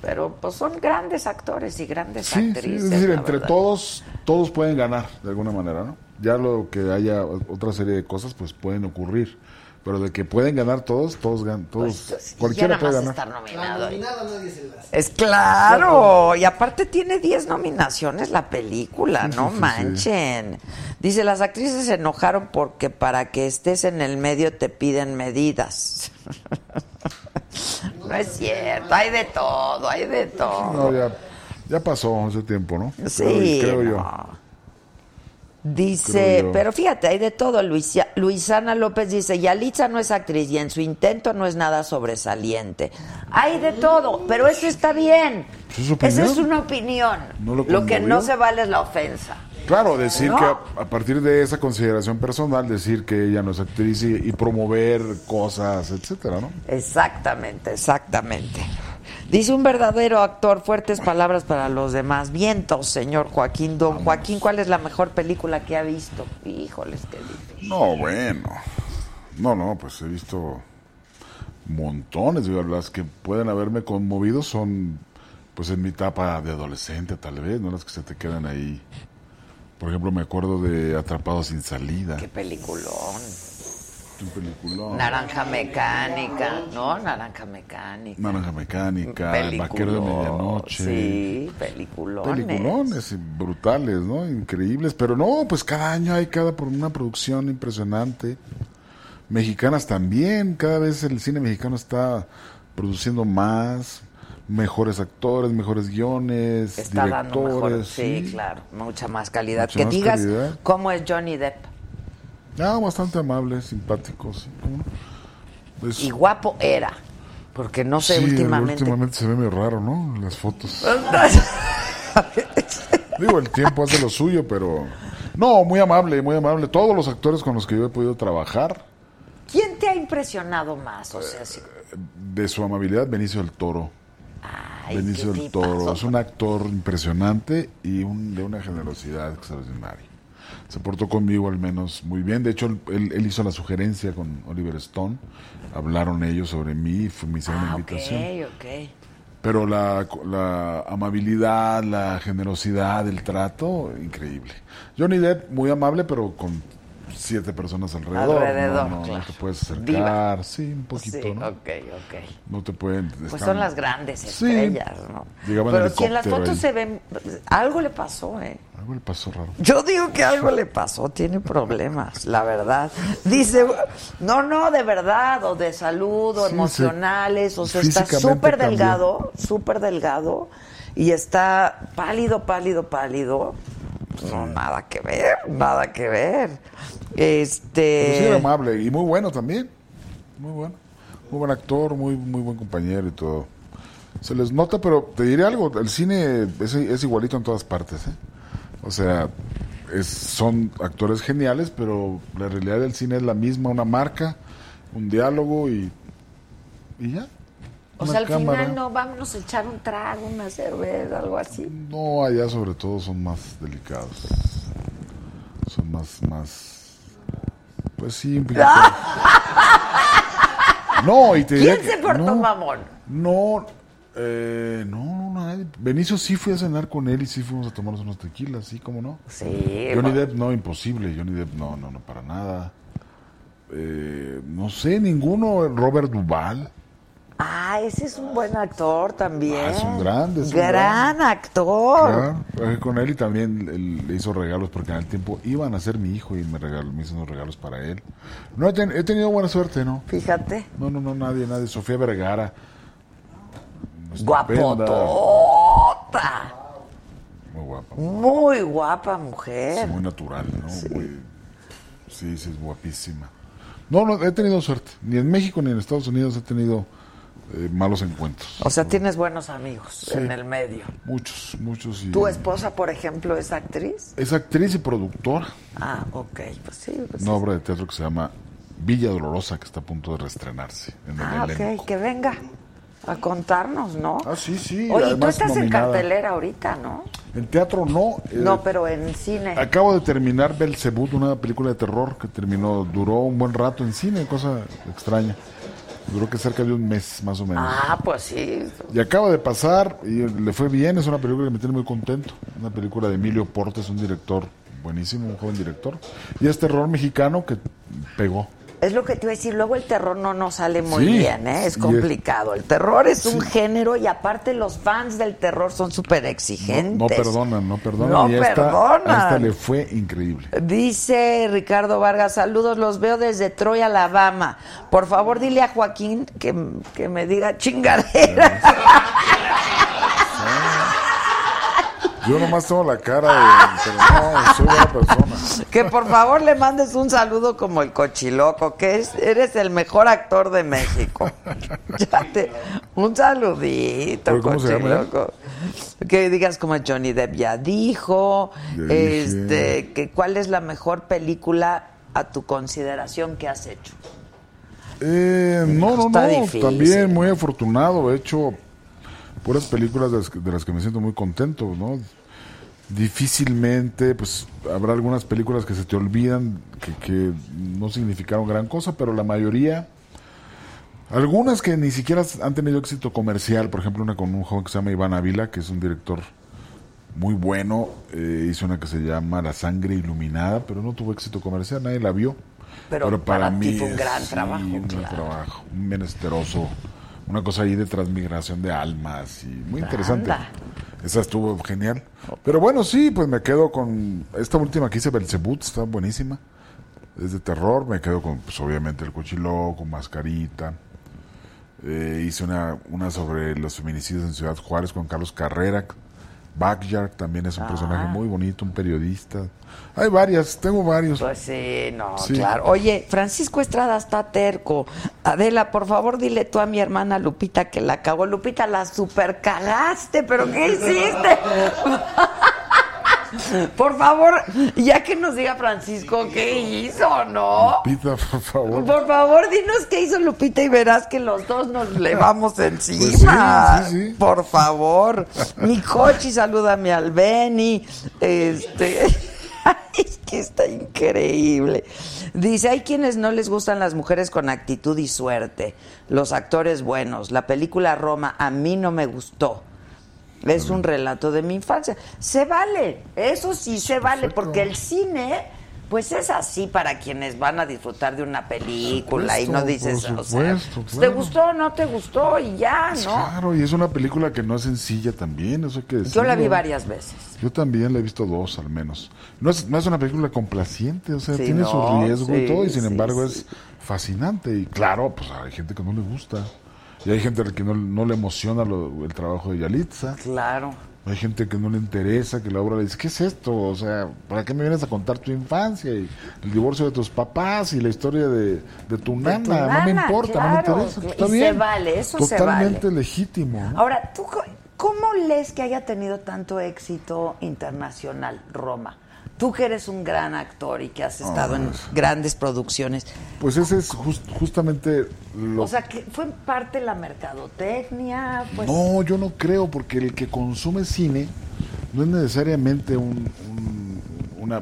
Pero pues son grandes actores y grandes Sí, sí, actrices. es decir, entre verdad. todos, todos pueden ganar de alguna manera, ¿no? Ya lo que haya otra serie de cosas, pues pueden ocurrir. Pero de que pueden ganar todos, todos ganan, todos, Pues, cualquiera puede ganar. estar nominado nadie se. Es claro, y aparte tiene 10 nominaciones la película, Sí, no sí, sí, sí. manchen. Dice, las actrices se enojaron porque para que estés en el medio te piden medidas. no es cierto, hay de todo, hay de todo. No, ya, ya pasó ese tiempo, ¿no? Sí, creo, creo yo. Dice, pero fíjate, hay de todo. Luisana López dice, Yalitza no es actriz y en su intento no es nada sobresaliente. Hay de todo, pero eso está bien. Esa es una opinión. ¿No lo lo que no se vale es la ofensa. Claro, decir No. que a, a partir de esa consideración personal, decir que ella no es actriz y, y promover cosas, etcétera, ¿no? Exactamente, exactamente. Dice un verdadero actor, fuertes palabras para los demás. Vientos, señor Joaquín. Don Joaquín, ¿cuál es la mejor película que ha visto? Híjoles, qué difícil. No, bueno. No, no, pues he visto montones. Digo, las que pueden haberme conmovido son, pues en mi etapa de adolescente, tal vez, ¿no? Las que se te quedan ahí. Por ejemplo, me acuerdo de Atrapado sin salida. Qué peliculón. Peliculón. Naranja mecánica, ¿no? Naranja mecánica. Naranja mecánica, El vaquero de Peliculón, medianoche. Sí, peliculones. Peliculones brutales, ¿no? Increíbles. Pero no, pues cada año hay cada por una producción impresionante. Mexicanas también. Cada vez el cine mexicano está produciendo más, mejores actores, mejores guiones, Está dando directores. mejor, sí, claro, mucha más calidad. Mucha que más digas calidad. cómo es Johnny Depp. Ah, bastante amable, simpático, sí. Es- Y guapo era, porque no sé sí, últimamente. últimamente se ve medio raro, ¿no? Las fotos. Digo, el tiempo hace lo suyo, pero... No, muy amable, muy amable. Todos los actores con los que yo he podido trabajar, ¿Quién te ha impresionado más? O sea, sí. de su amabilidad, Benicio del Toro. Ay, Benicio del Toro. Es un actor impresionante y un, de una generosidad extraordinaria. Se portó conmigo al menos muy bien. De hecho, él, hizo la sugerencia con Oliver Stone. Hablaron ellos sobre mí y me hicieron Ah, invitación. Pero la, la amabilidad, la generosidad, el trato, increíble. Johnny Depp, muy amable, pero con siete personas alrededor. Alrededor, no, no, no claro. te puedes acercar. Diva. Sí, un poquito, Sí, ¿no? ok, ok. No te pueden... Pues están- son las grandes Sí. estrellas, ¿no? Llegaban Pero si en las fotos ahí. se ven, algo le pasó, ¿eh? Algo le pasó raro. Yo digo que algo le pasó, tiene problemas, la verdad. Dice, no, no, de verdad, o de salud, o Sí, emocionales, o sea, está súper delgado, súper delgado, y está pálido, pálido, pálido. No, nada que ver, nada que ver. Este. Pero sí era amable y muy bueno también. Muy bueno. Muy buen actor, muy, muy buen compañero y todo. Se les nota, pero te diré algo, el cine es, es igualito en todas partes. ¿eh? O sea, es- son actores geniales, pero la realidad del cine es la misma, una marca, un diálogo y, y ya. O una sea, al cámara. final no, vámonos a echar un trago, una cerveza, algo así. No, allá sobre todo son más delicados. Son más, más. Pues sí, un poquito. No, y te ¿Quién se portó no, mamón? No, eh, no, no, nadie. Benicio sí fui a cenar con él y sí fuimos a tomarnos unos tequilas, sí, cómo no. Sí. Johnny. Depp, no, imposible. Johnny Depp, no, no, no, para nada. Eh, no sé, ninguno. Robert Duval. Ah, ese es un buen actor también. Ah, es un grande, es un Gran actor. Trabajé con él y también le hizo regalos porque en el tiempo iban a ser mi hijo y me, regaló, me hizo unos regalos para él. No he, ten- he tenido buena suerte, ¿no? Fíjate. No, no, no, nadie, nadie. Sofía Vergara. Guapotota. Muy guapa. Muy guapa Sí, mujer. muy natural, ¿no? Muy- sí, sí, es guapísima. No, no, he tenido suerte. Ni en México ni en Estados Unidos he tenido eh, malos encuentros. O sea, tienes buenos amigos Sí. en el medio. Muchos, muchos. Y... ¿Tu esposa, por ejemplo, es actriz? Es actriz y productora. Ah, ok, pues sí. Pues Una obra de teatro que se llama Villa Dolorosa, que está a punto de reestrenarse en el Ah, ok, que venga a contarnos, ¿no? Ah, sí, sí. Oye, tú estás en cartelera ahorita, ¿no? En teatro no. eh, No, pero en cine. Acabo de terminar Belzebut, una película de terror que terminó, duró un buen rato en cine, cosa extraña. Duró que cerca de un mes, más o menos. Ah, pues sí. Y acaba de pasar y le fue bien, es una película que me tiene muy contento. Una película de Emilio Portes, un director buenísimo, un joven director. Y es terror mexicano que pegó. Es lo que te iba a decir, luego el terror no nos sale muy Sí, bien, ¿eh? Es complicado. El terror es un género y aparte los fans del terror son súper exigentes. No, no perdonan, no perdonan. No y esta, perdonan. esta le fue increíble. Dice Ricardo Vargas, saludos, los veo desde Troy, Alabama. Por favor, dile a Joaquín que, que me diga chingaderas. Yo nomás tengo la cara de... Pero no, soy buena persona. que por favor le mandes un saludo como el cochiloco, que es, eres el mejor actor de México. Te- un saludito, Oye, ¿cómo se llama él? cochiloco. Que digas como Johnny Depp ya dijo, Ya este, que cuál es la mejor película a tu consideración que has hecho. Eh, no, no, no. difícil. También muy afortunado. He hecho puras películas de las que me siento muy contento, ¿no? Difícilmente, pues habrá algunas películas que se te olvidan, que, que no significaron gran cosa, pero la mayoría, algunas que ni siquiera han tenido éxito comercial, por ejemplo, una con un joven que se llama Iván Ávila, que es un director muy bueno, eh, hizo una que se llama La sangre iluminada, pero no tuvo éxito comercial, nadie la vio. Pero para ti fue un gran sí, trabajo, un gran trabajo, un menesteroso, una cosa ahí de transmigración de almas y muy interesante. Anda. Esa estuvo genial. Pero bueno, sí, pues me quedo con esta última que hice, Belzebut, está buenísima. Es de terror, me quedo con, pues obviamente, El Cochiloco, Mascarita. Eh, hice una, una sobre los feminicidios en Ciudad Juárez con Carlos Carrera. Backyard también es un personaje Ah. muy bonito, un periodista. Hay varias, tengo varios. Pues sí, no, Sí. claro. Oye, Francisco Estrada está terco. Adela, por favor, dile tú a mi hermana Lupita que la cagó. Lupita, la super cagaste, pero ¿qué hiciste? por favor, ya que nos diga Francisco qué hizo, ¿no? Pita, por favor. Por favor, dinos qué hizo Lupita y verás que los dos nos le vamos encima. Pues sí, sí, sí. Por favor. Mi cochi, salúdame al Beni. Este. Es que está increíble. Dice, hay quienes no les gustan las mujeres con actitud y suerte, los actores buenos. La película Roma a mí no me gustó. Es un relato de mi infancia. Se vale, eso sí se vale, porque el cine, pues es así para quienes van a disfrutar de una película y no dices, por o sea, supuesto, ¿te gustó o no te gustó? Y ya, ¿no? Claro, y es una película que no es sencilla también, eso hay que Yo la vi varias veces. Yo también la he visto dos al menos. No es, no es una película complaciente, o sea, Sí, tiene no, su riesgo sí, y todo, y sin sí, embargo es fascinante. Y claro, pues hay gente que no le gusta. Y hay gente a la que no, no le emociona lo- el trabajo de Yalitza. Claro. Hay gente que no le interesa, que la obra le dice, ¿qué es esto? O sea, ¿para qué me vienes a contar tu infancia y el divorcio de tus papás y la historia de, de tu De nana? no me importa, claro. no me interesa. Y Está se bien. vale, eso se Totalmente legítimo. ¿no? Ahora, ¿tú cómo lees que haya tenido tanto éxito internacional Roma? Tú que eres un gran actor y que has estado en pues. grandes producciones. Pues ese es jus- justamente lo O sea, que fue parte de la mercadotecnia. Pues, No, yo no creo, porque el que consume cine no es necesariamente un, un, una-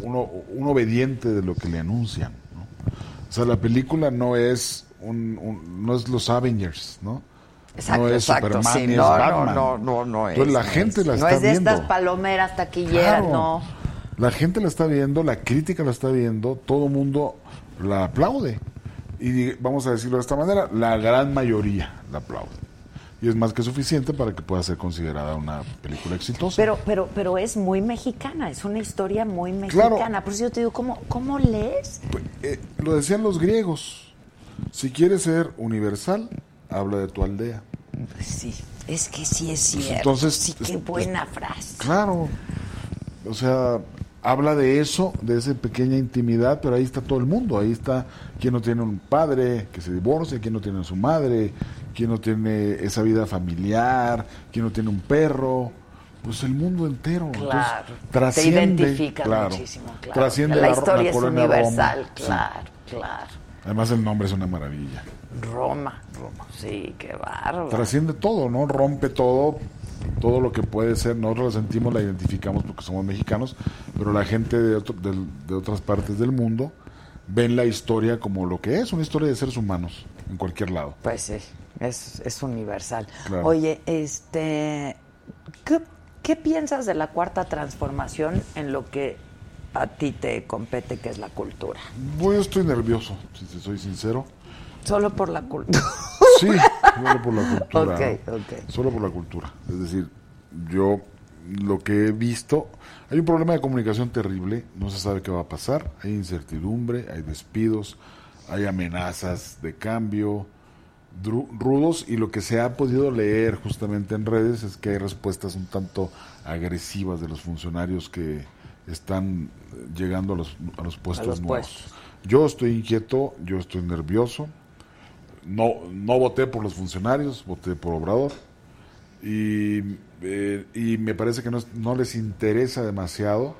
uno- un obediente de lo que le anuncian. ¿no? O sea, la película no es un, un- no es los Avengers, ¿no? Exacto, no es exacto, Superman sí, no, es no, Batman. no, no, no es, Entonces la no gente la No está es de viendo. estas palomeras taquilleras, Claro. no. La gente la está viendo, la crítica la está viendo, todo el mundo la aplaude. Y vamos a decirlo de esta manera, la gran mayoría la aplaude. Y es más que suficiente para que pueda ser considerada una película exitosa. Pero, pero, pero es muy mexicana, es una historia muy Claro. mexicana. Por eso yo te digo, ¿cómo, cómo lees? Eh, lo decían los griegos. Si quieres ser universal, habla de tu aldea. Sí, es que sí es cierto. Pues entonces, sí, qué es- buena frase. Claro. O sea, habla de eso, de esa pequeña intimidad, pero ahí está todo el mundo. Ahí está quien no tiene un padre que se divorcia, quien no tiene a su madre, quien no tiene esa vida familiar, quien no tiene un perro. Pues el mundo entero. Entonces, Claro. te trasciende, identificas claro, muchísimo, claro. Trasciende la la, historia la es universal, Roma. Sí. claro, claro. Además el nombre es una maravilla. Roma. Roma. Sí, qué bárbaro. Trasciende todo, ¿no? Rompe todo, todo lo que puede ser. Nosotros la sentimos, la identificamos porque somos mexicanos, pero la gente de, otro- de otras partes del mundo ven la historia como lo que es, una historia de seres humanos, en cualquier lado. Pues sí, es, es universal. Claro. Oye, este, ¿qué, qué piensas de la cuarta transformación en lo que a ti te compete, que es la cultura? Bueno, yo estoy nervioso, si te soy sincero. Solo por la cultura. Sí, solo por la cultura. Solo por la cultura. Es decir, yo lo que he visto, hay un problema de comunicación terrible, no se sabe qué va a pasar, hay incertidumbre, hay despidos, hay amenazas de cambio, rudos, y lo que se ha podido leer justamente en redes es que hay respuestas un tanto agresivas de los funcionarios que están eh, llegando a los, a los puestos los nuevos. puestos. Yo estoy inquieto, yo estoy nervioso, no, no voté por los funcionarios, voté por Obrador. Y, eh, y me parece que no, no les interesa demasiado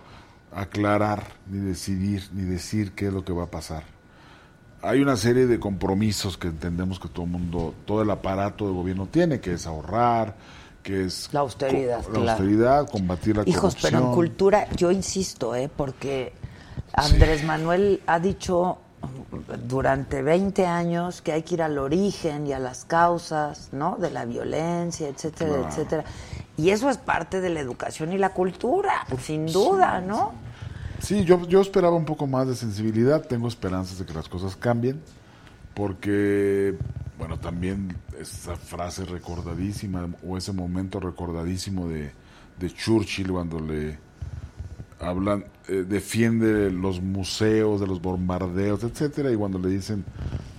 aclarar, ni decidir, ni decir qué es lo que va a pasar. Hay una serie de compromisos que entendemos que todo el mundo, todo el aparato de gobierno tiene, que es ahorrar, que es La austeridad, la claro. austeridad, combatir la Hijos, pero en corrupción. cultura, yo insisto, ¿eh? porque Andrés Manuel ha dicho durante 20 años que hay que ir al origen y a las causas, ¿no? De la violencia, etcétera, Claro. etcétera. Y eso es parte de la educación y la cultura, sin duda, ¿no? Sí, yo, yo esperaba un poco más de sensibilidad, tengo esperanzas de que las cosas cambien, porque, bueno, también esa frase recordadísima, o ese momento recordadísimo de, de Churchill cuando le hablan, eh, defiende los museos de los bombardeos, etcétera, y cuando le dicen,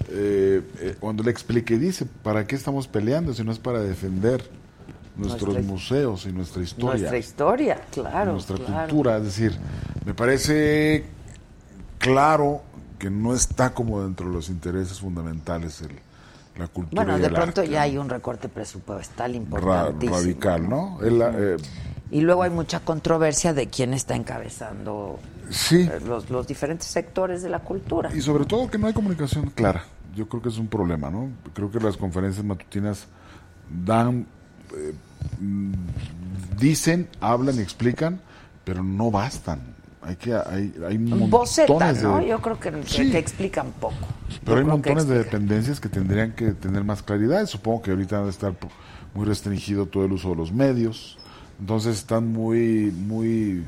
eh, eh, cuando le explique, dice, ¿para qué estamos peleando si no es para defender nuestros Nuestra- museos y nuestra historia? Nuestra historia, claro. nuestra claro. cultura. Es decir, me parece claro que no está como dentro de los intereses fundamentales el- la cultura. Bueno, de pronto arte, ya hay un recorte presupuestal Ra- importantísimo. radical, ¿no? El, eh, Y luego hay mucha controversia de quién está encabezando sí, eh, los, los diferentes sectores de la cultura. y sobre todo que no hay comunicación clara. Yo creo que es un problema, ¿no? Creo que las conferencias matutinas dan, eh, dicen, hablan y explican, pero no bastan. Hay que hay, hay montones Boceta, ¿no? de Yo creo que, Sí. que explican poco. Pero Yo hay montones de dependencias que tendrían que tener más claridad. Supongo que ahorita debe estar muy restringido todo el uso de los medios. Entonces están muy, muy...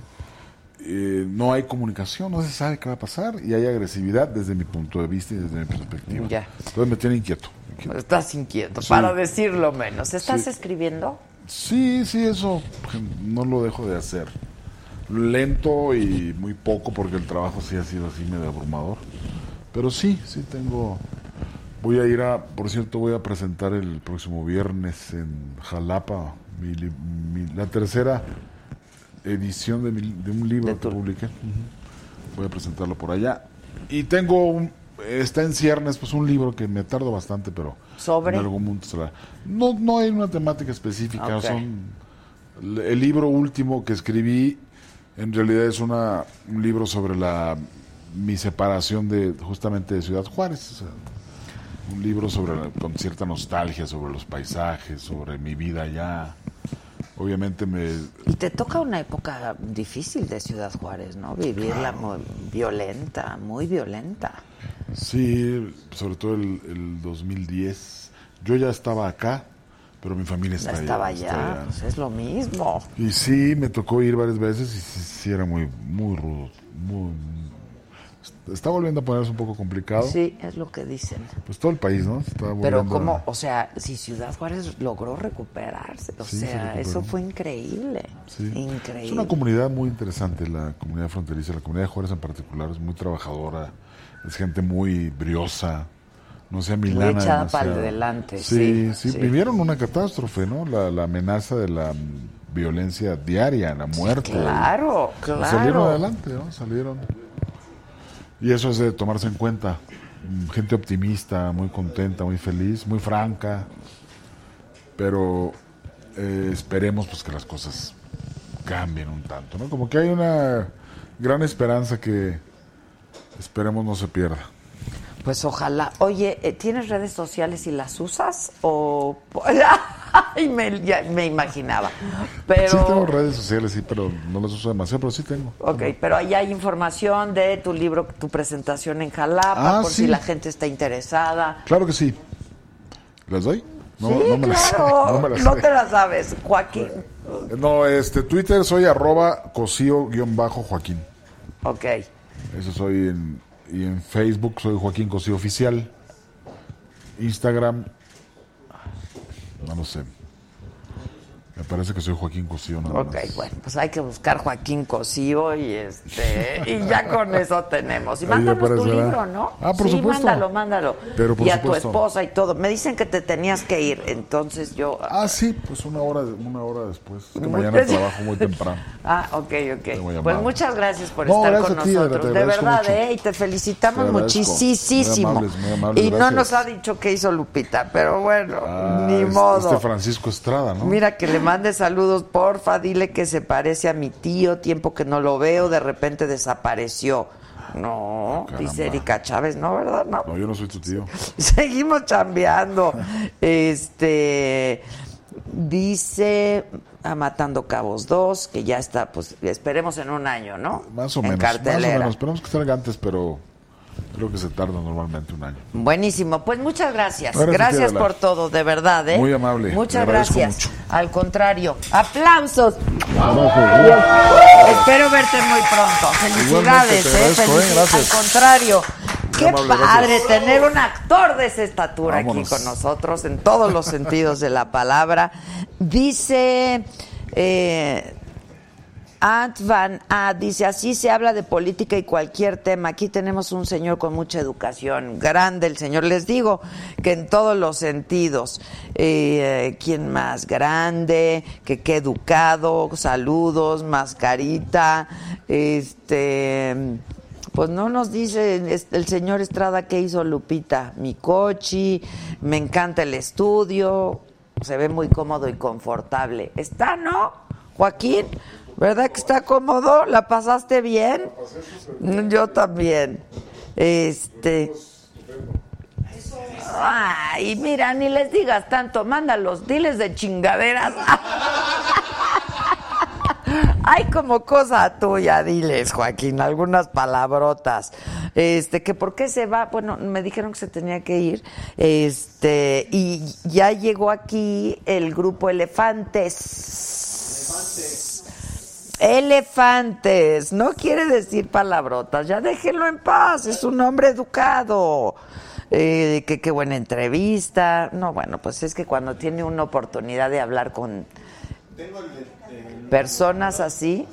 eh, no hay comunicación, no se sabe qué va a pasar y hay agresividad desde mi punto de vista y desde mi perspectiva. Ya. Entonces me tiene inquieto. inquieto. Estás inquieto, Sí. para decirlo menos. ¿Estás Sí. escribiendo? Sí, sí, eso no lo dejo de hacer. Lento y muy poco porque el trabajo sí ha sido así medio abrumador. Pero sí, sí tengo... Voy a ir a, por cierto, voy a presentar el próximo viernes en Jalapa mi mi- la tercera edición de, mi- de un libro que publiqué. Voy a presentarlo por allá. Y tengo un, está en ciernes, pues un libro que me tardo bastante, pero ¿Sobre? en algún momento será. No, no hay una temática específica, son el libro último que escribí En realidad es una, un libro sobre la mi separación de justamente de Ciudad Juárez. o sea, un libro sobre con cierta nostalgia sobre los paisajes, sobre mi vida allá. Obviamente me Y te toca una época difícil de Ciudad Juárez, ¿no? Vivirla muy violenta, muy violenta. sí, sobre todo el, el 2010. Yo ya estaba acá, pero mi familia Ya está estaba allá, allá, está allá. pues es lo mismo. Y sí, me tocó ir varias veces y sí, sí era muy, muy rudo. Muy, está volviendo a ponerse un poco complicado. Sí, es lo que dicen. Pues todo el país, ¿no? Se está Pero como, o sea, si Ciudad Juárez logró recuperarse, o Sí, se sea, recuperó. eso fue increíble. Sí. Increíble. Es una comunidad muy interesante, la comunidad fronteriza, la comunidad de Juárez en particular, es muy trabajadora, es gente muy briosa, no sea milana. echada demasiado. para adelante, Sí, sí, sí, sí. vivieron una catástrofe, ¿no? La, la amenaza de la violencia diaria, la muerte. claro, Y claro. Salieron adelante, ¿no? Salieron. Y eso es de tomarse en cuenta. Mm, Gente optimista, muy contenta, muy feliz, muy franca. Pero eh, esperemos pues que las cosas cambien un tanto, ¿no? Como que hay una gran esperanza que esperemos no se pierda. Pues ojalá. Oye, eh, ¿tienes redes sociales y las usas? O. Ay, me, ya me imaginaba. Pero. Sí tengo redes sociales, sí, pero no las uso demasiado, pero sí tengo. Ok, pero ahí hay información de tu libro, tu presentación en Jalapa, Ah, por sí. si la gente está interesada. Claro que sí. ¿Las doy? No, sí, no me claro. no las te la sabes, Joaquín. No, este, Twitter soy arroba cosío-joaquín. Ok. Eso soy en, y en Facebook soy Joaquín Cosío Oficial. Instagram, no lo sé. Me parece que soy Joaquín Cosío nada Ok, más. bueno, pues hay que buscar Joaquín Cosío y este y ya con eso tenemos. Y mándanos tu libro, ¿no? Ah, por sí, supuesto. mándalo, mándalo. Pero por y a tu esposa y todo. Me dicen que te tenías que ir, entonces yo Ah, sí, pues una hora, una hora después. Es que mañana trabajo muy temprano. Ah, ok, ok. Pues muchas gracias por No, estar gracias con a ti, nosotros. te de verdad, mucho. ¿eh? Y te felicitamos Te muchísimo. Muy amables, muy amables, y no nos ha dicho qué hizo Lupita, pero bueno, Ah, ni modo. Este Francisco Estrada, ¿no? Mira, que le mande saludos, porfa, dile que se parece a mi tío, tiempo que no lo veo, de repente desapareció. No, Caramba. dice Erika Chávez, no, ¿verdad? No. No, yo no soy tu tío. Seguimos chambeando. Este dice a Matando Cabos 2, que ya está, pues esperemos en un año, ¿no? Más o en menos. Más o menos. Esperamos que salga antes, pero creo que se tarda normalmente un año. Buenísimo, pues muchas gracias. Gracias por todo, de verdad, ¿eh? Muy amable, Muchas gracias. mucho. Al contrario, aplausos. Espero verte muy pronto. Felicidades, ¿eh? ¿eh? Felici- Gracias. Al contrario. Qué amable, padre gracias. tener un actor de esa estatura Vámonos. aquí con nosotros en todos los sentidos de la palabra. Dice eh, Ant Van A, dice, así se habla de política y cualquier tema. Aquí tenemos un señor con mucha educación, grande el señor. Les digo que en todos los sentidos. Eh, ¿Quién más? Grande, que qué educado, saludos, mascarita, este... Pues no nos dice el señor Estrada qué hizo Lupita. Mi coche, me encanta el estudio, se ve muy cómodo y confortable. ¿Está, no? Joaquín, ¿verdad que está cómodo? ¿La pasaste bien? Yo también. Este. Ay, mira, ni les digas tanto, mándalos, diles de chingaderas. Hay como cosa tuya, diles, Joaquín, algunas palabrotas. Este, que por qué se va, bueno, me dijeron que se tenía que ir. Este, y ya llegó aquí el grupo Elefantes. Elefantes. No quiere decir palabrotas, ya déjenlo en paz, es un hombre educado. Eh, qué buena entrevista. No, bueno, pues es que cuando tiene una oportunidad de hablar con personas así.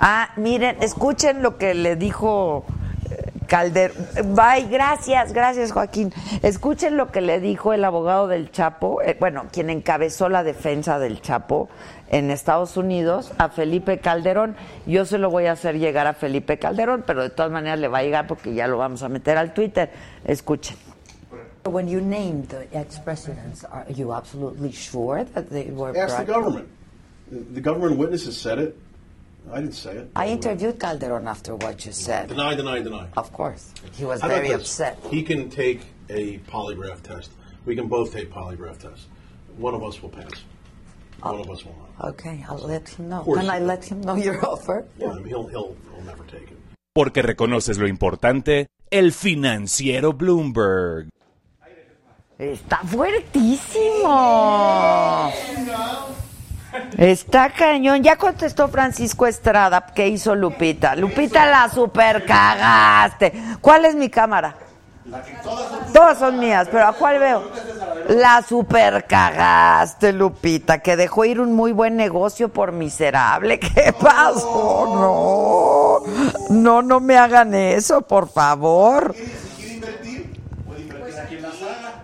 Ah, miren, escuchen lo que le dijo eh, Calder. Bye, gracias, gracias Joaquín. Escuchen lo que le dijo el abogado del Chapo, eh, bueno, quien encabezó la defensa del Chapo en Estados Unidos, a Felipe Calderón. Yo se lo voy a hacer llegar a Felipe Calderón, pero de todas maneras le va a llegar porque ya lo vamos a meter al Twitter. Escuchen. When you named the ex-presidents, are you absolutely sure that they were Ask the government. The the government witnesses said it. I didn't say it. I interviewed Calderon after what you said. Deny, deny, deny. Of course. He was How very upset. He can take a polygraph test. We can both take polygraph tests. One of us will pass. One of us will not. Okay, I'll let him know. Can I let him know your offer? Yeah, he'll, he'll never take it. Porque reconoces lo importante, el financiero Bloomberg. Está fuertísimo. Está cañón. Ya contestó Francisco Estrada. ¿Qué hizo Lupita? Lupita, la super cagaste. ¿Cuál es mi cámara? Todas son mías, pero ¿a cuál veo? La super cagaste, Lupita, que dejó ir un muy buen negocio por miserable. ¿Qué pasó? No, no, no me hagan eso, por favor.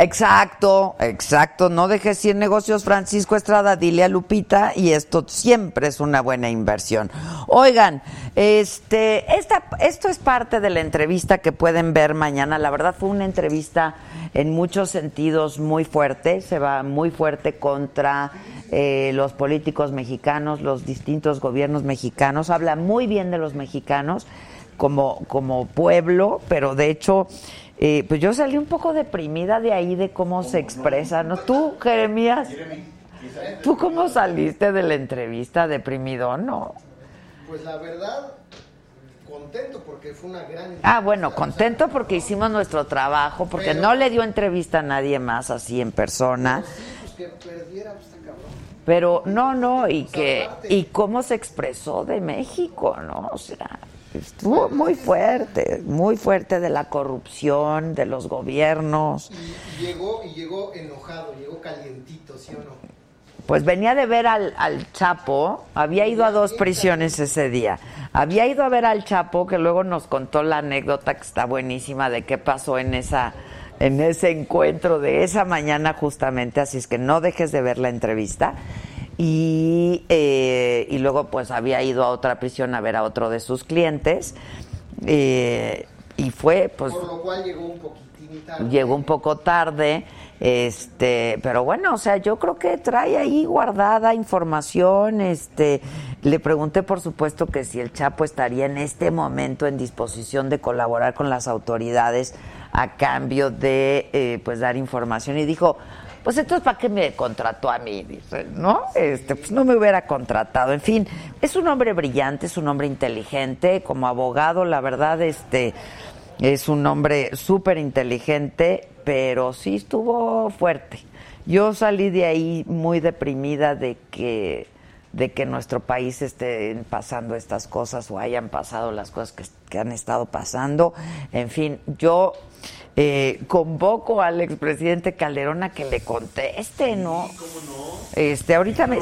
Exacto, exacto. No dejes ir negocios, Francisco Estrada. Dile a Lupita y esto siempre es una buena inversión. Oigan, este, esta, esto es parte de la entrevista que pueden ver mañana. La verdad fue una entrevista en muchos sentidos muy fuerte. Se va muy fuerte contra eh, los políticos mexicanos, los distintos gobiernos mexicanos. Habla muy bien de los mexicanos como, como pueblo, pero de hecho, eh, pues yo salí un poco deprimida de ahí de cómo se expresa, ¿no? Tú, Jeremías, ¿tú cómo saliste de la entrevista deprimido, no? Pues la verdad, contento porque fue una gran. Ah, bueno, contento porque hicimos nuestro trabajo, porque no le dio entrevista a nadie más así en persona. Pues que perdiera, pues está cabrón. Pero no, no, y que y cómo se expresó de México, ¿no? O sea, estuvo muy fuerte, muy fuerte de la corrupción, de los gobiernos. Y llegó, y llegó enojado, llegó calientito, ¿sí o no? Pues venía de ver al, al Chapo, había ido a dos prisiones ese día. Había ido a ver al Chapo, que luego nos contó la anécdota que está buenísima de qué pasó en esa en ese encuentro de esa mañana justamente, así es que no dejes de ver la entrevista. Y, eh, y luego pues había ido a otra prisión a ver a otro de sus clientes eh, y fue pues Por lo cual llegó un poquitín tarde. llegó un poco tarde, este, pero bueno, o sea, yo creo que trae ahí guardada información, este, le pregunté por supuesto que si el Chapo estaría en este momento en disposición de colaborar con las autoridades a cambio de, eh, pues, dar información y dijo, pues entonces ¿para qué me contrató a mí? Dice, ¿no? Este, pues no me hubiera contratado. En fin, es un hombre brillante, es un hombre inteligente, como abogado, la verdad, este, es un hombre súper inteligente, pero sí estuvo fuerte. Yo salí de ahí muy deprimida de que de que en nuestro país estén pasando estas cosas o hayan pasado las cosas que, que han estado pasando. En fin, yo eh, convoco al expresidente Calderón a que le conteste, ¿no? Este, ahorita me,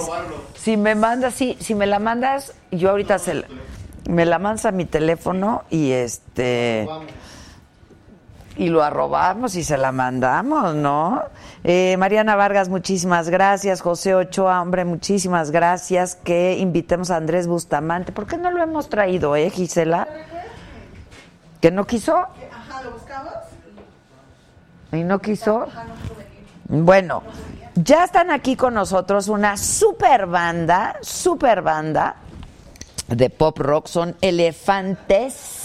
si me mandas, sí, si me la mandas, yo ahorita se la- me la mandas a mi teléfono y este y lo arrobamos y se la mandamos, ¿no? Eh, Mariana Vargas, muchísimas gracias. José Ochoa, hombre, muchísimas gracias. Que invitemos a Andrés Bustamante. ¿Por qué no lo hemos traído, eh, Gisela? ¿Que no quiso? Ajá, ¿lo buscamos? ¿Y no quiso? Bueno, ya están aquí con nosotros una super banda, super banda de pop rock. Son elefantes,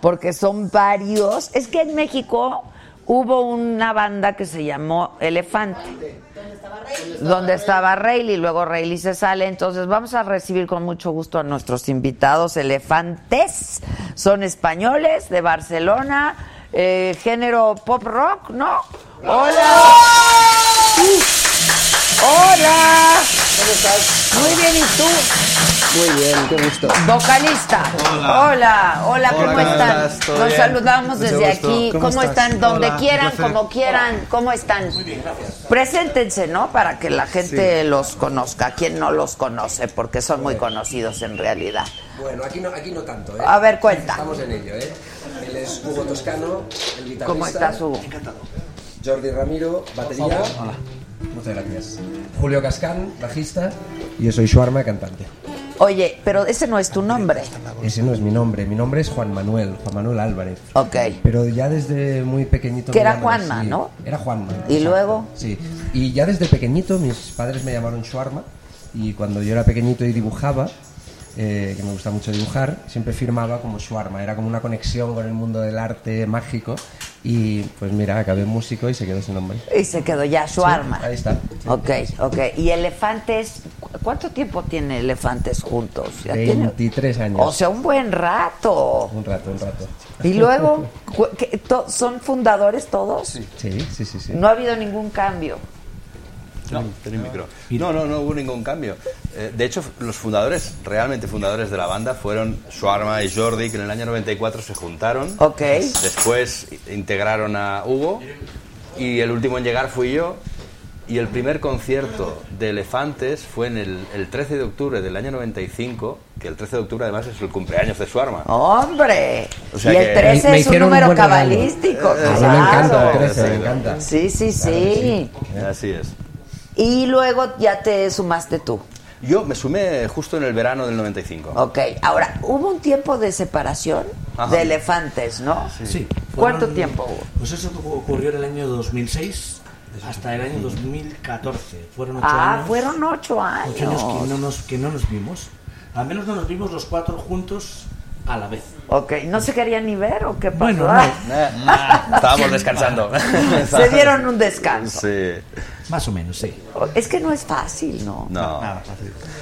porque son varios. Es que en México hubo una banda que se llamó Elefante. Donde estaba Rayleigh, luego Rayleigh se sale. Entonces vamos a recibir con mucho gusto a nuestros invitados elefantes. Son españoles de Barcelona, eh, género pop rock, ¿no? ¡Hola! ¡Hola! ¿Cómo estás? Muy bien, ¿y tú? Muy bien, qué gusto. Vocalista. Hola. Hola, hola, ¿cómo ¿cómo están? Nos bien? saludamos Mucho desde gusto. aquí. ¿Cómo están? Donde quieran, como quieran. ¿Cómo están? Muy bien, gracias. Preséntense, ¿no? Para que la gente los conozca. Quien no los conoce, porque son muy conocidos en realidad. Bueno, aquí no, aquí no tanto, ¿eh? A ver, cuenta. Estamos en ello, ¿eh? Él es Hugo Toscano, el guitarrista. ¿Cómo estás, Hugo? Jordi Ramiro, batería. Hola. Muchas gracias. Julio Cascán, bajista. Y yo soy Shuarma, cantante. Oye, pero ese no es tu nombre. Ese no es mi nombre, mi nombre es Juan Manuel, Juan Manuel Álvarez. Ok. Pero ya desde muy pequeñito... Que era Juanma. ¿no? Era Juanma. ¿Y exacto. luego? Sí. Y ya desde pequeñito mis padres me llamaron Shuarma y cuando yo era pequeñito y dibujaba, eh, que me gusta mucho dibujar, siempre firmaba como Shuarma, era como una conexión con el mundo del arte mágico y pues mira, acabé músico y se quedó ese nombre. Y se quedó ya Shuarma. Sí, ahí está. Ok, ok. ¿Y Elefantes? ¿cu- ¿Cuánto tiempo tiene Elefantes juntos? ¿Ya tiene? 23 años. O sea, un buen rato. Un rato, un rato. Y luego, ¿son fundadores todos? Sí, sí, sí, sí. No ha habido ningún cambio. No, tenía micro. No, no, no hubo ningún cambio. Eh, de hecho, los fundadores, realmente fundadores de la banda, fueron Swarma y Jordi, que en el año 94 se juntaron. Ok. Después integraron a Hugo. Y el último en llegar fui yo. Y el primer concierto de Elefantes fue en el, el 13 de octubre del año 95, que el 13 de octubre además es el cumpleaños de Swarma. ¡Hombre! O sea y el que- 13 Me- me es un un número regalo. cabalístico. A mí me claro. encanta el 13, me encanta. Sí, sí, sí. Así es. Y luego ya te sumaste tú. Yo me sumé justo en el verano del 95. Ok, ahora, hubo un tiempo de separación Ajá. de elefantes, ¿no? Sí. ¿Cuánto fueron- tiempo hubo? Pues eso ocurrió en el año 2006 hasta el año 2014. Fueron ocho Ah, años. fueron ocho años. Ocho años que no, nos, que no nos vimos. Al menos no nos vimos los cuatro juntos a la vez. Ok, ¿no se querían ni ver o qué pasó? Bueno, no. Ah. Estábamos descansando. Se dieron un descanso. Sí. Más o menos, sí. Es que no es fácil, ¿no? No.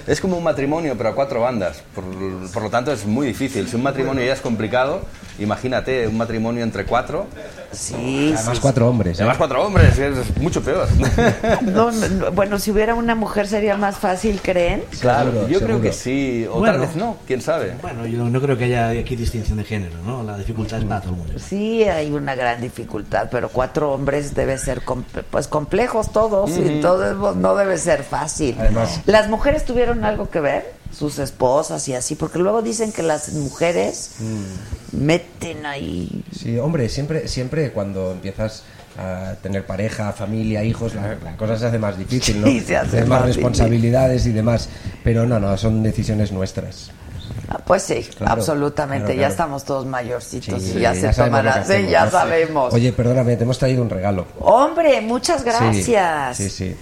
Es como un matrimonio, pero a cuatro bandas. Por, por lo tanto, es muy difícil. Si un matrimonio ya es complicado, imagínate un matrimonio entre cuatro. Sí. Además, cuatro hombres. ¿eh? Además, cuatro hombres, es mucho peor. No, no, no, bueno, si hubiera una mujer sería más fácil, ¿creen? Claro, yo creo que sí, o Bueno. tal vez no, quién sabe. Bueno, yo no creo que haya aquí distinción de género, ¿no? La dificultad es para todo el mundo. Sí, hay una gran dificultad, pero cuatro hombres debe ser comple- pues complejos todos y Ujú. todos no debe ser fácil. Además- las mujeres tuvieron algo que ver, sus esposas y así, porque luego dicen que las mujeres meten ahí. Sí, hombre, siempre, siempre cuando empiezas a tener pareja, familia, hijos, la, la cosa se hace más difícil, ¿no? Sí, se hace más más responsabilidades y demás. Pero no, no, son decisiones nuestras. Ah, Pues sí, Claro, absolutamente. claro, Ya estamos todos mayorcitos Sí, y ya, se sabemos lo tomará. que Sí, ya sabemos. Oye, perdóname, te hemos traído un regalo. Hombre, muchas gracias. Sí, sí.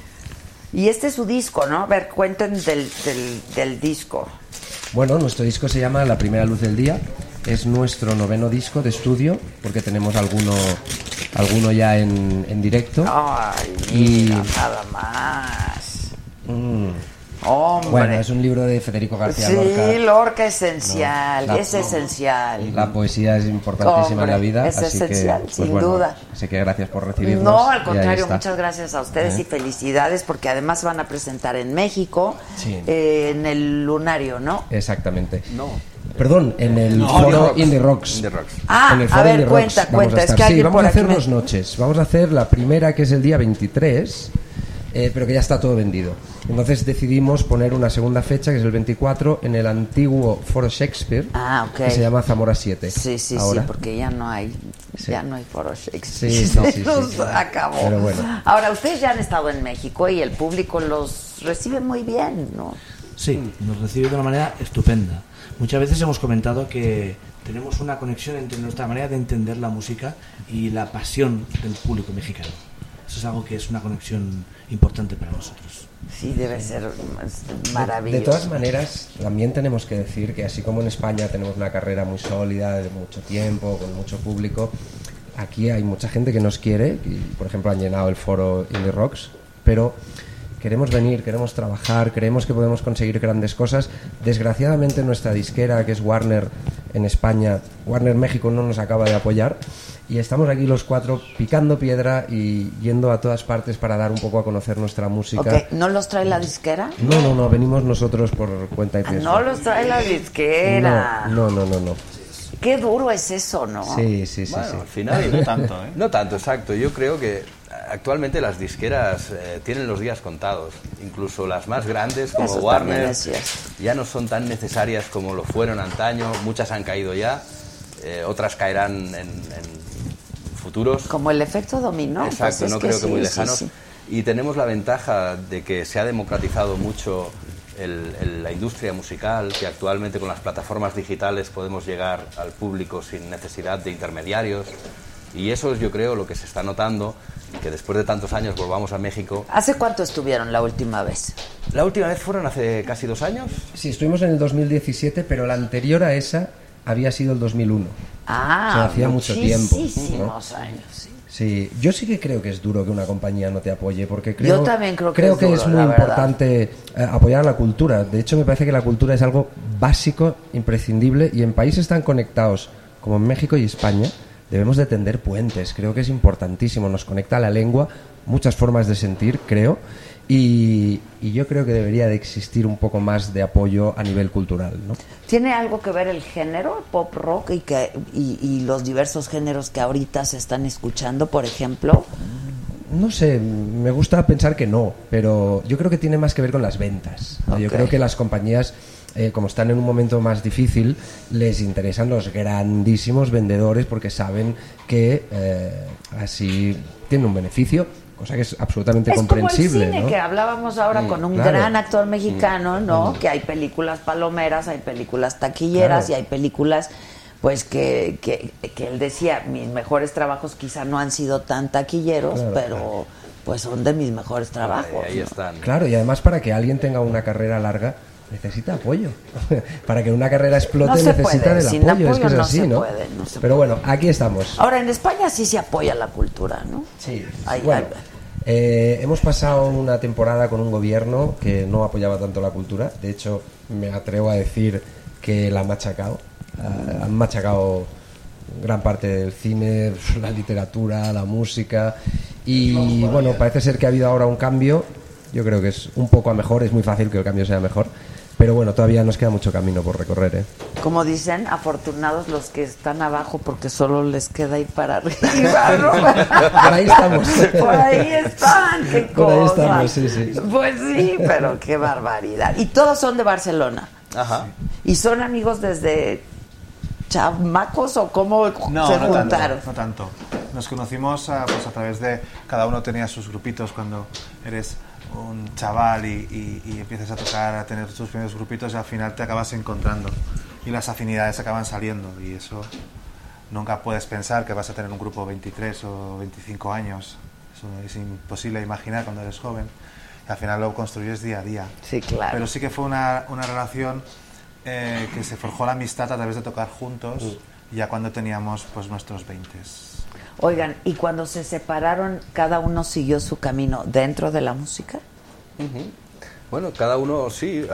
Y este es su disco, ¿no? A ver, cuenten del, del, del disco. Bueno, nuestro disco se llama La primera luz del día. Es nuestro noveno disco de estudio, porque tenemos alguno, alguno ya en, en directo. Ay, Y- nada más. Mm. Hombre. Bueno, es un libro de Federico García sí, Lorca. Lorca esencial, No, la- es esencial. La poesía es importantísima en la Hombre, vida. es así esencial, que, pues sin bueno, duda. Así que gracias por recibirnos. No, al contrario, muchas gracias a ustedes ¿Eh? y felicidades porque además van a presentar en México, Sí. eh, en el Lunario, ¿no? Exactamente. No. Perdón, en el No, foro Indie Rocks. Indie Rocks. Indie Rocks. Ah, en el a ver, Indie cuenta, Rocks vamos cuenta, a es que sí, vamos a hacer me- dos noches. Vamos a hacer la primera, que es el día 23, eh, pero que ya está todo vendido. Entonces decidimos poner una segunda fecha, que es el 24, en el antiguo foro Shakespeare, Ah, ok. que se llama Zamora 7. Sí, sí, Ahora. sí, porque ya no hay, ya no hay foro Shakespeare. Sí, sí, sí, nos sí. acabó. Pero bueno. Ahora, ustedes ya han estado en México y el público los recibe muy bien, ¿no? Sí, nos recibe de una manera estupenda. Muchas veces hemos comentado que tenemos una conexión entre nuestra manera de entender la música y la pasión del público mexicano. Eso es algo que es una conexión importante para nosotros. Sí, debe ser De- maravilloso. De todas maneras, también tenemos que decir que así como en España tenemos una carrera muy sólida, de mucho tiempo, con mucho público, aquí hay mucha gente que nos quiere, y por ejemplo han llenado el foro Indie Rocks, pero queremos venir, queremos trabajar, creemos que podemos conseguir grandes cosas. Desgraciadamente nuestra disquera, que es Warner en España, Warner México no nos acaba de apoyar. Y estamos aquí los cuatro picando piedra y yendo a todas partes para dar un poco a conocer nuestra música. ¿no los trae la disquera? No, no, no, venimos nosotros por cuenta y Ah, riesgo. no los trae la disquera. No, no, no, no. Qué duro es eso, ¿no? Sí, sí, sí. Bueno, sí. al final no tanto, ¿eh? No tanto, exacto. Yo creo que actualmente las disqueras eh, tienen los días contados. Incluso las más grandes como Eso Warner ya no son tan necesarias como lo fueron antaño. Muchas han caído ya, eh, otras caerán en, en futuros. Como el efecto dominó. Exacto, pues es no creo que sí, muy sí, lejanos. sí. Y tenemos la ventaja de que se ha democratizado mucho el- el- la industria musical, que actualmente con las plataformas digitales podemos llegar al público sin necesidad de intermediarios. Y eso es, yo creo, lo que se está notando, que después de tantos años volvamos a México. ¿Hace cuánto estuvieron la última vez? La última vez fueron hace casi dos años. Sí, estuvimos en el 2017, pero la anterior a esa había sido el 2001. Ah, O sea, hacía mucho tiempo, muchísimos años, sí. Yo sí que creo que es duro que una compañía no te apoye, porque creo, Yo también creo que es duro, es muy verdad. importante eh, apoyar a la cultura. De hecho, me parece que la cultura es algo básico, imprescindible, y en países tan conectados como en México y España, debemos de tender puentes. Creo que es importantísimo, nos conecta la lengua, muchas formas de sentir, creo, y, y yo creo que debería de existir un poco más de apoyo a nivel cultural, ¿no? ¿Tiene algo que ver el género, pop rock, y, que, y, y los diversos géneros que ahorita se están escuchando, por ejemplo? No sé, me gusta pensar que no, pero yo creo que tiene más que ver con las ventas. ¿no? Yo creo que las compañías, eh, como están en un momento más difícil, les interesan los grandísimos vendedores porque saben que eh, así tienen un beneficio, cosa que es absolutamente Es como el comprensible. cine ¿no? que hablábamos ahora Mm, con un claro. gran actor mexicano, ¿no? Mm. Que hay películas palomeras, hay películas taquilleras Claro. y hay películas, pues que, que, que él decía, mis mejores trabajos quizá no han sido tan taquilleros, Claro, pero pues son de mis mejores trabajos. Ahí ¿no? están. Claro, y además para que alguien tenga una carrera larga necesita apoyo. para que una carrera explote No necesita puede, del sin apoyo, es que apoyo es no así, se ¿no? puede, no se Pero bueno, aquí estamos. Ahora, en España sí se apoya la cultura, ¿no? Sí. Hay- Bueno, eh, hemos pasado una temporada con un gobierno que no apoyaba tanto la cultura. De hecho, me atrevo a decir que la han machacado. Han machacado gran parte del cine, la literatura, la música. Y bueno, parece ser que ha habido ahora un cambio. Yo creo que es un poco a mejor. Es muy fácil que el cambio sea mejor. Pero bueno, todavía nos queda mucho camino por recorrer. ¿eh? Como dicen, afortunados los que están abajo porque solo les queda ir para arriba, ¿no? Por ahí estamos. Por ahí están, qué Por ahí cosa. estamos, sí, sí. Pues sí, pero qué barbaridad. Y todos son de Barcelona. Ajá. ¿Y son amigos desde chamacos o cómo No, se no juntaron? tanto, no tanto. Nos conocimos ah, pues a través de cada uno tenía sus grupitos cuando eres un chaval y, y- y empiezas a tocar, a tener tus primeros grupitos y al final te acabas encontrando y las afinidades acaban saliendo y eso nunca puedes pensar que vas a tener un grupo 23 o 25 años. Eso es imposible imaginar cuando eres joven. Y al final lo construyes día a día. Sí, claro. Pero sí que fue una, una relación eh, que se forjó la amistad a través de tocar juntos ya cuando teníamos pues nuestros 20. Oigan, ¿y cuando se separaron, cada uno siguió su camino dentro de la música? Bueno, cada uno sí.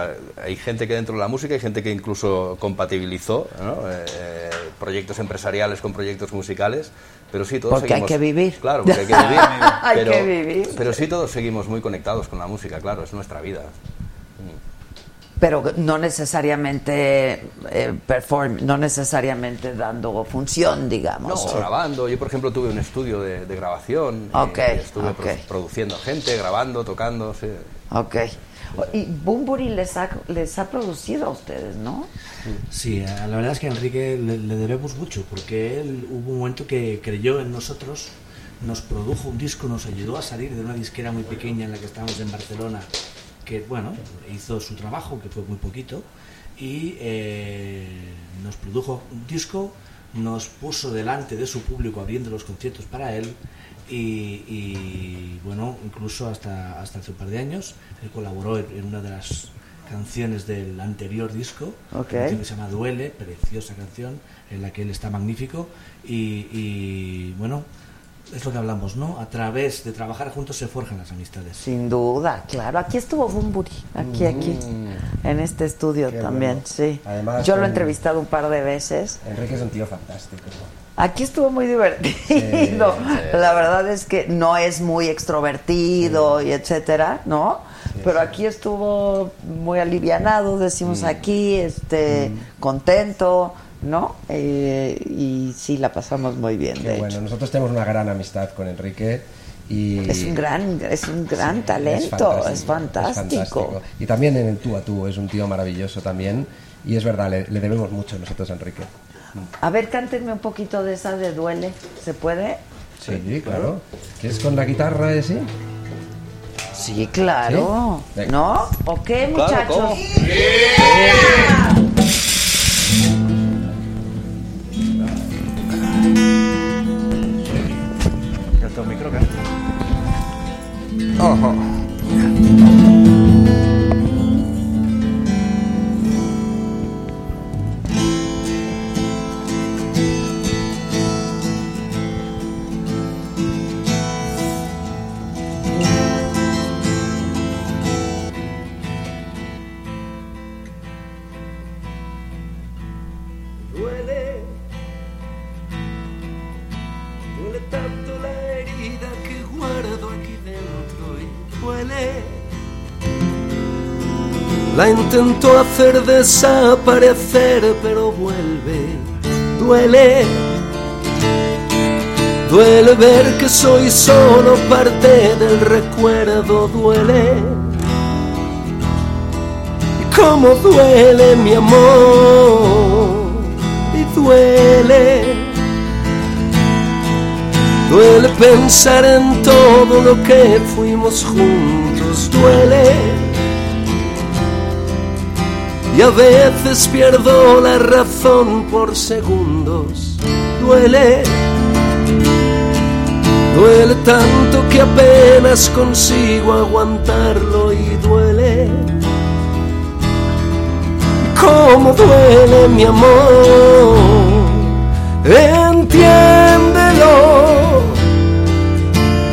Hay gente que dentro de la música, hay gente que incluso compatibilizó ¿no? Eh, eh, proyectos empresariales con proyectos musicales. Pero sí, todos Porque hay seguimos- que vivir. Claro, porque hay que vivir. Hay que vivir. Pero sí, todos seguimos muy conectados con la música, claro, es nuestra vida. Pero no necesariamente eh, perform, no necesariamente dando función, digamos. No, grabando. Yo, por ejemplo, tuve un estudio de, de grabación. y- Ok, y estuve pro- ok. produciendo gente, grabando, tocando. Sí. Ok. Y Bumburi les ha, les ha producido a ustedes, ¿no? Sí, a- la verdad es que a Enrique le, le debemos mucho, porque él hubo un momento que creyó en nosotros, nos produjo un disco, nos ayudó a salir de una disquera muy pequeña en la que estábamos en Barcelona, que bueno, hizo su trabajo, que fue muy poquito, y eh, nos produjo un disco, nos puso delante de su público abriendo los conciertos para él, y, y, bueno, incluso hasta, hasta hace un par de años, él colaboró en una de las canciones del anterior disco, Ok. una canción que se llama Duele, preciosa canción, en la que él está magnífico, y, y, bueno, es lo que hablamos, ¿no? A través de trabajar juntos se forjan las amistades. Sin duda, claro. Aquí estuvo Bumburi, aquí, aquí, en este estudio también, bueno. sí. Además, Yo lo he entrevistado un par de veces. Enrique es un tío fantástico. Aquí estuvo muy divertido. La verdad es que no es muy extrovertido y etcétera, ¿no? Pero aquí estuvo muy alivianado, decimos aquí, este, contento, ¿no? Eh, y sí, la pasamos muy bien, Qué de hecho. bueno, nosotros tenemos una gran amistad con Enrique y Es un gran, es un gran Sí, talento, es es fantástico. Y también en el tú a tú, es un tío maravilloso también. Y es verdad, le, le debemos mucho nosotros a Enrique. A ver, cántenme un poquito de esa de Duele, ¿se puede? Sí, claro. ¿Quieres con la guitarra así? Sí, claro. ¿Sí? Venga. ¿No? ¿O qué, Claro, muchachos? ¿cómo? La intento hacer desaparecer, pero vuelve, duele. Duele ver que soy solo parte del recuerdo, duele. Y cómo duele mi amor, y duele. Duele pensar en todo lo que fuimos juntos, duele. Y a veces pierdo la razón por segundos, duele. Duele tanto que apenas consigo aguantarlo y duele. Cómo duele mi amor, entiéndelo.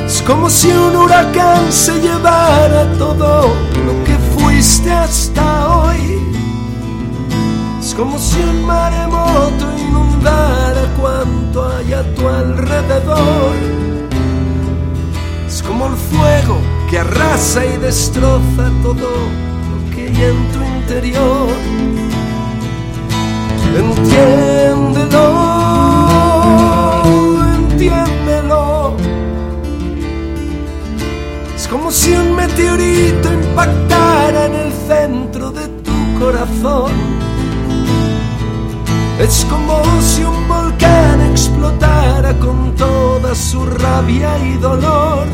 Es como si un huracán se llevara todo lo que fuiste hasta hoy. Como si un maremoto inundara cuanto hay a tu alrededor. Es como el fuego que arrasa y destroza todo lo que hay en tu interior. Entiéndelo, entiéndelo. Es como si un meteorito impactara en el centro de tu corazón. Es como si un volcán explotara con toda su rabia y dolor.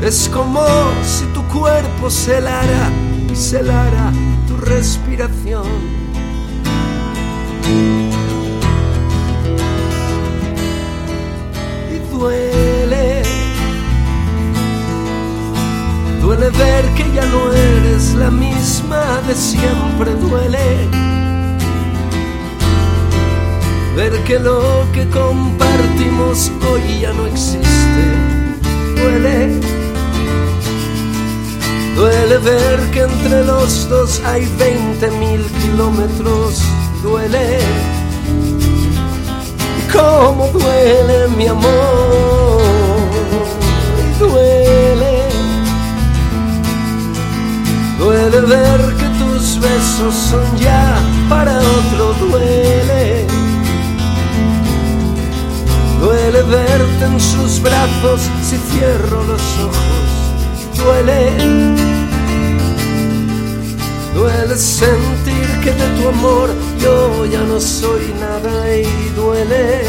Es como si tu cuerpo celara y celara tu respiración. Y duele, duele ver que ya no eres la misma de siempre, duele ver que lo que compartimos hoy ya no existe. Duele, duele ver que entre los dos hay 20 mil kilómetros. Duele, cómo duele mi amor. Duele, duele ver que tus besos son ya para otro. Duele. Duele verte en sus brazos si cierro los ojos. Duele. Duele sentir que de tu amor yo ya no soy nada y duele.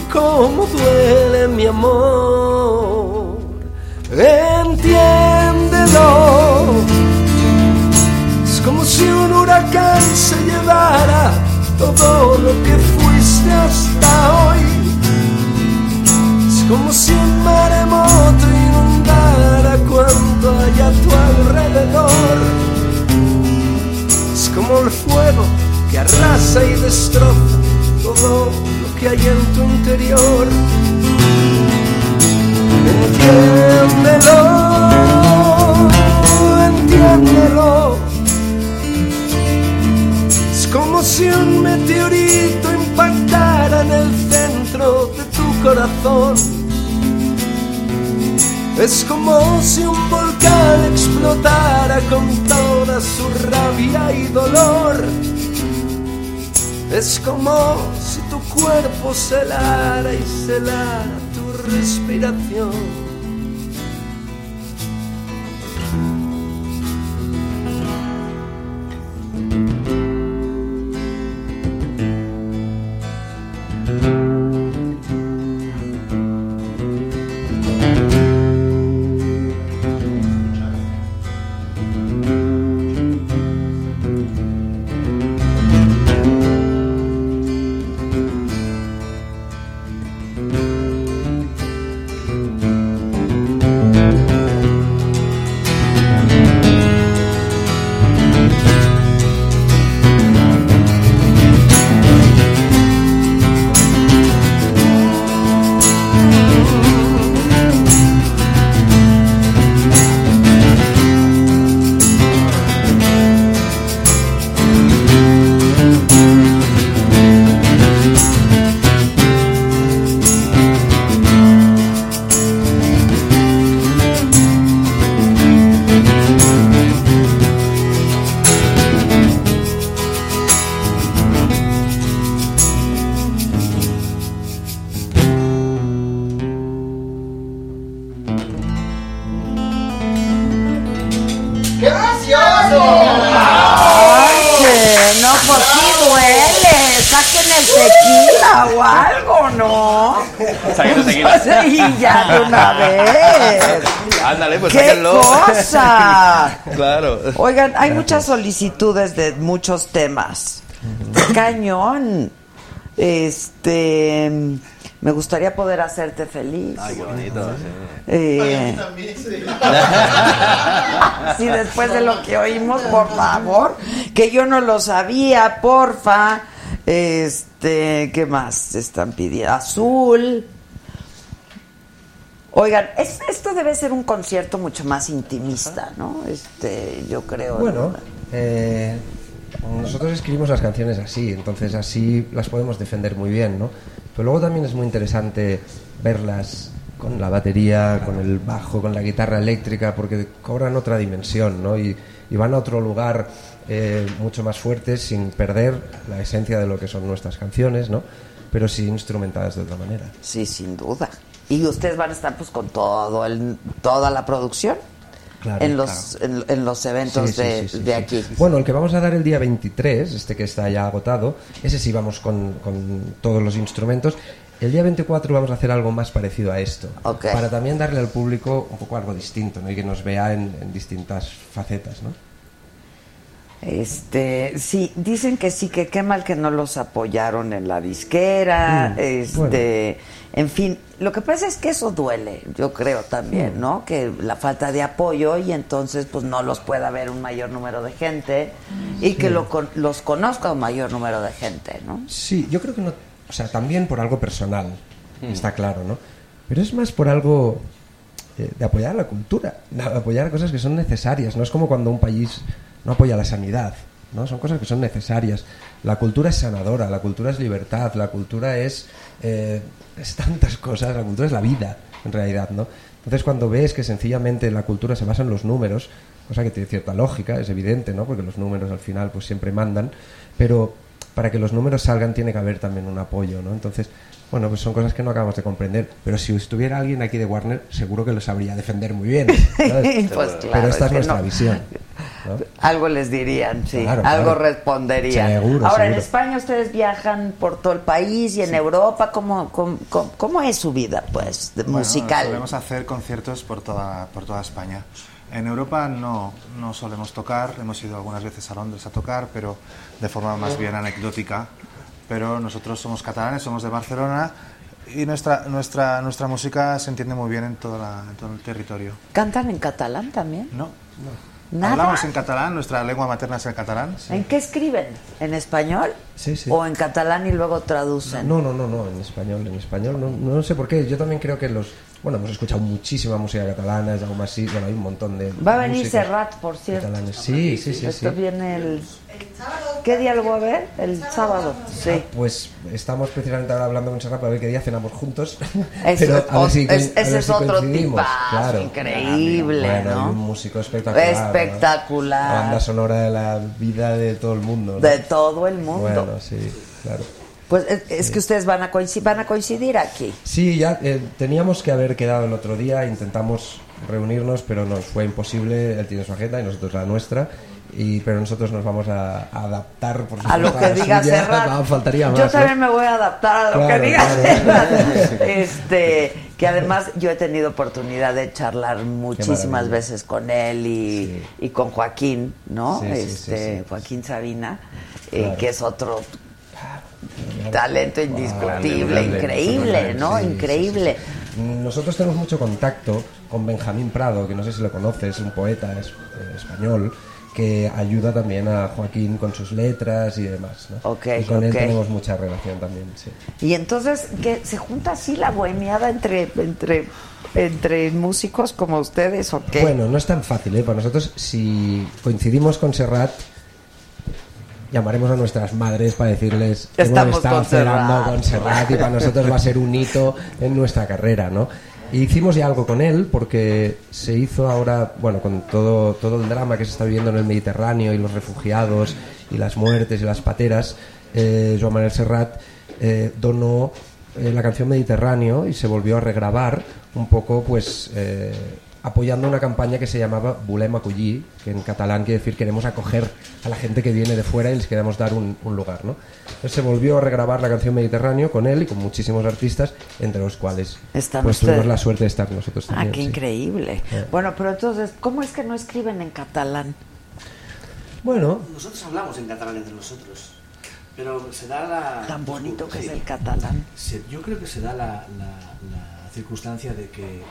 Y cómo duele mi amor. Entiéndelo. Es como si un huracán se llevara todo lo que hasta hoy. Es como si un maremoto inundara cuanto hay a tu alrededor. Es como el fuego que arrasa y destroza todo lo que hay en tu interior. Entiéndelo, entiéndelo. Si un meteorito impactara en el centro de tu corazón. Es como si un volcán explotara con toda su rabia y dolor. Es como si tu cuerpo celara y celara tu respiración. Sí, ya de una vez. Ándale, pues ¡Qué cosa! claro. Oigan, hay muchas solicitudes de muchos temas. Cañón. Este, me gustaría poder hacerte feliz. Ay, qué bonito. sí. Eh, sí, después de lo que oímos, por favor, que yo no lo sabía, porfa. Este, ¿qué más están pidiendo? Azul. Oigan, es- esto debe ser un concierto mucho más intimista, ¿no? Este, yo creo. Bueno, eh, nosotros escribimos las canciones así, entonces así las podemos defender muy bien, ¿no? Pero luego también es muy interesante verlas con la batería, con el bajo, con la guitarra eléctrica, porque cobran otra dimensión, ¿no? Y, y van a otro lugar eh, mucho más fuertes sin perder la esencia de lo que son nuestras canciones, ¿no? Pero sí instrumentadas de otra manera. Sí, sin duda. Y ustedes van a estar pues con todo el, toda la producción Claro, en los en, en los eventos Sí, de, sí, sí, de sí. aquí. Bueno, el que vamos a dar el día 23, este que está ya agotado, ese sí vamos con, con todos los instrumentos. El día 24 vamos a hacer algo más parecido a esto, para también darle al público un poco algo distinto, ¿no? Y que nos vea en, en distintas facetas, ¿no? Este, sí, dicen que sí, que qué mal que no los apoyaron en la disquera, Mm, este, en fin, lo que pasa es que eso duele, yo creo también, Mm. ¿no? Que la falta de apoyo y entonces pues no los pueda ver un mayor número de gente y que lo con- los conozca un mayor número de gente, ¿no? Sí, yo creo que no, o sea, también por algo personal, Mm. está claro, ¿no? Pero es más por algo eh, de apoyar la cultura, de apoyar cosas que son necesarias. No es como cuando un país no apoya la sanidad, ¿no? Son cosas que son necesarias. La cultura es sanadora, la cultura es libertad, la cultura es, eh, es tantas cosas, la cultura es la vida, en realidad, ¿no? Entonces cuando ves que sencillamente la cultura se basa en los números, cosa que tiene cierta lógica, es evidente, ¿no? Porque los números al final pues siempre mandan, pero para que los números salgan tiene que haber también un apoyo, ¿no? Entonces, bueno, pues son cosas que no acabamos de comprender, pero si estuviera alguien aquí de Warner, seguro que lo sabría defender muy bien. Pues claro, pero esta es es, que nuestra no. visión. ¿no? Algo les dirían, sí, Claro, algo claro. responderían. Seguro, Ahora, en. España ustedes viajan por todo el país y en Europa, ¿cómo, cómo, cómo- cómo es su vida, pues, de Bueno, musical? Solemos hacer conciertos por toda, por toda España. En Europa no, no solemos tocar, hemos ido algunas veces a Londres a tocar, pero de forma más bien anecdótica. Pero nosotros somos catalanes, somos de Barcelona y nuestra, nuestra, nuestra música se entiende muy bien en, toda la- en todo el territorio. ¿Cantan en catalán también? No. ¿Nada? Hablamos en catalán, nuestra lengua materna es el catalán. ¿En qué escriben? ¿En español? Sí, sí. ¿O en catalán y luego traducen? No, no, no, no, en español, en español, no, no sé por qué. Yo también creo que los, bueno, hemos escuchado muchísima música catalana, Jaume así, bueno, hay un montón de. Va a venir Serrat, por cierto. catalanes. Sí, sí, sí, sí. Esto viene el... ¿Qué día lo va a ver? El sábado, sí. Pues estamos precisamente ahora hablando con Serrat para ver qué día cenamos juntos. Pero es a ver si, ot- coin- es- a ese ver es si otro tipazo, claro. increíble, Bueno, ¿no? un músico espectacular. ¿no? Espectacular. La banda sonora de la vida de todo el mundo. ¿no? De todo el mundo. Bueno, sí, claro. Pues es, es que ustedes van a, coincidir, van a coincidir aquí. Sí, ya eh, teníamos que haber quedado el otro día, intentamos reunirnos, pero nos fue imposible. Él tiene su agenda y nosotros la nuestra. Y, pero nosotros nos vamos a, a adaptar por A lo supuesto, que la diga. Serrat. No, faltaría más. Yo ¿no? también me voy a adaptar a lo Claro, que diga claro. Serrat. Este, que además yo he tenido oportunidad de charlar muchísimas veces con él y, y con Joaquín, ¿no? Sí, sí, sí, este. Joaquín Sabina, eh, que es otro talento indiscutible, grande, increíble, ¿no? sí, sí, increíble. Nosotros tenemos mucho contacto con Benjamín Prado, que no sé si lo conoces, es un poeta es- eh, español que ayuda también a Joaquín con sus letras y demás. ¿no? Ok, y con él ok. tenemos mucha relación también, sí. Y entonces que se junta así la bohemiada entre entre entre músicos como ustedes o qué? Bueno, no es tan fácil, ¿eh? Para nosotros, si coincidimos con Serrat, llamaremos a nuestras madres para decirles que hemos Estamos estado Serrat. con Serrat y para nosotros va a ser un hito en nuestra carrera, ¿no? Y hicimos ya algo con él porque se hizo ahora, bueno, con todo, todo el drama que se está viviendo en el Mediterráneo y los refugiados y las muertes y las pateras, eh, Joan Manuel Serrat eh, donó eh, la canción Mediterráneo y se volvió a regrabar un poco, pues, eh, apoyando una campaña que se llamaba Volem acollir, que en catalán quiere decir queremos acoger a la gente que viene de fuera y les queremos dar un, un lugar. ¿no? Entonces se volvió a regrabar la canción Mediterráneo con él y con muchísimos artistas, entre los cuales Están pues, tuvimos la suerte de estar nosotros Ah, también. qué sí. increíble. Eh. Bueno, pero entonces, ¿cómo es que no escriben en catalán? Bueno, Nosotros hablamos en catalán entre nosotros, pero se da la... Tan bonito que Sí. es el catalán. Yo creo que se da la, la- la circunstancia de que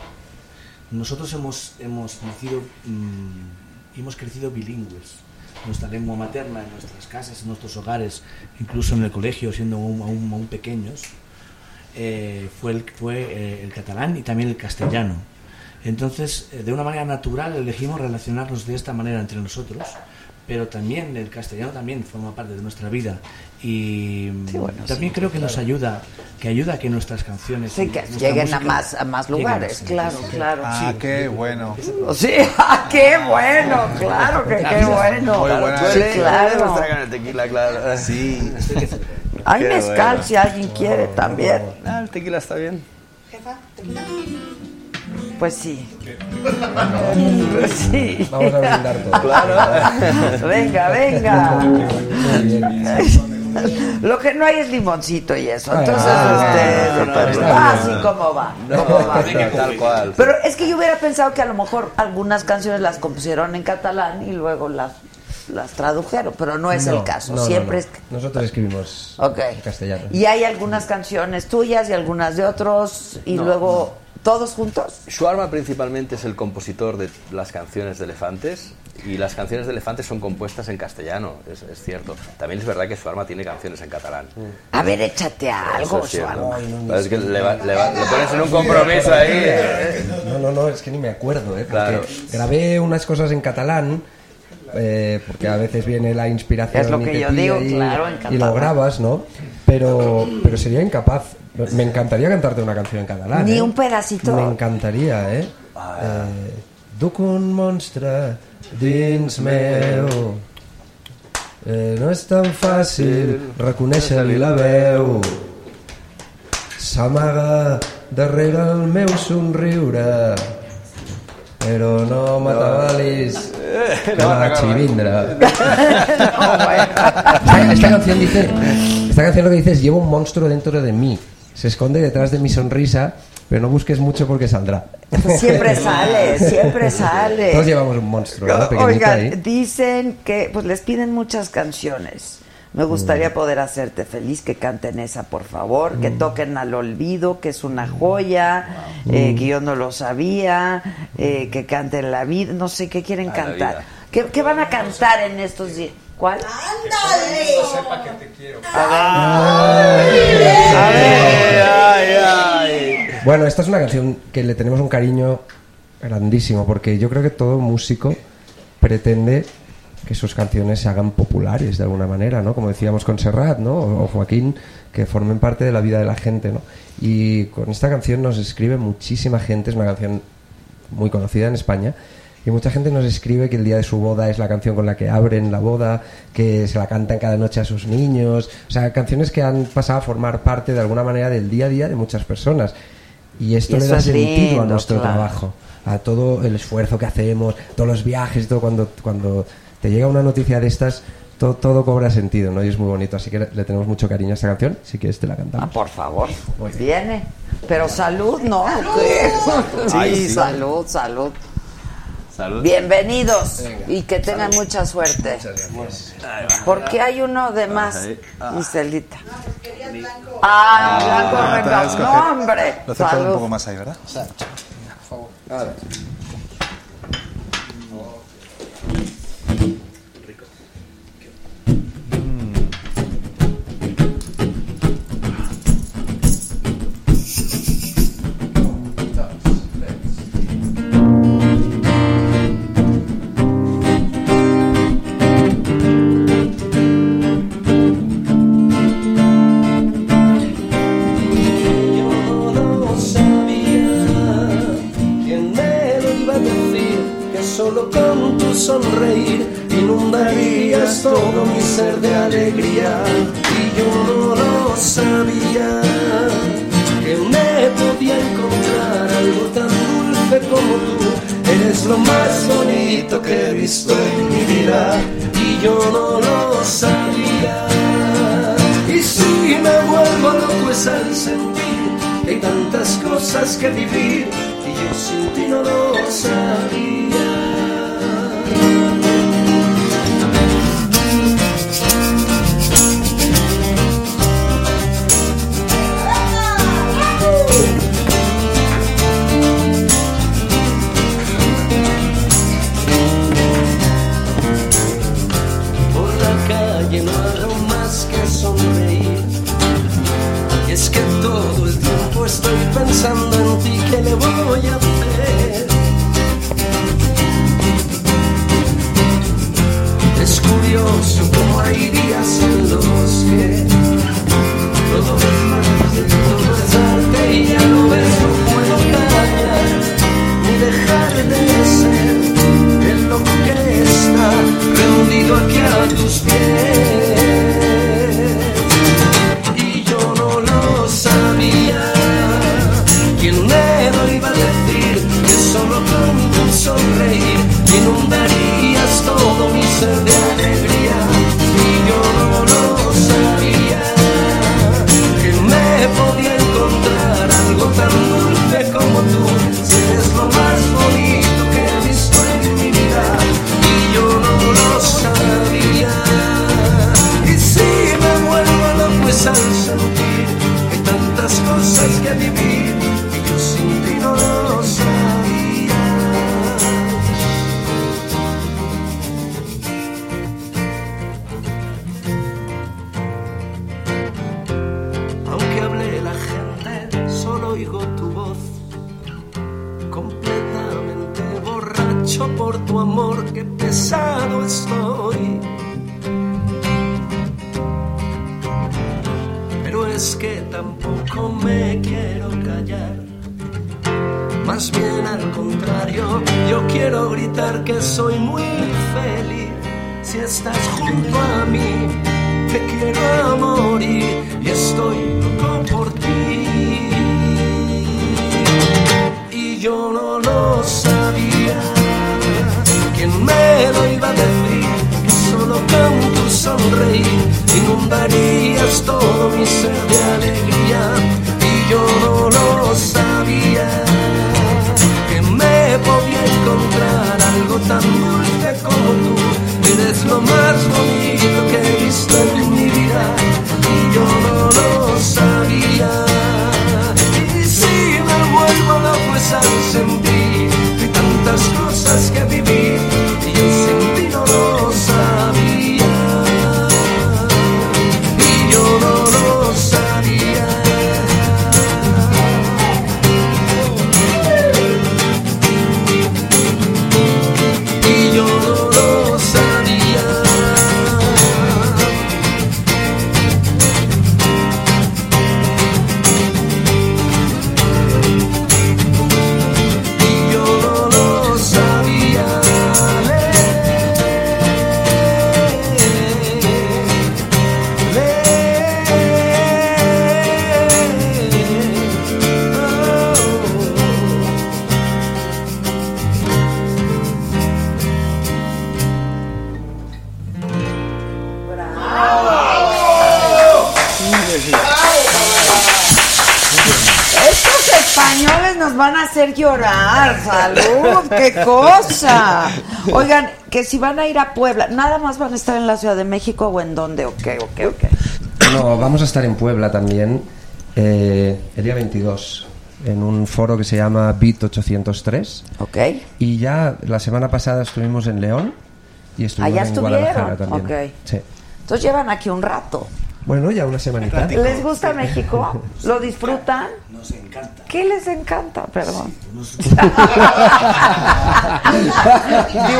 nosotros hemos, hemos nacido mm, hemos crecido bilingües. Nuestra lengua materna en nuestras casas, en nuestros hogares, incluso en el colegio, siendo aún, pequeños, eh, fue, el, fue eh, el catalán y también el castellano. Entonces, eh, de una manera natural elegimos relacionarnos de esta manera entre nosotros, pero también el castellano también forma parte de nuestra vida y Sí, bueno, también sí, creo que nos claro. ayuda, que ayuda a que nuestras canciones, Sí, que lleguen a más, a más lugares, claro, claro. Ah, Sí. qué bueno. Sí, ah, qué bueno, claro que qué bueno. Muy Claro, buena. sí, claro. Nos el tequila, claro. Sí. Hay mezcal bueno. si alguien quiere también. Ah, el tequila está bien. Pues sí. Pues sí. Vamos a brindar todos. Claro. Venga, venga. Lo que no hay es limoncito y eso. Entonces, Ah, usted, no, no, no, ah, no, sí, no. cómo va, cómo va. Tal cual. Pero es que yo hubiera pensado que a lo mejor algunas canciones las compusieron en catalán y luego las, las tradujeron, pero no es No, el caso. no, Siempre no. es. Nosotros escribimos en castellano. Y hay algunas canciones tuyas y algunas de otros, y No, luego todos juntos. Shuarma principalmente es el compositor de las canciones de Elefantes y las canciones de Elefantes son compuestas en castellano, es, es cierto. También es verdad que Shuarma tiene canciones en catalán. A ver, échate algo, Eso es. Suarma. Pero es que le, va- le va- le pones en un compromiso ahí. ¿eh? No, no, no, es que ni me acuerdo, ¿eh? Porque Claro. grabé unas cosas en catalán, eh, porque a veces viene la inspiración Es lo que yo digo, y, claro, en y lo grabas, ¿no? Pero, pero sería incapaz. Me encantaría cantarte una canción en catalán. Ni ¿eh? un pedacito. Me encantaría, ¿eh? eh Duc un monstre dins meu. Eh, No és tan fàcil reconèixer-li la veu. S'amaga darrere el meu somriure però no m'atabalis que vaig i vindre esta, esta canción dice esta canción lo que dice es llevo un monstruo dentro de mí se esconde detrás de mi sonrisa pero no busques mucho porque saldrá Siempre sale, siempre sale. todos llevamos un monstruo ¿no? pequeñito Oigan, ahí dicen que pues les piden muchas canciones. Me gustaría Mm. poder hacerte feliz, que canten esa, por favor, que toquen al olvido, que es una joya, eh, Mm. que yo no lo sabía, eh, que canten la vida, no sé qué quieren A cantar. ¿Qué, qué van a cantar en estos días? ¿Cuál? sepa que te quiero. Bueno, esta es una canción que le tenemos un cariño grandísimo, porque yo creo que todo músico pretende que sus canciones se hagan populares de alguna manera, ¿no? Como decíamos con Serrat, ¿no? O Joaquín, que formen parte de la vida de la gente, ¿no? Y con esta canción nos escribe muchísima gente, es una canción muy conocida en España, y mucha gente nos escribe que el día de su boda es la canción con la que abren la boda, que se la cantan cada noche a sus niños, o sea, canciones que han pasado a formar parte de alguna manera del día a día de muchas personas. Y esto Y le da sentido lindo, a nuestro claro. trabajo, a todo el esfuerzo que hacemos, todos los viajes, todo cuando, cuando te llega una noticia de estas, todo, todo cobra sentido, ¿no? Y es muy bonito, así que le, tenemos mucho cariño a esta canción, si quieres te la cantamos. Ah, por favor. Viene. Pero salud, ¿no? Sí. salud, salud. Salud. Bienvenidos y que tengan mucha suerte. Porque hay uno de más, Ahí. Giselita. Ah, blanco, Ah, te vas a venga. escoger. No, hombre. Lo un Salud. poco más ahí, ¿verdad? Yo no lo sabía. ¿Quién me lo iba a decir? Que solo con tu sonreír inundarías todo mi ser de alegría. Y yo no lo sabía. Que me podía encontrar algo tan dulce como tú. Eres lo más bonito que he visto en mi vida. Y yo no lo sabía. Hacer llorar. Salud, qué cosa. Oigan, que si van a ir a Puebla, nada más van a estar en la Ciudad de México o en dónde, ok, ok, ok. No, vamos a estar en Puebla también eh, el día 22 en un foro que se llama Bit 803. Ok. Y ya la semana pasada estuvimos en León y estuvimos Allá en Guadalajara también. Ok. Sí. Entonces llevan aquí un rato. Bueno, ya una semanita. ¿Les gusta México? ¿Lo disfrutan? Nos encanta. ¿Qué les encanta? Perdón. Nos- Digo,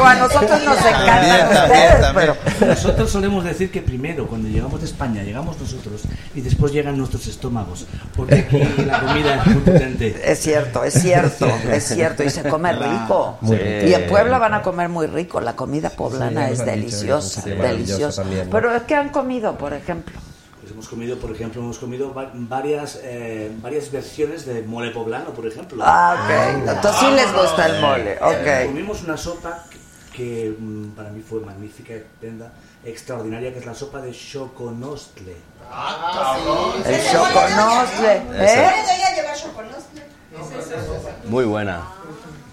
a nosotros nos encantan ustedes, pero... Nosotros solemos decir que primero, cuando llegamos de España, llegamos nosotros y después llegan nuestros estómagos, porque aquí la comida es muy potente. Es cierto, es cierto, es cierto. Y se come rico. Muy rico. Y en Puebla van a comer muy rico. La comida poblana Sí, es deliciosa, deliciosa. también, ¿no? Pero ¿qué han comido, por ejemplo? Pues hemos comido, por ejemplo, hemos comido va- varias, eh, varias versiones de mole poblano, por ejemplo. Ah, ok. Entonces sí les gusta el mole, ok. Comimos una sopa que, que, mm, para mí fue magnífica, estupenda, extraordinaria, que es la sopa de choconostle. El choconostle, ¿eh? Ella lleva choconostle. Muy buena.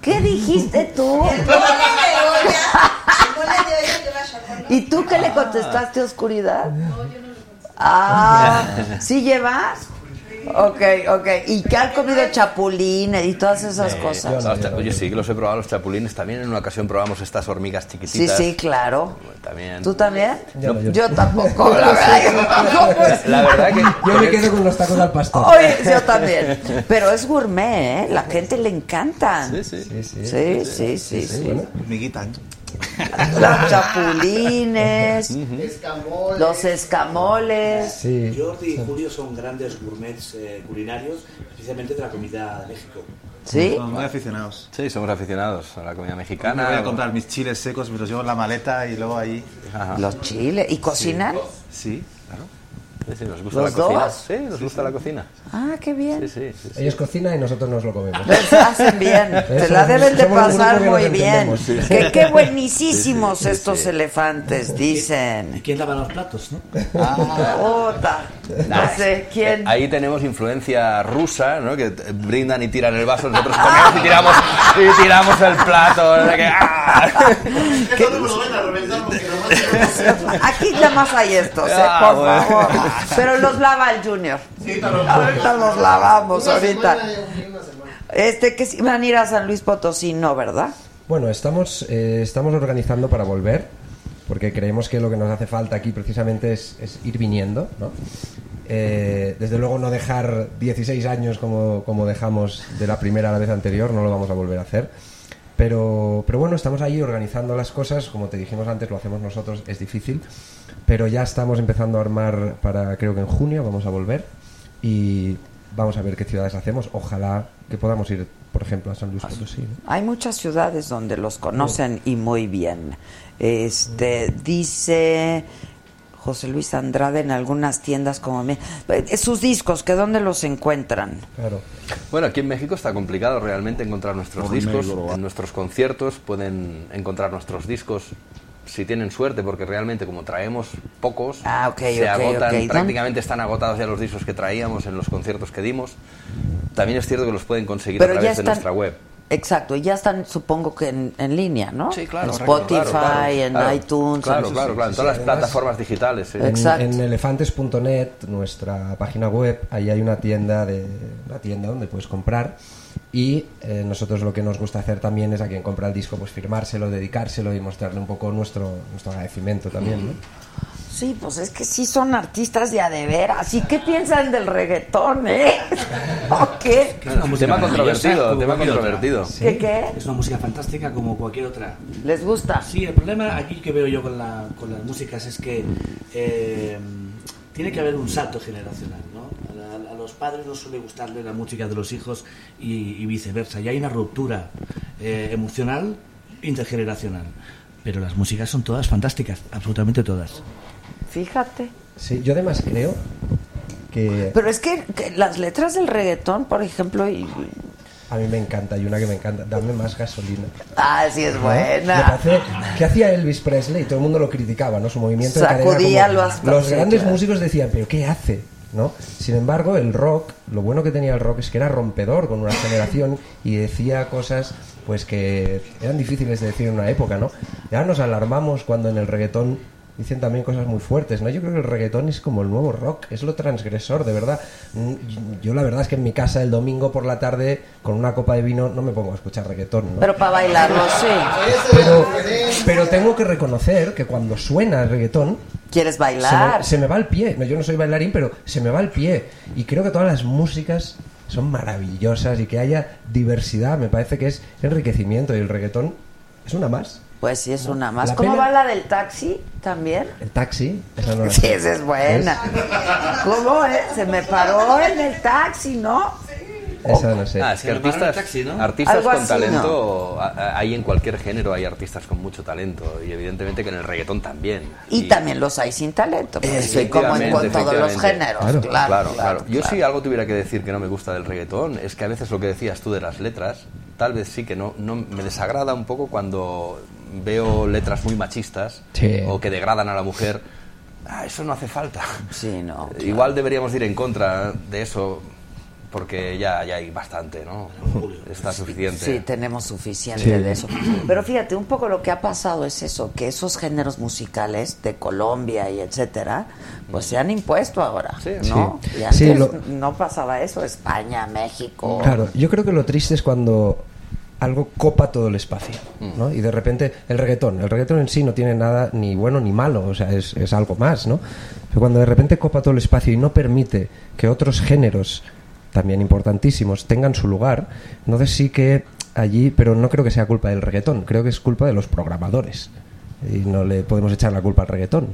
¿Qué dijiste tú? ¿Y tú qué le contestaste, Oscuridad? Ah, ¿sí llevas? Ok, ok. ¿Y qué han comido chapulines y todas esas cosas? Los cha- Oye, sí, que los he probado los chapulines. También en una ocasión probamos estas hormigas Sí, chiquititas. sí, claro. También. ¿Tú también? Yo no. Yo tampoco, la verdad. yo. La verdad que... Yo me quedo con los tacos al pastor. Oye, yo también. Pero es gourmet, ¿eh? La gente le encanta. Sí, sí. Sí, sí, sí, sí. sí. Hormiguita. Los chapulines, los escamoles. Jordi y Julio son grandes gourmets eh, culinarios, especialmente de la comida de México. ¿Sí? Somos muy aficionados. Sí, somos aficionados a la comida Me mexicana. voy a comprar mis chiles secos, me los llevo en la maleta y luego ahí. Los chiles. ¿Y cocinan? Sí. Sí, sí, nos gusta ¿Los la cocina. dos? Sí, nos gusta la cocina. Ah, qué bien. Sí, sí, sí, sí. Ellos cocinan y nosotros nos lo comemos. Hacen bien, se la deben de pasar muy bien. sí. Que qué buenísimos Sí, sí, sí, estos sí. elefantes, dicen. ¿Quién lava los platos, no? Puta. No sé quién. Ahí tenemos influencia rusa, ¿no? Que brindan y tiran el vaso, nosotros comemos y tiramos, y tiramos el plato. o sea que, ¡ah! Aquí nada más hay estos, ¿eh? Ah, por favor. Pero los lava el Junior. ahorita los lavamos, ahorita. Este que si van a ir a San Luis Potosí, no, ¿verdad? Bueno, estamos, eh, estamos organizando para volver, porque creemos que lo que nos hace falta aquí precisamente es, es ir viniendo, ¿no? Eh, desde luego no dejar 16 años como, como dejamos de la primera a la vez anterior, no lo vamos a volver a hacer. Pero, pero bueno, estamos ahí organizando las cosas, como te dijimos antes, lo hacemos nosotros, es difícil, pero ya estamos empezando a armar para, creo que en junio vamos a volver y vamos a ver qué ciudades hacemos. Ojalá que podamos ir, por ejemplo, a San Luis Potosí. ¿no? Hay muchas ciudades donde los conocen y muy bien. Este dice José Luis Andrade en algunas tiendas como me- eh, sus discos, que dónde los encuentran. Claro. Bueno, aquí en México está complicado realmente encontrar nuestros Por discos. negro. En nuestros conciertos pueden encontrar nuestros discos si tienen suerte, porque realmente como traemos pocos, Ah, se agotan, prácticamente están agotados ya los discos que traíamos en los conciertos que dimos. También es cierto que los pueden conseguir Pero a ya través de nuestra web. Exacto, y ya están, supongo que en, en línea, ¿no? Sí, claro. En Spotify, claro, claro, en claro. iTunes. Claro, en- claro, claro. En todas las plataformas digitales. sí. En, Exacto. en elefantes.net, nuestra página web, ahí hay una tienda de una tienda donde puedes comprar y eh, nosotros lo que nos gusta hacer también es a quien compra el disco pues firmárselo, dedicárselo y mostrarle un poco nuestro nuestro agradecimiento también, ¿no? Sí, pues es que sí son artistas de a de veras. ¿Y qué piensan del reggaetón, eh? ¿O qué? Es una música Tema controvertido, tema controvertido. ¿Qué qué? Es una música fantástica como cualquier otra. ¿Les gusta? Sí, el problema aquí que veo yo con, la, con las músicas es que eh, tiene que haber un salto generacional, ¿no? A, a los padres no suele gustarle la música de los hijos y, y viceversa. Y hay una ruptura eh, emocional intergeneracional. Pero las músicas son todas fantásticas, absolutamente todas. Fíjate. Sí, yo además creo que Pero es que, que las letras del reggaetón, por ejemplo, y... a mí me encanta, hay una que me encanta, dame más gasolina. Ah, sí es ¿no? buena. Parece que hacía Elvis Presley todo el mundo lo criticaba, ¿no? Su movimiento de Sacudía cadera, como los- los grandes músicos decían, pero ¿qué hace? ¿no? Sin embargo, el rock, lo bueno que tenía el rock es que era rompedor con una generación y decía cosas pues que eran difíciles de decir en una época, ¿no? Ya nos alarmamos cuando en el reggaetón dicen también cosas muy fuertes, ¿no? Yo creo que el reggaetón es como el nuevo rock, es lo transgresor, de verdad. Mm, Yo la verdad es que en mi casa el domingo por la tarde con una copa de vino no me pongo a escuchar reggaetón, ¿no? Pero para bailarlo, sí. Pero, pero tengo que reconocer que cuando suena el reggaetón ¿Quieres se me, bailar? se me va el pie. No, yo no soy bailarín, pero se me va el pie. Y creo que todas las músicas son maravillosas y que haya diversidad me parece que es enriquecimiento y el reggaetón es una más. Pues sí, es una más. La ¿Cómo pena- va la del taxi también? El taxi, esa no Sí, esa es buena. ¿Cómo es? Se me paró en el taxi, ¿no? Esa no sé. Ah, es que artistas, taxi, ¿no? artistas con así, talento, a- hay en cualquier género, hay artistas con mucho talento y evidentemente que en el reggaetón también. Y, también los hay sin talento, sí, como en con todos los géneros. Claro. Claro, claro, claro, claro. Yo claro. si algo tuviera que decir que no me gusta del reggaetón, es que a veces lo que decías tú de las letras, tal vez sí que no, no me desagrada un poco cuando veo letras muy machistas Sí. o que degradan a la mujer. Ah, eso no hace falta. Sí, no. Igual deberíamos ir en contra de eso. porque ya, ya hay bastante, ¿no? Está suficiente. Sí, tenemos suficiente Sí. de eso. Pero fíjate, un poco lo que ha pasado es eso, que esos géneros musicales de Colombia y etcétera, pues se han impuesto ahora, ¿no? Sí. Y antes Sí, lo- no pasaba eso, España, México. Claro, yo creo que lo triste es cuando algo copa todo el espacio, ¿no? Y de repente el reggaetón, el reggaetón en sí no tiene nada ni bueno ni malo, o sea, es, es algo más, ¿no? Pero cuando de repente copa todo el espacio y no permite que otros géneros, también importantísimos, tengan su lugar, entonces sí que allí, pero no creo que sea culpa del reggaetón, creo que es culpa de los programadores. Y no le podemos echar la culpa al reggaetón.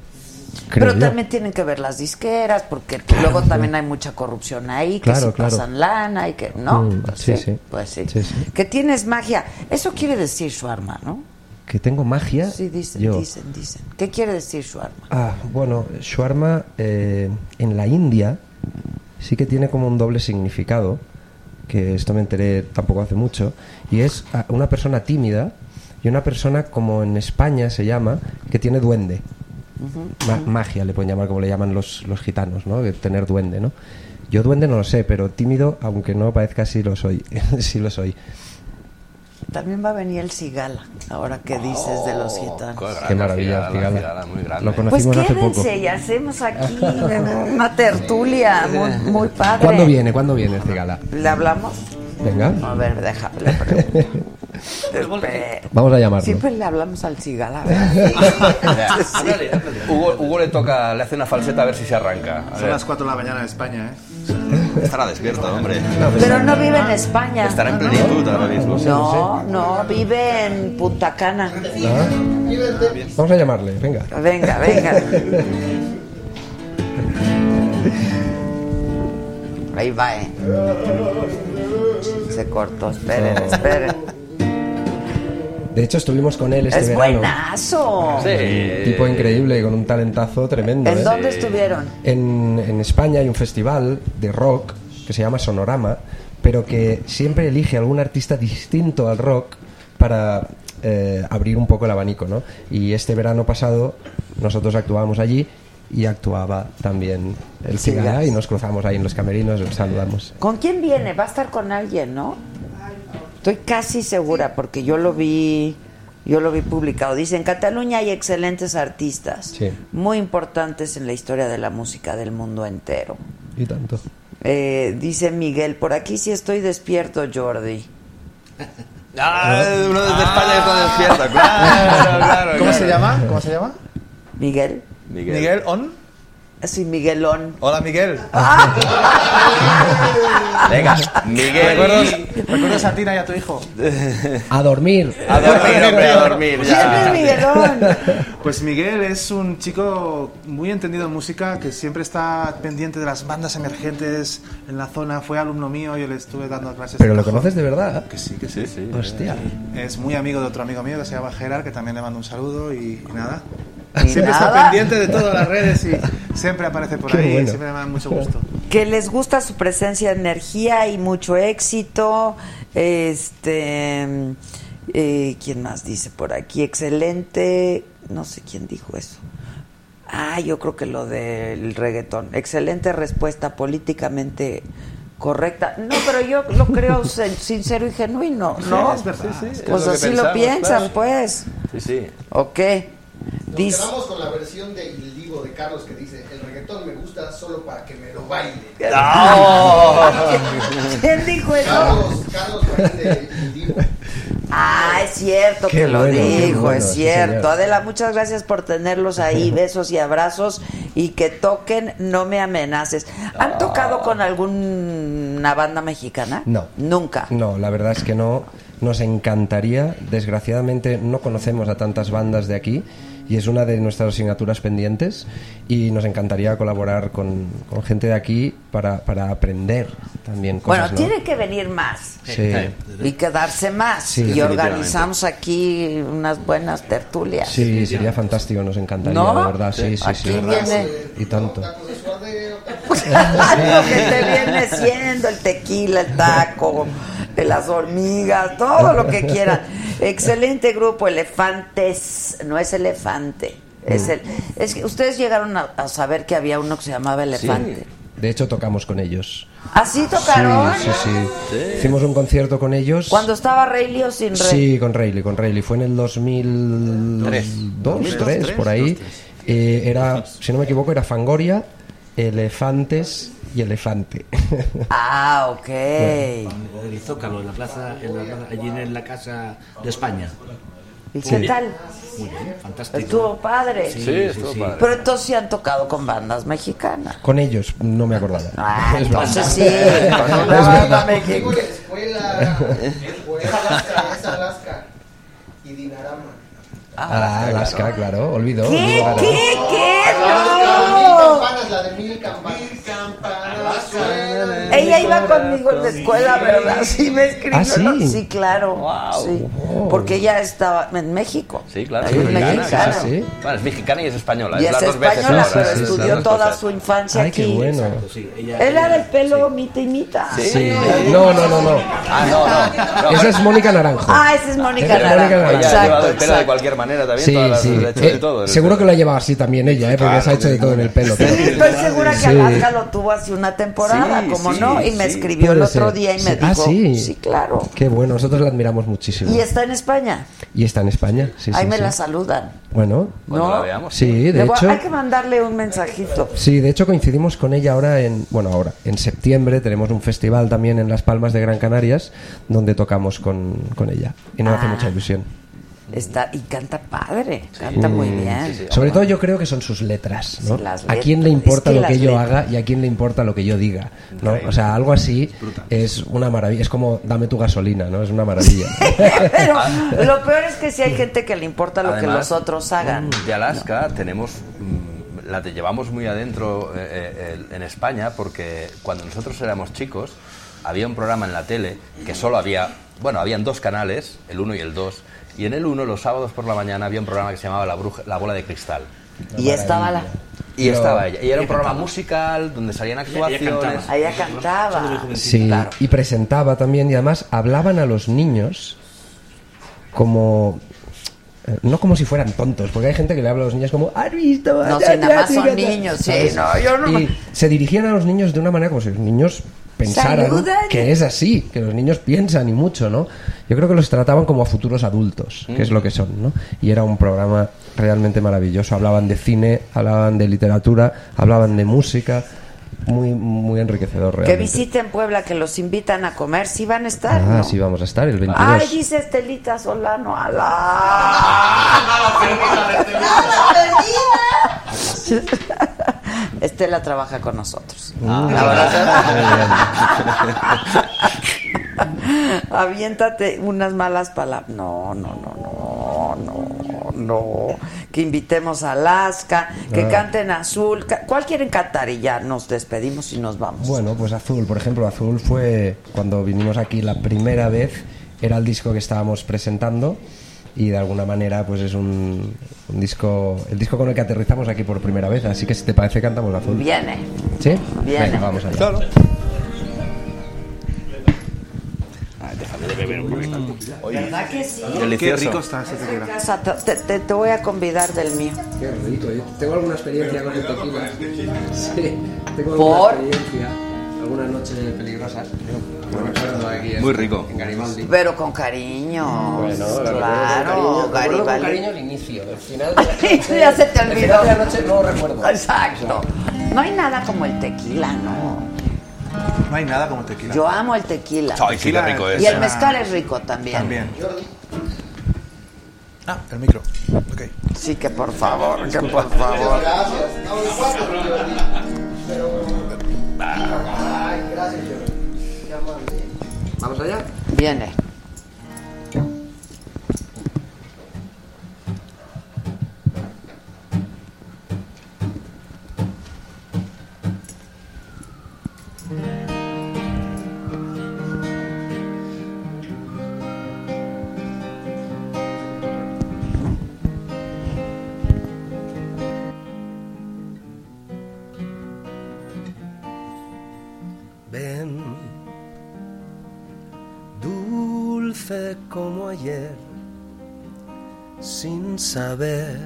Creo Pero yo. también tienen que ver las disqueras, porque luego también hay mucha corrupción ahí, que Claro, claro. pasan lana y que no. Mm, Pues sí, sí, sí. Pues sí. Sí. Que tienes magia. Eso quiere decir su arma, ¿no? Que tengo magia. Sí, dicen, yo. dicen, dicen. ¿Qué quiere decir su arma? Ah, bueno, shawarma eh, en la India sí que tiene como un doble significado, que esto me enteré tampoco hace mucho, y es ah, una persona tímida y una persona como en España se llama, que tiene duende. Ma- magia le pueden llamar como le llaman los, los gitanos, ¿no? De tener duende, ¿no? Yo duende no lo sé, pero tímido, aunque no parezca, sí lo soy. sí lo soy. También va a venir el Cigala, ahora que dices de los gitanos. Qué maravilla, Cigala, Cigala. Cigala, muy grande. Lo Pues conocimos hace poco. quédense y hacemos aquí una tertulia muy, muy padre. ¿Cuándo viene? ¿Cuándo viene este gala? ¿Le hablamos? Venga. A ver, déjame. Vamos a llamarlo. Siempre le hablamos al Cigala. Hugo, Hugo le toca, le hace una falseta a ver si se arranca. A Son las 4 de la mañana en España, ¿eh? Estará despierto, hombre. Pero no vive en España. Estará en plenitud ahora mismo. No, no, vive en Punta Cana. Ah. Vamos a llamarle, venga. Venga, venga. Ahí va, eh. Se cortó, esperen, esperen. De hecho, estuvimos con él este Es verano. buenazo. Tipo increíble, con un talentazo tremendo. ¿En ¿eh? dónde estuvieron? En, en España hay un festival de rock que se llama Sonorama, pero que siempre elige algún artista distinto al rock para eh, abrir un poco el abanico, ¿no? Y este verano pasado nosotros actuábamos allí y actuaba también el Sí, Cigala y nos cruzamos ahí en los camerinos, nos saludamos. ¿Con quién viene? Va a estar con alguien, ¿no? Estoy casi segura porque yo lo vi, yo lo vi publicado. Dice, en Cataluña hay excelentes artistas, Sí. muy importantes en la historia de la música del mundo entero. Y tanto. Eh, dice Miguel, por aquí sí estoy despierto, Jordi. Ah, uno desde España y otro despierta, claro, claro. ¿Cómo claro. se llama? ¿Cómo se llama? Miguel. Miguel. Miguel On. Sí, Miguelón. Hola, Miguel. Venga, Miguel. ¿Recuerdas, ¿Recuerdas a Tina y a tu hijo? A dormir. A dormir, hombre, a dormir. ya. Miguelón? Pues Miguel es un chico muy entendido en música que siempre está pendiente de las bandas emergentes en la zona. Fue alumno mío, yo le estuve dando clases. Pero lo cajón. conoces de verdad. Que sí, que sí. Hostia. Es muy amigo de otro amigo mío que se llama Gerard, que también le mando un saludo y, y nada. Siempre nada. está pendiente de todas las redes y siempre aparece por Qué ahí bueno. siempre me da mucho gusto. Que les gusta su presencia, energía y mucho éxito. Este, eh, ¿quién más dice por aquí? Excelente, no sé quién dijo eso. Ah, yo creo que lo del reggaetón. Excelente respuesta políticamente correcta. No, pero yo lo creo sin- sincero y genuino, ¿no? Sí, es verdad. Sí, sí, es Pues lo así lo pensamos, piensan, claro. pues. Sí, sí. Ok. Nos Dice, quedamos con la versión de Il Divo de Carlos que dice, el reggaetón me gusta solo para que me lo baile. ¿Quién dijo eso? Carlos, Carlos. Ah, es cierto Qué que lo bueno, qué dijo, bueno, es sí, cierto. señor. Adela, muchas gracias por tenerlos ahí, besos y abrazos y que toquen No me amenaces. ¿Han tocado con alguna banda mexicana? No. Nunca. No, la verdad es que no. Nos encantaría. Desgraciadamente no conocemos a tantas bandas de aquí y es una de nuestras asignaturas pendientes y nos encantaría colaborar con, con gente de aquí para, para aprender también Bueno, cosas. ¿no? tiene que venir más Sí. y quedarse más. Sí, y organizamos aquí unas buenas tertulias. Sí, sería fantástico, nos encantaría, ¿No? de verdad, sí, sí, Aquí sí. viene- Y tanto. Lo que te viene siendo el tequila, el taco, de las hormigas, todo lo que quieran. Excelente grupo, Elefantes, no es elefante. Es el, es que ustedes llegaron a, a saber que había uno que se llamaba Elefante. De hecho, tocamos con ellos. ¿Así tocaron? Sí, sí, sí. Hicimos un concierto con ellos. Cuando estaba Rayleigh o sin Rey. Sí, con Rayleigh, con Rayleigh. Fue en el 2002, 2002, 3, tres, por ahí. dos, tres. Eh, era, si no me equivoco, era Fangoria, Elefantes y Elefante. Ah, ok. En el Zócalo, en la plaza, en la plaza- allí en la casa de España. ¿Y Muy qué bien. tal? Muy bien, fantástico. Estuvo padre. Sí, Sí, estuvo sí, sí. padre. Pero entonces sí han tocado con bandas mexicanas. Con ellos, no me acordaba. Ah, Es entonces sí, con una Es banda mexicana. Escuela, es Alaska, es Alaska y Dinarama. Ah, Alaska, claro, olvidó. ¿Qué? ¿Qué? ¿Qué? Alaska, ¡No! Campanas, la de mil campanas. Mil campanas. suenan. Ella iba conmigo en la escuela, ¿verdad? Sí, me escribió. ¿Ah, sí? ¿no? Sí, claro. Sí. Porque ella estaba en México. Sí, claro. Es mexicana. Bueno, es mexicana y es española. Y es es las dos veces española, pero estudió toda su infancia Ay, qué aquí. bueno. Era del pelo mita y mita. Sí. No, no, no, no. Ah, no, no. no. Esa es Mónica Naranjo. Ah, esa es Mónica Naranjo. Mónica Naranjo. Ella ha llevado el Exacto, pelo de cualquier manera también. Sí, sí. Eh, el seguro que lo ha llevado así también ella, ¿eh? porque se ha hecho de todo en el pelo. Estoy segura que. Alaska lo tuvo hace una temporada, como sí, no, y me sí. escribió el otro ser. día y me Sí. dijo, Ah, sí. claro. Qué bueno, nosotros la admiramos muchísimo. Y está en España. Y está en España, sí, Ahí sí, me sí. la saludan. Bueno, ¿No? la veamos. sí, de hecho, hay que mandarle un mensajito. sí, de hecho coincidimos con ella ahora en, bueno, ahora en septiembre tenemos un festival también en Las Palmas de Gran Canarias donde tocamos con, con ella y nos hace Ah. mucha ilusión. Está y canta padre, canta muy Mm, bien. Sobre todo yo creo que son sus letras, ¿no? Sí, las ¿A quién le letras. importa Es que lo que yo letras. haga y a quién le importa lo que yo diga? ¿no? O sea, algo así es una maravilla. Es como dame tu gasolina, ¿no? Es una maravilla. Pero lo peor es que si hay gente que le importa lo que los otros hagan. De Alaska tenemos, mm, la te llevamos muy adentro eh, eh, en España porque cuando nosotros éramos chicos había un programa en la tele que solo había, bueno, habían dos canales, el 1 y el 2, y en el 1 los sábados por la mañana había un programa que se llamaba La, bruja, la bola de cristal. Y estaba la. Y Pero- estaba ella. Y era un programa cantaba. musical donde salían Ella- ella actuaciones. cantaba. Ella cantaba. Sí, y presentaba también y además hablaban a los niños como eh, no como si fueran tontos, porque hay gente que le habla a los niños como ¿has visto? No, si nada más son niños, sí, no, yo no- Y se dirigían a los niños de una manera como si los niños pensaran Saludan. que es así, que los niños piensan y mucho, ¿no? Yo creo que los trataban como a futuros adultos, que es lo que son, ¿no? Y era un programa realmente maravilloso. Hablaban de cine, hablaban de literatura, hablaban de música, muy muy enriquecedor Que realmente. visiten Puebla, que los invitan a comer, si van a estar. Ah, ¿no? sí, vamos a estar el 22. Ay, dice Estelita Solano, ¡Alá! Estela trabaja con nosotros. Ah, La. Aviéntate unas malas palabras. No, no, no, no, no, no. Que invitemos a Alaska, que Ah. canten Azul. ¿Cuál quieren cantar? Y ya nos despedimos y nos vamos. Bueno, pues Azul, por ejemplo, Azul fue cuando vinimos aquí la primera vez, era el disco que estábamos presentando y de alguna manera pues es un, un disco, el disco con el que aterrizamos aquí por primera vez, así que si te parece cantamos Azul. Viene. ¿Sí? Viene. Venga, vamos allá. Déjame de beber un poquito. ¿Verdad que sí? Delicioso. Qué rico está ese tequila. Casa, te, te- te voy a convidar del mío. Qué rico, ¿eh? Tengo alguna experiencia con el tequila. Sí, tengo ¿Por? alguna experiencia. Alguna noche peligrosa. No me acuerdo aquí en- Muy rico. En Garibaldi. Pero con cariño. Bueno, claro, con cariño. Recuerdo con Garibaldi. cariño el inicio. El final de la noche, ya se te el olvidó. final de la noche no lo recuerdo. Exacto. No hay nada como el tequila, no. No hay nada como tequila. Yo amo el tequila. Rico es. Y el mezcal es rico también. También. Ah, el micro. Ok. Sí, que por favor, que por favor. Gracias. Pero. Ay, gracias. ¿Vamos allá? Viene. Como ayer, sin saber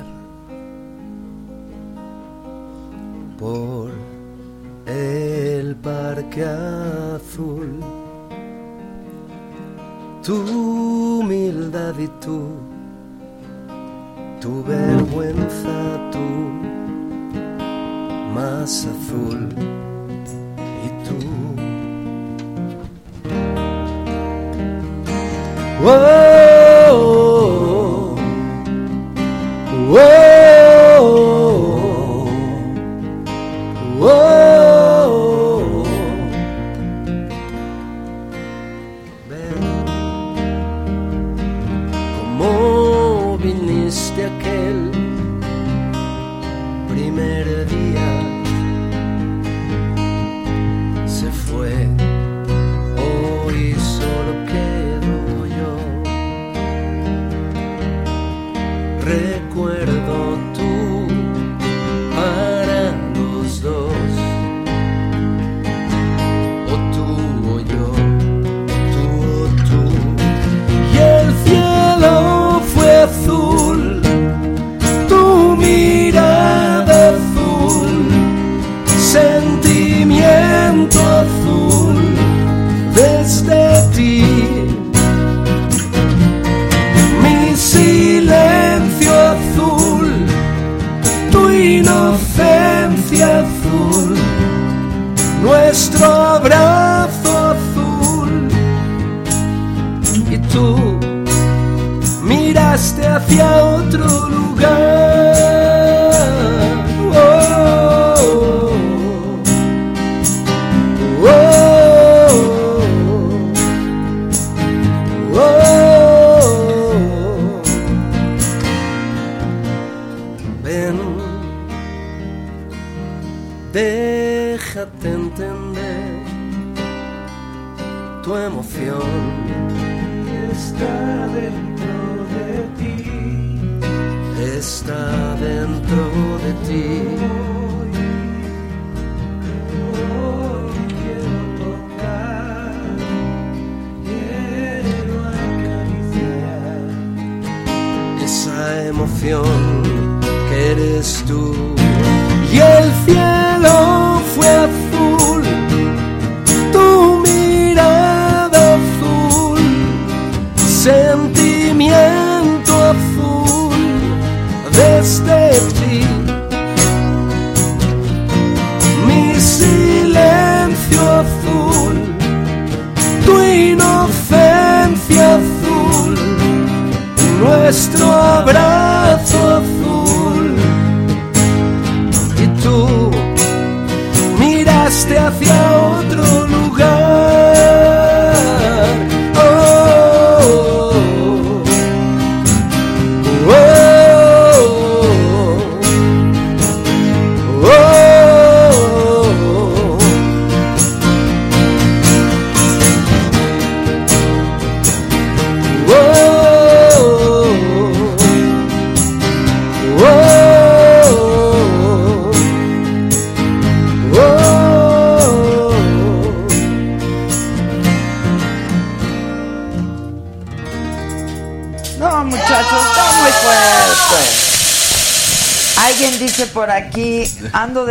por el parque azul. Tu humildad y tu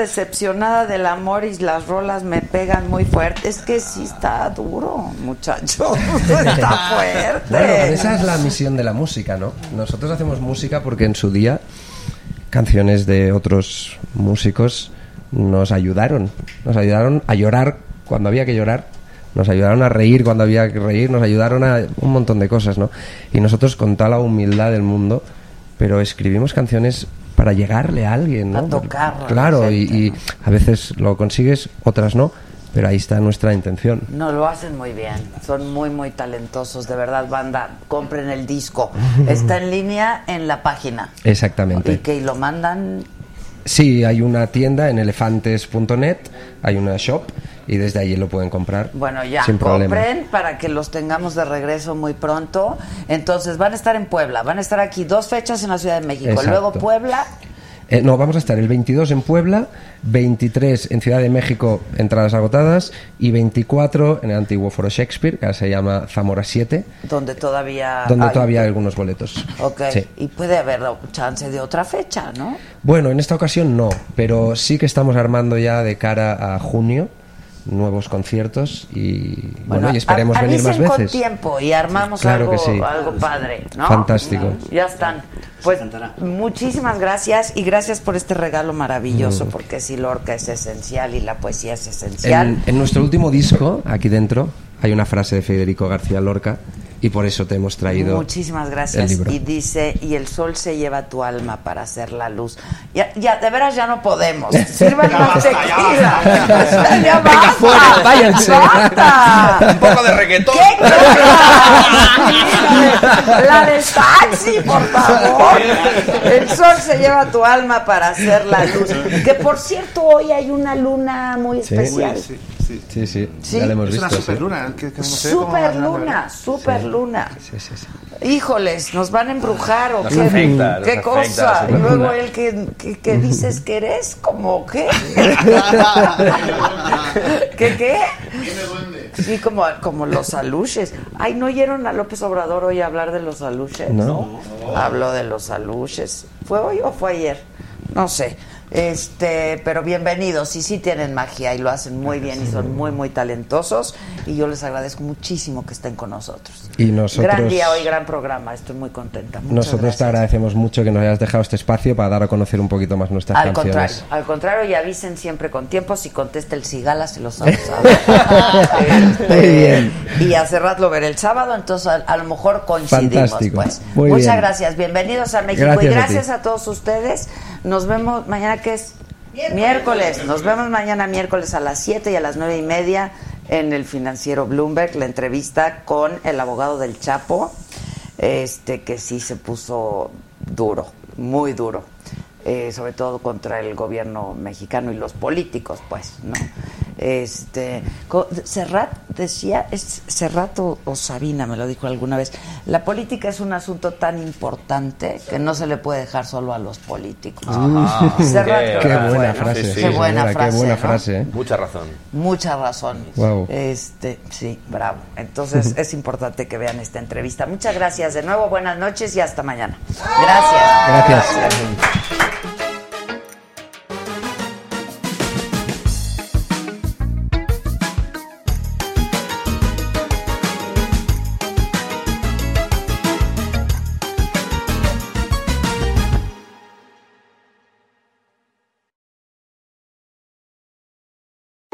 decepcionada del amor y las rolas me pegan muy fuerte. Es que sí está duro, muchachos. Está fuerte. Bueno, esa es la misión de la música, ¿no? Nosotros hacemos música porque en su día canciones de otros músicos nos ayudaron, nos ayudaron a llorar cuando había que llorar, nos ayudaron a reír cuando había que reír, nos ayudaron a un montón de cosas, ¿no? Y nosotros con toda la humildad del mundo, pero escribimos canciones para llegarle a alguien, ¿no? A tocar a Claro, y, y a veces lo consigues, otras no, pero ahí está nuestra intención. No, lo hacen muy bien. Son muy, muy talentosos. De verdad, banda, compren el disco. Está en línea en la página. Exactamente. Y que lo mandan Sí, hay una tienda en elefantes.net, hay una shop y desde allí lo pueden comprar. Bueno, ya, sin problema. compren para que los tengamos de regreso muy pronto. Entonces, van a estar en Puebla, van a estar aquí dos fechas en la Ciudad de México, Exacto. luego Puebla Eh, no, vamos a estar el 22 en Puebla, 23 en Ciudad de México, entradas agotadas, y 24 en el antiguo Foro Shakespeare, que ahora se llama Zamora 7, Donde todavía. donde hay- todavía hay algunos boletos. Ok. Sí. Y puede haber chance de otra fecha, ¿no? Bueno, en esta ocasión no, pero sí que estamos armando ya de cara a junio nuevos conciertos y bueno, y esperemos a- venir más avisen con veces. tiempo y armamos Claro algo, que sí. algo padre, ¿no? Fantástico. Ya están. Pues muchísimas gracias y gracias por este regalo maravilloso, Mm. porque sí, Lorca es esencial y la poesía es esencial. En, en nuestro último disco, aquí dentro, hay una frase de Federico García Lorca y por eso te hemos traído Muchísimas el gracias. libro. Y dice, y el sol se lleva tu alma para hacer la luz. Ya, ya de veras ya no podemos. Sirvan Ya basta, ya tequila. basta. Ya Venga, basta. fuera, váyanse. Basta. Un poco de reggaetón. La del taxi, por favor. El sol se lleva tu alma para hacer la luz. Que por cierto, hoy hay una luna muy Sí. especial. Sí, sí. Sí, sí, Sí. ya lo hemos Es una visto. sí. superluna. que- no luna. Sí, sí, sí. Híjoles, nos van a embrujar o Nos qué, afecta, qué cosa. Y luego él que, que, que dices que eres como qué. ¿Qué qué? Sí, como, como los aluches. Ay, ¿no oyeron a López Obrador hoy hablar de los aluches? No. Habló de los aluches. ¿Fue hoy o fue ayer? No sé. Este, pero bienvenidos. Y sí tienen magia y lo hacen muy bien y son muy, muy talentosos. Y yo les agradezco muchísimo que estén con nosotros. Y nosotros, Gran día hoy, gran programa. Estoy muy contenta. Muchas nosotros te gracias. agradecemos mucho que nos hayas dejado este espacio para dar a conocer un poquito más nuestras Al contrario, canciones. al contrario, y avisen siempre con tiempo. Si contesta el Cigala, se los vamos a Este, Muy bien. Y a Serrat lo veré el sábado, entonces a, a lo mejor coincidimos. Fantástico. Pues. Muy Muchas bien. gracias, bienvenidos a México Gracias y a gracias a, todos ustedes. Nos vemos mañana es miércoles. Nos vemos mañana miércoles a las 7 y a las nueve y media en el financiero Bloomberg, la entrevista con el abogado del Chapo, este que sí se puso duro, muy duro. eh, sobre todo contra el gobierno mexicano y los políticos, pues, ¿no? Este, Serrat decía, es Serrat o, o Sabina me lo dijo alguna vez, la política es un asunto tan importante que no se le puede dejar solo a los políticos. Serrat Qué buena frase, Qué sí, buena señora, qué frase, buena ¿no? frase, ¿eh? Mucha razón. Mucha razón. Este, sí, bravo. Entonces es importante que vean esta entrevista. Muchas gracias de nuevo, buenas noches y hasta mañana. Gracias. Gracias.